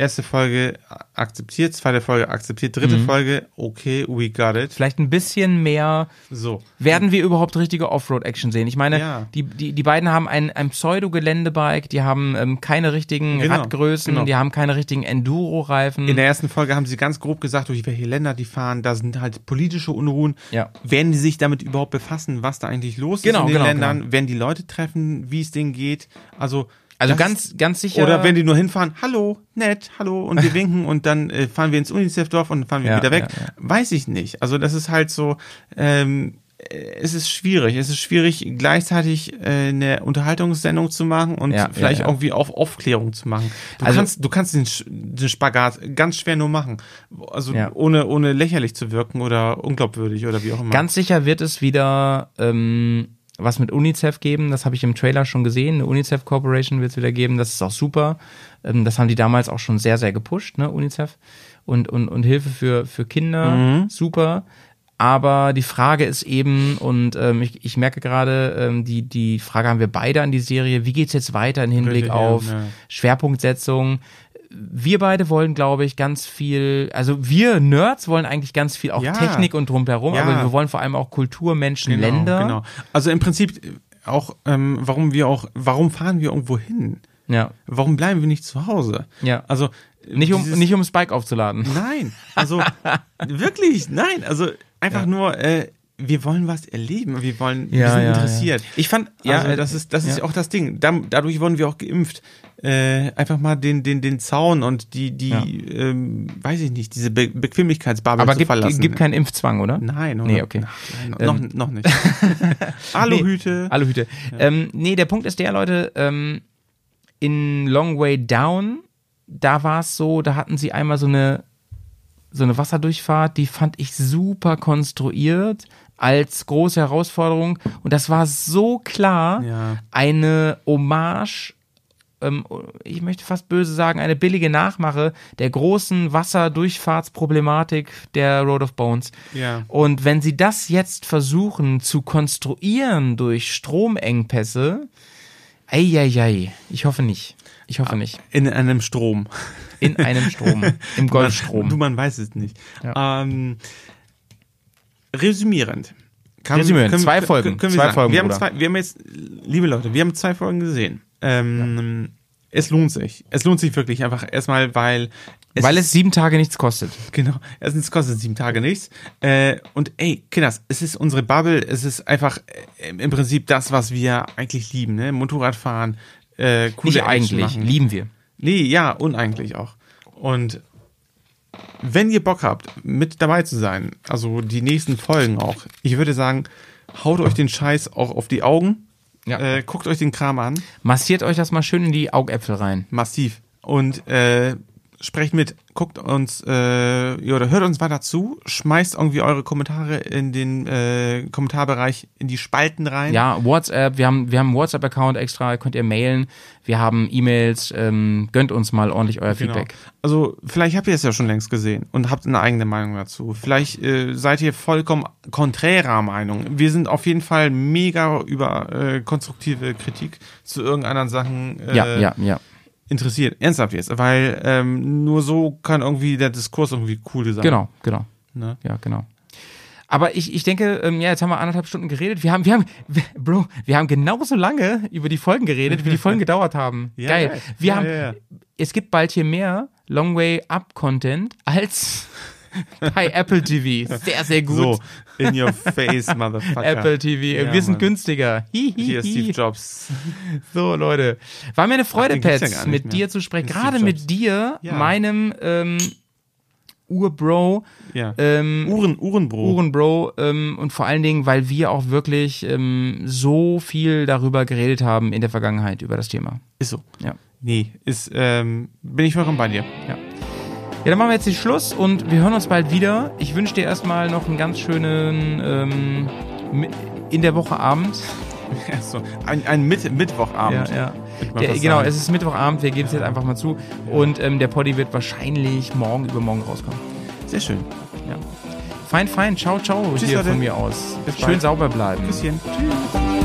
erste Folge akzeptiert, zweite Folge akzeptiert, dritte Mhm. Folge, okay, we got it. Vielleicht ein bisschen mehr So. Werden wir überhaupt richtige Offroad-Action sehen? Ich meine, Ja. die, die, die beiden haben ein, ein Pseudo-Geländebike, die haben ähm, keine richtigen Genau, Radgrößen genau. und die haben keine richtigen Enduro-Reifen. In der ersten Folge haben sie ganz grob gesagt, durch welche Länder die fahren, da sind halt politische Unruhen. Ja. Werden die sich damit überhaupt befassen, was da eigentlich los Genau, ist in den genau, Ländern? genau. Werden die Leute treffen, wie es denen geht? Also, Also das- ganz, ganz sicher. Oder wenn die nur hinfahren, hallo, nett, hallo, und wir <laughs> winken und dann äh, fahren wir ins UNICEF-Dorf und dann fahren wir Ja, wieder weg. ja, ja. Weiß ich nicht. Also das ist halt so, ähm, äh, es ist schwierig. Es ist schwierig, gleichzeitig äh, eine Unterhaltungssendung zu machen und Ja, vielleicht ja, ja. irgendwie auf Aufklärung zu machen. Du Also- kannst, du kannst den, den Spagat ganz schwer nur machen. Also ohne, ohne lächerlich zu wirken oder unglaubwürdig oder wie auch immer. Ganz sicher wird es wieder ähm, was mit UNICEF geben. Das habe ich im Trailer schon gesehen. Eine UNICEF Corporation wird es wieder geben. Das ist auch super. Ähm, das haben die damals auch schon sehr, sehr gepusht, ne, UNICEF. Und, und, und Hilfe für, für Kinder. Mhm. Super. Aber die Frage ist eben, und ähm, ich, ich merke gerade, ähm, die, die Frage haben wir beide an die Serie, wie geht's jetzt weiter im Hinblick Richtig, auf ja. Schwerpunktsetzung? Wir beide wollen, glaube ich, ganz viel, also wir Nerds wollen eigentlich ganz viel auch Ja. Technik und drumherum, Ja. aber wir wollen vor allem auch Kultur, Menschen, genau, Länder. Genau. Also im Prinzip auch, ähm, warum wir auch, warum fahren wir irgendwo hin? Ja. Warum bleiben wir nicht zu Hause? Ja. Also Nicht um, dieses- nicht um Spike aufzuladen. Nein, also <laughs> wirklich, nein, also einfach nur, äh, wir wollen was erleben, wir wollen, wir Ja, sind ja, interessiert. ja. Ich fand- ja, also das ist, das ist ja. auch das Ding. Da, dadurch wurden wir auch geimpft. Äh, einfach mal den, den, den Zaun und die, die, ähm, weiß ich nicht, diese Be Bequemlichkeitsbubble Aber zu gibt, verlassen. gibt keinen Impfzwang, oder? Nein, oder? Nee, okay. Nein, Ähm, noch, noch nicht. <laughs> Aluhüte. Nee, Aluhüte. Ähm, nee, der Punkt ist der, Leute, ähm, in Long Way Down, da war es so, da hatten sie einmal so eine, so eine Wasserdurchfahrt, die fand ich super konstruiert als große Herausforderung. Und das war so klar Ja. eine Hommage ähm, ich möchte fast böse sagen, eine billige Nachmache der großen Wasserdurchfahrtsproblematik der Road of Bones. Ja. Und wenn sie das jetzt versuchen zu konstruieren durch Stromengpässe, eieiei, ich hoffe nicht. Ich hoffe nicht. In einem Strom. In einem Strom, im <laughs> Du, Golfstrom. man weiß es nicht. Ja. Ähm, resümierend. Kann, Resümierend, zwei Folgen, wir zwei sagen, Folgen, Wir haben, zwei, wir haben jetzt, liebe Leute, wir haben zwei Folgen gesehen. Ähm, es lohnt sich. Es lohnt sich wirklich einfach erstmal, weil es Weil es sieben Tage nichts kostet. Genau. Erstens es kostet sieben Tage nichts. Äh, und ey, Kinders, es ist unsere Bubble, es ist einfach äh, im Prinzip das, was wir eigentlich lieben, ne? Motorradfahren, äh, coole Nicht eigentlich, machen. lieben wir. Nee, ja, uneigentlich auch. Und wenn ihr Bock habt, mit dabei zu sein, also die nächsten Folgen auch, ich würde sagen, haut euch den Scheiß auch auf die Augen. Ja. Äh, guckt euch den Kram an. Massiert euch das mal schön in die Augäpfel rein. Massiv. Und äh, sprecht mit, guckt uns, äh, oder hört uns weiter zu, schmeißt irgendwie eure Kommentare in den äh, Kommentarbereich, in die Spalten rein. Ja, WhatsApp, wir haben, wir haben einen WhatsApp-Account extra, könnt ihr mailen. Wir haben E-Mails, ähm, gönnt uns mal ordentlich euer Genau. Feedback. Also vielleicht habt ihr es ja schon längst gesehen und habt eine eigene Meinung dazu. Vielleicht äh, seid ihr vollkommen konträrer Meinung. Wir sind auf jeden Fall mega über äh, konstruktive Kritik zu irgendeinen Sachen äh, Ja, ja, ja. Interessiert. Ernsthaft jetzt, weil ähm, nur so kann irgendwie der Diskurs irgendwie cool sein. Genau, genau. Ne? Ja, genau. Aber ich, ich denke, ähm, ja, jetzt haben wir anderthalb Stunden geredet. Wir haben, wir haben, <laughs> Bro, wir haben genauso lange über die Folgen geredet, wie die Folgen <laughs> gedauert haben. Ja, geil. geil. Wir Ja, haben, ja. es gibt bald hier mehr Long Way Up Content als <laughs> bei Apple TV. Sehr, sehr gut. So, in your face, Motherfucker. Apple TV. Ja, wir sind Mann. günstiger. Hi, hi, Hier, Steve hi. Jobs. So, Leute. War mir eine Freude, ja Pets, nicht mit mehr. dir zu sprechen. Steve Gerade mit dir, Ja. meinem ähm, Urbro. Ja. Ähm, Uhren, Uhrenbro. Uhrenbro ähm, und vor allen Dingen, weil wir auch wirklich ähm, so viel darüber geredet haben in der Vergangenheit über das Thema. Ist so. Ja. Nee, ist, ähm, bin ich vollkommen bei dir. Ja, dann machen wir jetzt den Schluss und wir hören uns bald wieder. Ich wünsche dir erstmal noch einen ganz schönen ähm, in der Woche Abend. <laughs> Ja, so. Ein, ein Mitt Mittwochabend. Ja, ja. Der, genau, sagen. es ist Mittwochabend, wir geben es jetzt einfach mal zu. Und ähm, der Poddy wird wahrscheinlich morgen übermorgen rauskommen. Sehr schön. Ja. Fein, fein, ciao, ciao Tschüss, hier Leute. von mir aus. Bis Schön bald. sauber bleiben. Küsschen. Tschüss.